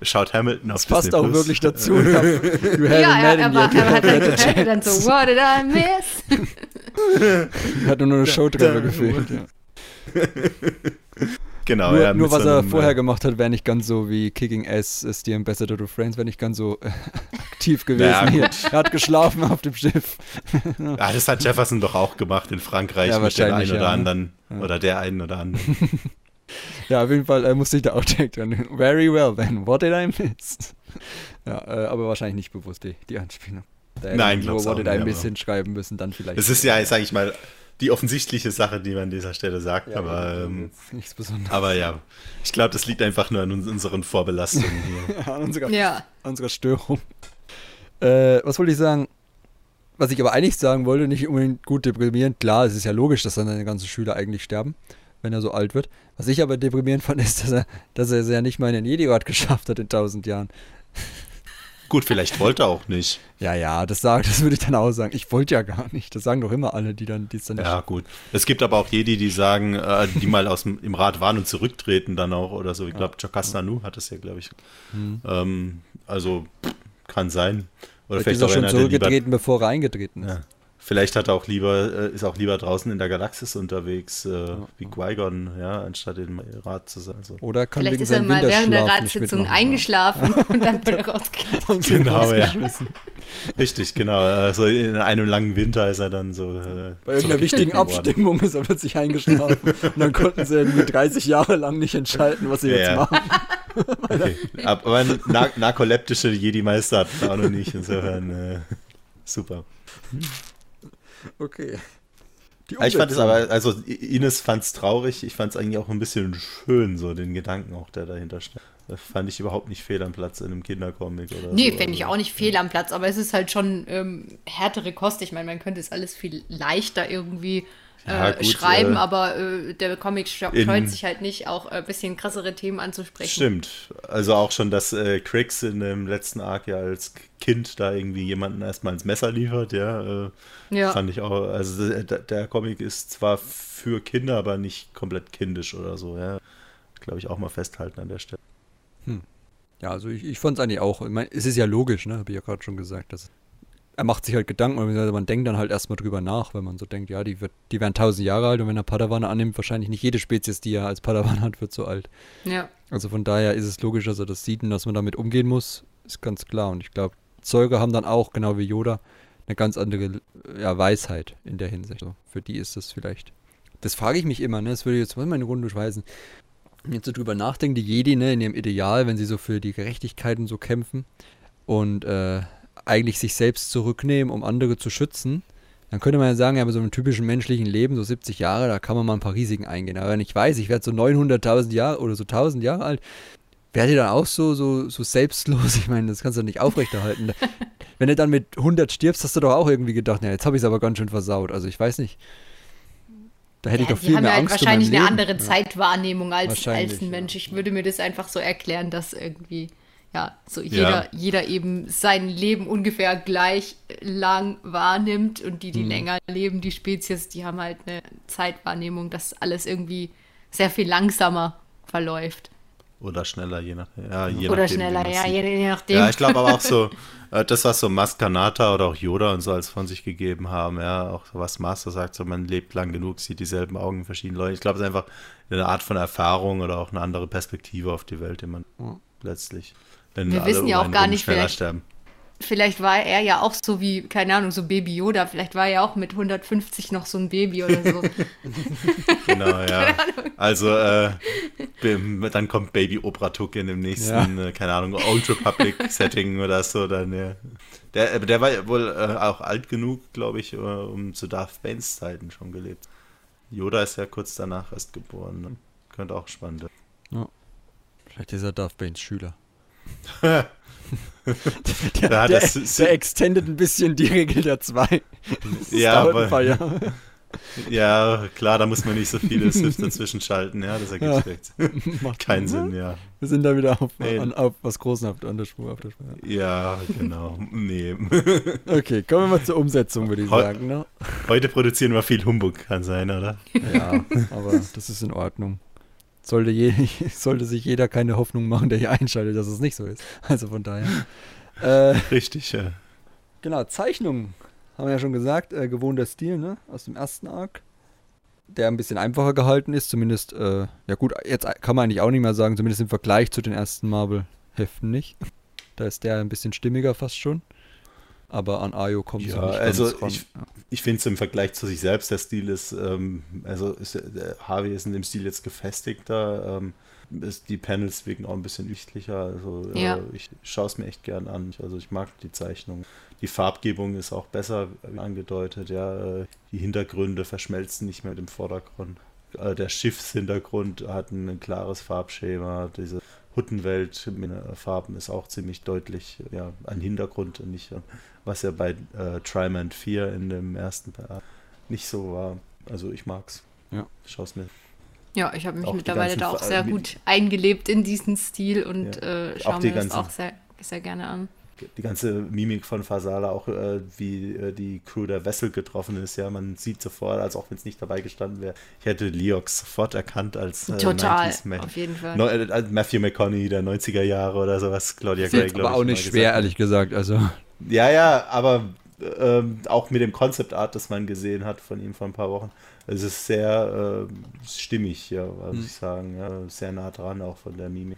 Schaut Hamilton auf
Das passt auch wirklich dazu.
ja, er, er, war, er hat dann, dann so, what did I miss?
hat nur eine Show drüber gefehlt, ja.
Genau,
nur,
ja.
Nur was so er vorher gemacht hat, wäre nicht ganz so wie Kicking Ass ist die Ambassador to Friends, wäre nicht ganz so äh, aktiv gewesen. Ja, er hat geschlafen auf dem Schiff.
ja, das hat Jefferson doch auch gemacht in Frankreich ja, mit dem einen oder anderen. Oder der einen oder anderen.
ja, auf jeden Fall äh, musste ich da auch denken. Very well then, what did I miss? Ja, äh, aber wahrscheinlich nicht bewusst die, die Anspielung.
Da Nein,
nur What did I miss hinschreiben müssen, dann vielleicht.
Es ist ja, sag ich mal, die offensichtliche Sache, die man an dieser Stelle sagt, ja, aber ähm,
nichts Besonderes.
Aber ja, ich glaube, das liegt einfach nur an unseren Vorbelastungen hier.
ja, an unserer, ja. unserer Störung. Äh, was wollte ich sagen? Was ich aber eigentlich sagen wollte, nicht unbedingt gut deprimierend. Klar, es ist ja logisch, dass dann seine ganzen Schüler eigentlich sterben, wenn er so alt wird. Was ich aber deprimierend fand, ist, dass er, dass er es ja nicht mal in den Jedi-Rat geschafft hat in tausend Jahren.
Gut, vielleicht wollte er auch nicht.
Ja, ja, das, sag, das würde ich dann auch sagen. Ich wollte ja gar nicht. Das sagen doch immer alle, die dann, die es dann
nicht. Ja, gut. Es gibt aber auch Jedi, die sagen, äh, die mal aus dem, im Rat waren und zurücktreten dann auch oder so. Ich glaube, ja. Jocasta Nu hat es ja, glaube ich. Hm. Ähm, also, kann sein.
Oder vielleicht, vielleicht ist er schon zurückgetreten, bevor er eingetreten ist.
Ja. Vielleicht hat er auch lieber, äh, ist auch lieber draußen in der Galaxis unterwegs, äh, ja. wie Qui-Gon, ja, anstatt im Rat zu sein. So.
Oder kann
Vielleicht ist er mal während der Ratssitzung eingeschlafen und dann wieder
rausgekommen. genau, ja. Richtig, genau. Also in einem langen Winter ist er dann so. Äh,
Bei irgendeiner wichtigen Abstimmung ist er plötzlich eingeschlafen. und dann konnten sie irgendwie 30 Jahre lang nicht entscheiden, was sie ja, jetzt machen.
Okay. Aber nar narkoleptische Jedi-Meister hat er auch noch nicht. Insofern äh, super.
Okay.
ich fand es aber, also Ines fand es traurig, ich fand es eigentlich auch ein bisschen schön, so den Gedanken auch, der dahinter steckt. Das fand ich überhaupt nicht fehl am Platz in einem Kindercomic oder
nee,
so.
fände ich auch nicht fehl am Platz, aber es ist halt schon ähm, härtere Kost. Ich meine, man könnte es alles viel leichter irgendwie
Ja,
äh,
gut,
schreiben,
äh,
aber äh, der Comic scheut sich halt nicht, auch ein bisschen krassere Themen anzusprechen.
Stimmt. Also auch schon, dass äh, Crix in dem letzten Arc ja als Kind da irgendwie jemanden erstmal ins Messer liefert, ja. Äh,
Ja.
Fand ich auch. Also der, der Comic ist zwar für Kinder, aber nicht komplett kindisch oder so, ja. Glaube ich auch mal festhalten an der Stelle.
Ja, also ich, ich fand es eigentlich auch. Ich mein, es ist ja logisch, ne? Habe ich ja gerade schon gesagt. Dass er macht sich halt Gedanken, man denkt dann halt erstmal drüber nach, wenn man so denkt, ja, die, wird, die werden tausend Jahre alt und wenn er Padawan annimmt, wahrscheinlich nicht jede Spezies, die er als Padawan hat, wird so alt.
Ja.
Also von daher ist es logisch, dass er das sieht und dass man damit umgehen muss, ist ganz klar. Und ich glaube, Zeuge haben dann auch, genau wie Yoda, eine ganz andere ja, Weisheit in der Hinsicht. So, für die ist das vielleicht. Das frage ich mich immer, ne? Das würde ich jetzt mal meine Runde durchweisen. Jetzt so drüber nachdenken, die Jedi, ne, in ihrem Ideal, wenn sie so für die Gerechtigkeit und so kämpfen und äh, eigentlich sich selbst zurücknehmen, um andere zu schützen, dann könnte man ja sagen, ja, bei so einem typischen menschlichen Leben, so 70 Jahre, da kann man mal ein paar Risiken eingehen. Aber wenn ich weiß, ich werde so 900.000 Jahre oder so 1000 Jahre alt, werdet ihr dann auch so, so, so selbstlos? Ich meine, das kannst du doch nicht aufrechterhalten. wenn du dann mit 100 stirbst, hast du doch auch irgendwie gedacht, ja, jetzt habe ich es aber ganz schön versaut. Also ich weiß nicht. Da hätte ich
Ja,
doch
die
viel
haben
mehr
ja halt
Angst
wahrscheinlich
um
eine andere Zeitwahrnehmung als, als ein. Mensch. Ich würde mir das einfach so erklären, dass irgendwie, ja, so
Ja.
jeder, jeder eben sein Leben ungefähr gleich lang wahrnimmt und die, die
Hm.
länger leben, die Spezies, die haben halt eine Zeitwahrnehmung, dass alles irgendwie sehr viel langsamer verläuft.
Oder schneller, je nach ja, je
Oder
nachdem, wie
schneller, ja, je, je nachdem.
Ja, ich glaube aber auch so, äh, das, was so Maskanata oder auch Yoda und so als von sich gegeben haben, ja, auch was Master sagt, so man lebt lang genug, sieht dieselben Augen in verschiedenen Leuten. Ich glaube, es ist einfach eine Art von Erfahrung oder auch eine andere Perspektive auf die Welt, die man letztlich. Wenn
Wir wissen ja auch gar nicht, vielleicht-
sterben.
Vielleicht war er ja auch so wie, keine Ahnung, so Baby Yoda. Vielleicht war er ja auch mit 150 noch so ein Baby oder so.
Genau, ja. Also, äh, dann kommt Baby Obratuk in dem nächsten, äh, keine Ahnung, Old Republic Setting oder so, dann, ja. Der, äh, der war ja wohl äh, auch alt genug, glaube ich, äh, um zu Darth Banes Zeiten schon gelebt. Yoda ist ja kurz danach erst geboren. Ne? Könnte auch spannend werden.
Vielleicht ist er Darth Banes Schüler.
Ja,
der,
das
der,
ist-
der extendet ein bisschen die Regel der zwei. Das
Ja, aber-. Ja, klar, da muss man nicht so viele Siths dazwischen schalten, ja, das ergibt
Ja.
vielleicht
Macht
keinen Sinn, ja.
Wir sind da wieder auf,
Nee.
an, auf was Großen auf, an der Spur. Auf der Spur.
Ja, genau. Nee.
Okay, kommen wir mal zur Umsetzung, würde ich
Heu-
sagen. Ne?
Heute produzieren wir viel Humbug, kann sein, oder?
Ja, aber das ist in Ordnung. Sollte, je, sollte sich jeder keine Hoffnung machen, der hier einschaltet, dass es nicht so ist. Also von daher. Äh,
Richtig, ja.
genau, Zeichnung. Haben wir ja schon gesagt, äh, gewohnter Stil, ne? Aus dem ersten Arc. Der ein bisschen einfacher gehalten ist, zumindest, äh, ja gut, jetzt kann man eigentlich auch nicht mehr sagen, zumindest im Vergleich zu den ersten Marvel-Heften nicht. Da ist der ein bisschen stimmiger fast schon. Aber an Ayo kommt es
Ja,
noch nicht
also
ganz ran.
ich- Ich finde es im Vergleich zu sich selbst, der Stil ist, ähm, also ist, der Harvey ist in dem Stil jetzt gefestigter. Ähm, ist die Panels wirken auch ein bisschen üchtlicher. Also
Ja.
äh, ich schaue es mir echt gern an. Also ich mag die Zeichnung. Die Farbgebung ist auch besser angedeutet. Ja, äh, die Hintergründe verschmelzen nicht mehr mit dem Vordergrund. Äh, der Schiffshintergrund hat ein, ein klares Farbschema. Diese Huttenwelt mit äh, Farben ist auch ziemlich deutlich ja, ein Hintergrund und nicht, äh, was ja bei äh, Trimand 4 in dem ersten Paar nicht so war. Also ich mag's.
Ja.
Schau's mir.
Ja, ich habe mich
Auch
mittlerweile da auch sehr
wie-
gut eingelebt in diesen Stil und
Ja.
äh, schaue mir das
ganzen-
auch sehr, sehr gerne an.
Die ganze Mimik von Fasala, auch äh, wie äh, die Crew der Vessel getroffen ist, ja, man sieht sofort, als auch wenn es nicht dabei gestanden wäre, ich hätte Leox sofort erkannt als äh,
Total,
90s Man.
auf jeden Fall.
No, äh, als Matthew McConaughey der 90er Jahre oder sowas, Claudia
Ist
Gray, glaube ich.
aber auch nicht schwer,
gesagt
ehrlich gesagt. Also,
Ja, ja, aber ähm, auch mit dem Concept Art, das man gesehen hat von ihm vor ein paar Wochen, es ist sehr ähm, stimmig, ja, muss
Hm.
ich sagen. Ja, sehr nah dran auch von der Mimik.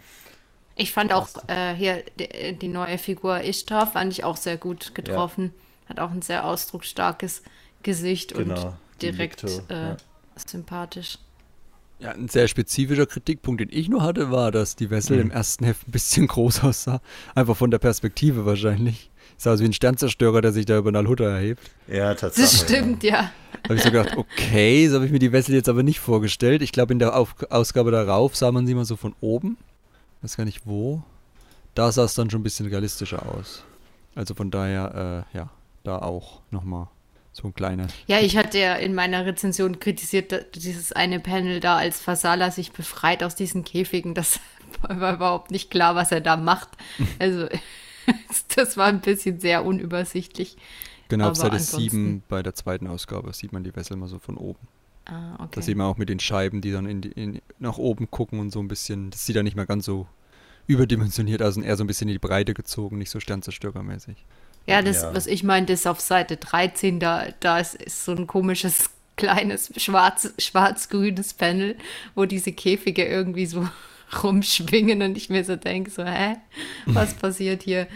Ich fand auch äh, hier die, die neue Figur Ishtar fand ich auch sehr gut getroffen. Hat auch ein sehr ausdrucksstarkes Gesicht
Genau,
und direkt
Victor,
äh,
ja.
sympathisch.
ja, ein sehr spezifischer Kritikpunkt, den ich nur hatte, war, dass die Wessel
Mhm.
im ersten Heft ein bisschen groß aussah. Einfach von der Perspektive wahrscheinlich. Sah aus wie ein Sternzerstörer, der sich da über Nalhutta erhebt.
Ja, tatsächlich.
Das stimmt, ja.
habe ich so gedacht, okay, so habe ich mir die Wessel jetzt aber nicht vorgestellt. Ich glaube, in der Auf Ausgabe darauf sah man sie mal so von oben. Weiß gar nicht wo. Da sah es dann schon ein bisschen realistischer aus. Also von daher, äh, ja, da auch nochmal So ein kleiner.
Ja, ich hatte ja in meiner Rezension kritisiert, dass dieses eine Panel da, als Fasala sich befreit aus diesen Käfigen. Das war überhaupt nicht klar, was er da macht. Also, das war ein bisschen sehr unübersichtlich.
Genau, auf Seite
ansonsten-
7 bei der zweiten Ausgabe sieht man die Wessel mal so von oben.
Ah, okay.
Da sieht man auch mit den Scheiben, die dann in die, in, nach oben gucken und so ein bisschen. Das sieht dann nicht mehr ganz so überdimensioniert aus und eher so ein bisschen in die Breite gezogen, nicht so sternzerstörermäßig.
Ja, das,
Ja.
was ich meinte, ist auf Seite 13, da, da ist, ist so ein komisches, kleines, schwarz, schwarz-grünes Panel, wo diese Käfige irgendwie so rumschwingen und ich mir so denke, so, hä, was passiert hier?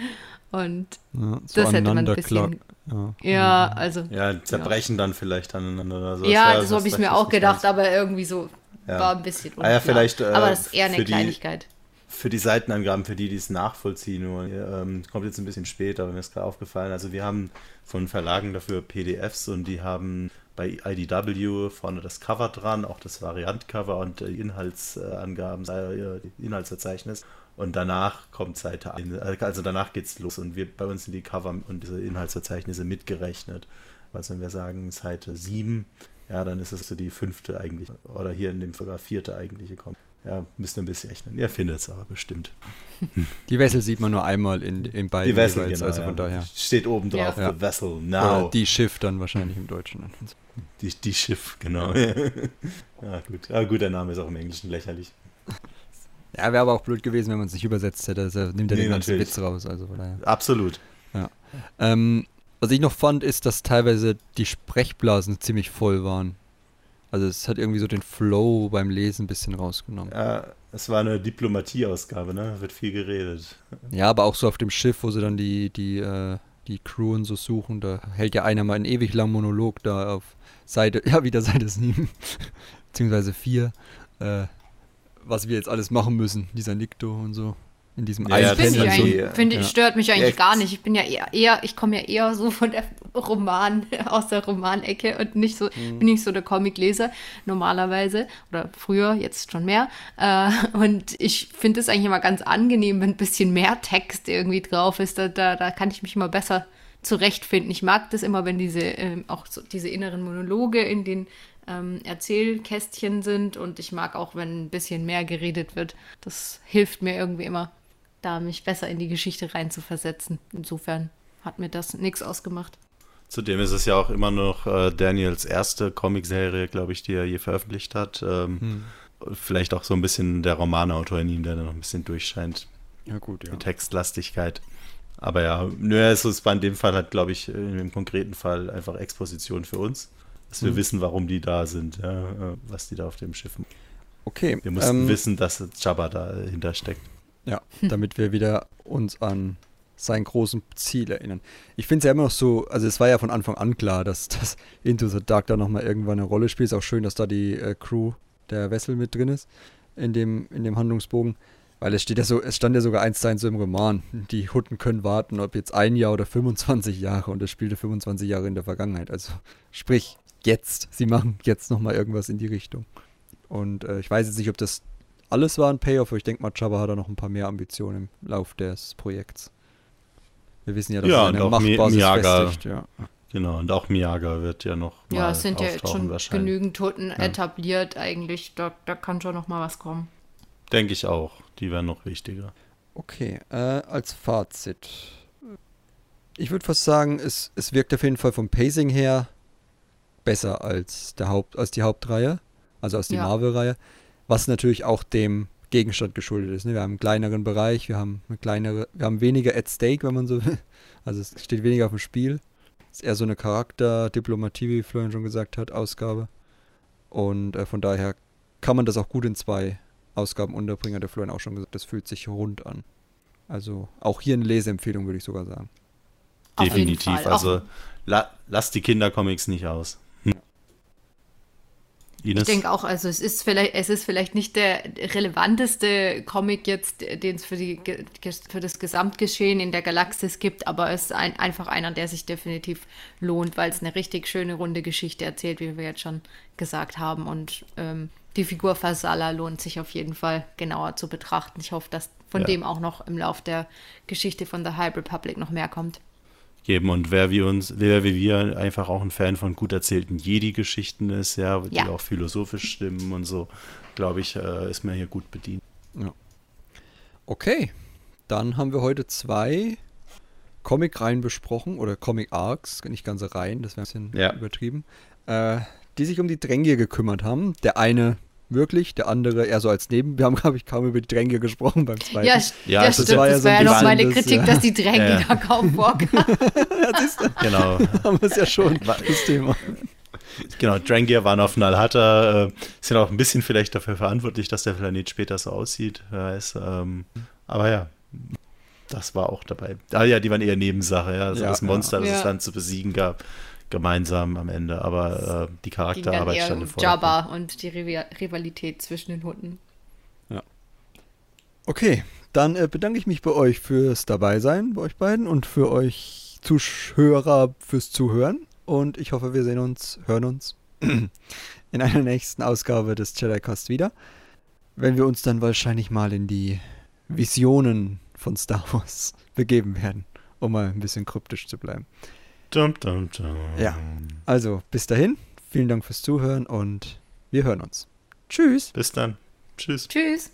Und
Ja, so
Das hätte man ein bisschen-
ja.
ja, also,
Ja, zerbrechen dann vielleicht aneinander oder so.
ja,
Das
so habe ich mir auch gedacht,
ganz-
aber irgendwie so
Ja.
war ein bisschen
Ah ja,
unklar.
vielleicht, äh,
aber das ist eher eine
für die-
Kleinigkeit.
Für die Seitenangaben, für die, die es nachvollziehen, nur, ähm, kommt jetzt ein bisschen später, aber mir ist gerade aufgefallen. Also wir haben von Verlagen dafür PDFs und die haben bei IDW vorne das Cover dran, auch das Variantcover und die Inhaltsangaben, äh, die Inhaltsverzeichnis. Und danach kommt Seite 1, also danach geht's los und wir, bei uns sind die Cover und diese Inhaltsverzeichnisse mitgerechnet. Also wenn wir sagen Seite 7, ja, dann ist es so die fünfte eigentlich, oder hier in dem sogar vierte eigentliche kommt. Ja, müsst ihr ein bisschen rechnen. Ihr findet es aber bestimmt.
Die Wessel sieht man nur einmal in, in beiden
Die Vessel,
jeweils,
genau.
also
ja.
von daher.
Steht oben drauf,
Ja.
the vessel
Oder
now.
die Schiff dann wahrscheinlich im Deutschen.
Die, die Schiff, genau. ja, gut. Aber gut, der Name ist auch im Englischen lächerlich.
Ja, wäre aber auch blöd gewesen, wenn man es nicht übersetzt hätte. Also nimmt er
Nee,
den ganzen
natürlich.
Witz raus. Also von daher.
Absolut.
Ähm, was ich noch fand, ist, dass teilweise die Sprechblasen ziemlich voll waren. Also es hat irgendwie so den Flow beim Lesen ein bisschen rausgenommen.
Ja, es war eine Diplomatieausgabe, ne? Wird viel geredet.
Ja, aber auch so auf dem Schiff, wo sie dann die, die, äh, die Crew und so suchen, da hält ja einer mal einen ewig langen Monolog da auf Seite, ja, wieder Seite 7, beziehungsweise 4, äh, was wir jetzt alles machen müssen, dieser Nikto und so, in diesem
Ja,
ich, eigentlich, finde,
ja.
stört mich eigentlich
Echt?
gar nicht. Ich bin ja eher, eher ich komme ja eher so von der Roman, aus der Romanecke und nicht so,
Mhm.
bin nicht so der Comicleser normalerweise oder früher, jetzt schon mehr. Äh, und ich finde es eigentlich immer ganz angenehm, wenn ein bisschen mehr Text irgendwie drauf ist. Da, da, da kann ich mich immer besser zurechtfinden. Ich mag das immer, wenn diese, ähm, auch so diese inneren Monologe in den ähm, Erzählkästchen sind und ich mag auch, wenn ein bisschen mehr geredet wird. Das hilft mir irgendwie immer, da mich besser in die Geschichte rein zu versetzen. Insofern hat mir das nichts ausgemacht.
Zudem ist es ja auch immer noch äh, Daniels erste Comicserie, glaube ich, die er je veröffentlicht hat. Ähm, Vielleicht auch so ein bisschen der Romanautor in ihm, der da noch ein bisschen durchscheint.
Ja gut, ja.
Die Textlastigkeit. Aber ja, nö, es ist bei in dem Fall halt, glaube ich, in dem konkreten Fall einfach Exposition für uns. Dass wir wissen, warum die da sind, ja, äh, was die da auf dem Schiff machen.
Okay,
Wir mussten
ähm,
wissen, dass Jabba dahinter steckt.
Ja, damit wir wieder uns an sein großen Ziel erinnern. Ich finde es ja immer noch so, also es war ja von Anfang an klar, dass das Into the Dark da nochmal irgendwann eine Rolle spielt. Ist auch schön, dass da die äh, Crew der Wessel mit drin ist in dem, in dem Handlungsbogen. Weil es steht ja so, es stand ja sogar eins zu eins so im Roman. Die Hutten können warten, ob jetzt ein Jahr oder 25 Jahre und es spielte 25 Jahre in der Vergangenheit. Also sprich, jetzt. Sie machen jetzt nochmal irgendwas in die Richtung. Und äh, ich weiß jetzt nicht, ob das alles war ein Payoff, aber ich denke mal, Jabba hat da noch ein paar mehr Ambitionen im Lauf des Projekts. Wir wissen ja, dass
Ja,
es
und
eine
auch Mi-
Machtbasis
Miyaga.
festigt. Ja.
Genau, und auch Miyaga wird ja noch
Ja,
mal
es sind ja jetzt schon genügend Toten etabliert eigentlich. Da, da kann schon noch mal was kommen.
Denke ich auch. Die werden noch wichtiger.
Okay, äh, als Fazit. Ich würde fast sagen, es, es wirkt auf jeden Fall vom Pacing her besser als, der Haupt, als die Hauptreihe, also als die
Ja.
Marvel-Reihe, was natürlich auch dem Gegenstand geschuldet ist. Ne? Wir haben einen kleineren Bereich, wir haben eine kleinere, wir haben weniger at stake, wenn man so will. Also es steht weniger auf dem Spiel. Es ist eher so eine Charakter-Diplomatie, wie Florian schon gesagt hat, Ausgabe. Und äh, von daher kann man das auch gut in zwei Ausgaben unterbringen, hat der Florian auch schon gesagt, das fühlt sich rund an. Also auch hier eine Leseempfehlung, würde ich sogar sagen.
Definitiv. Also la lasst die Kindercomics nicht aus. Ines?
Ich denke auch, also es ist vielleicht, es ist vielleicht nicht der relevanteste Comic jetzt, den es für, die, für das Gesamtgeschehen in der Galaxis gibt, aber es ist ein, einfach einer, der sich definitiv lohnt, weil es eine richtig schöne runde Geschichte erzählt, wie wir jetzt schon gesagt haben. Und ähm, die Figur Fasala lohnt sich auf jeden Fall genauer zu betrachten. Ich hoffe, dass von
Ja.
dem auch noch im Lauf der Geschichte von The High Republic noch mehr kommt.
Geben. Und wer wie uns, wer wie wir einfach auch ein Fan von gut erzählten Jedi-Geschichten ist, ja, die
Ja.
auch philosophisch stimmen und so, glaube ich, äh, ist man hier gut bedient.
Okay, dann haben wir heute zwei Comic-Reihen besprochen oder Comic-Arcs, nicht ganze Reihen, das wäre ein bisschen
Ja.
übertrieben, äh, die sich um die Drängier gekümmert haben. Der eine wirklich, der andere eher so als Neben. Wir haben, glaube ich, kaum über die Drängier gesprochen beim zweiten.
Ja,
Ja, das
stimmt.
war ja
das
so
war ja noch meine Kritik,
ja.
dass die Drängiger
Ja.
kaum vorkamen.
Genau.
haben wir es ja schon, das Thema.
Genau, Drangier waren auf Nalhata, äh, sind auch ein bisschen vielleicht dafür verantwortlich, dass der Planet später so aussieht, wer weiß. Ähm, aber ja, das war auch dabei. Ah ja, die waren eher Nebensache, ja. Also
Ja,
das Monster, das es dann zu besiegen gab, gemeinsam am Ende. Aber äh, die Charakterarbeit stand im Vordergrund.
Jabba und die Rivalität zwischen den Hunden.
Okay, dann äh, bedanke ich mich bei euch fürs Dabeisein, bei euch beiden und für euch Zuhörer fürs Zuhören. Und ich hoffe, wir sehen uns, hören uns in einer nächsten Ausgabe des Jedi Cast wieder. Wenn wir uns dann wahrscheinlich mal in die Visionen von Star Wars begeben werden, um mal ein bisschen kryptisch zu bleiben.
Dum, dum, dum.
Ja. Also, bis dahin, vielen Dank fürs Zuhören und wir hören uns. Tschüss!
Bis dann. Tschüss.
Tschüss.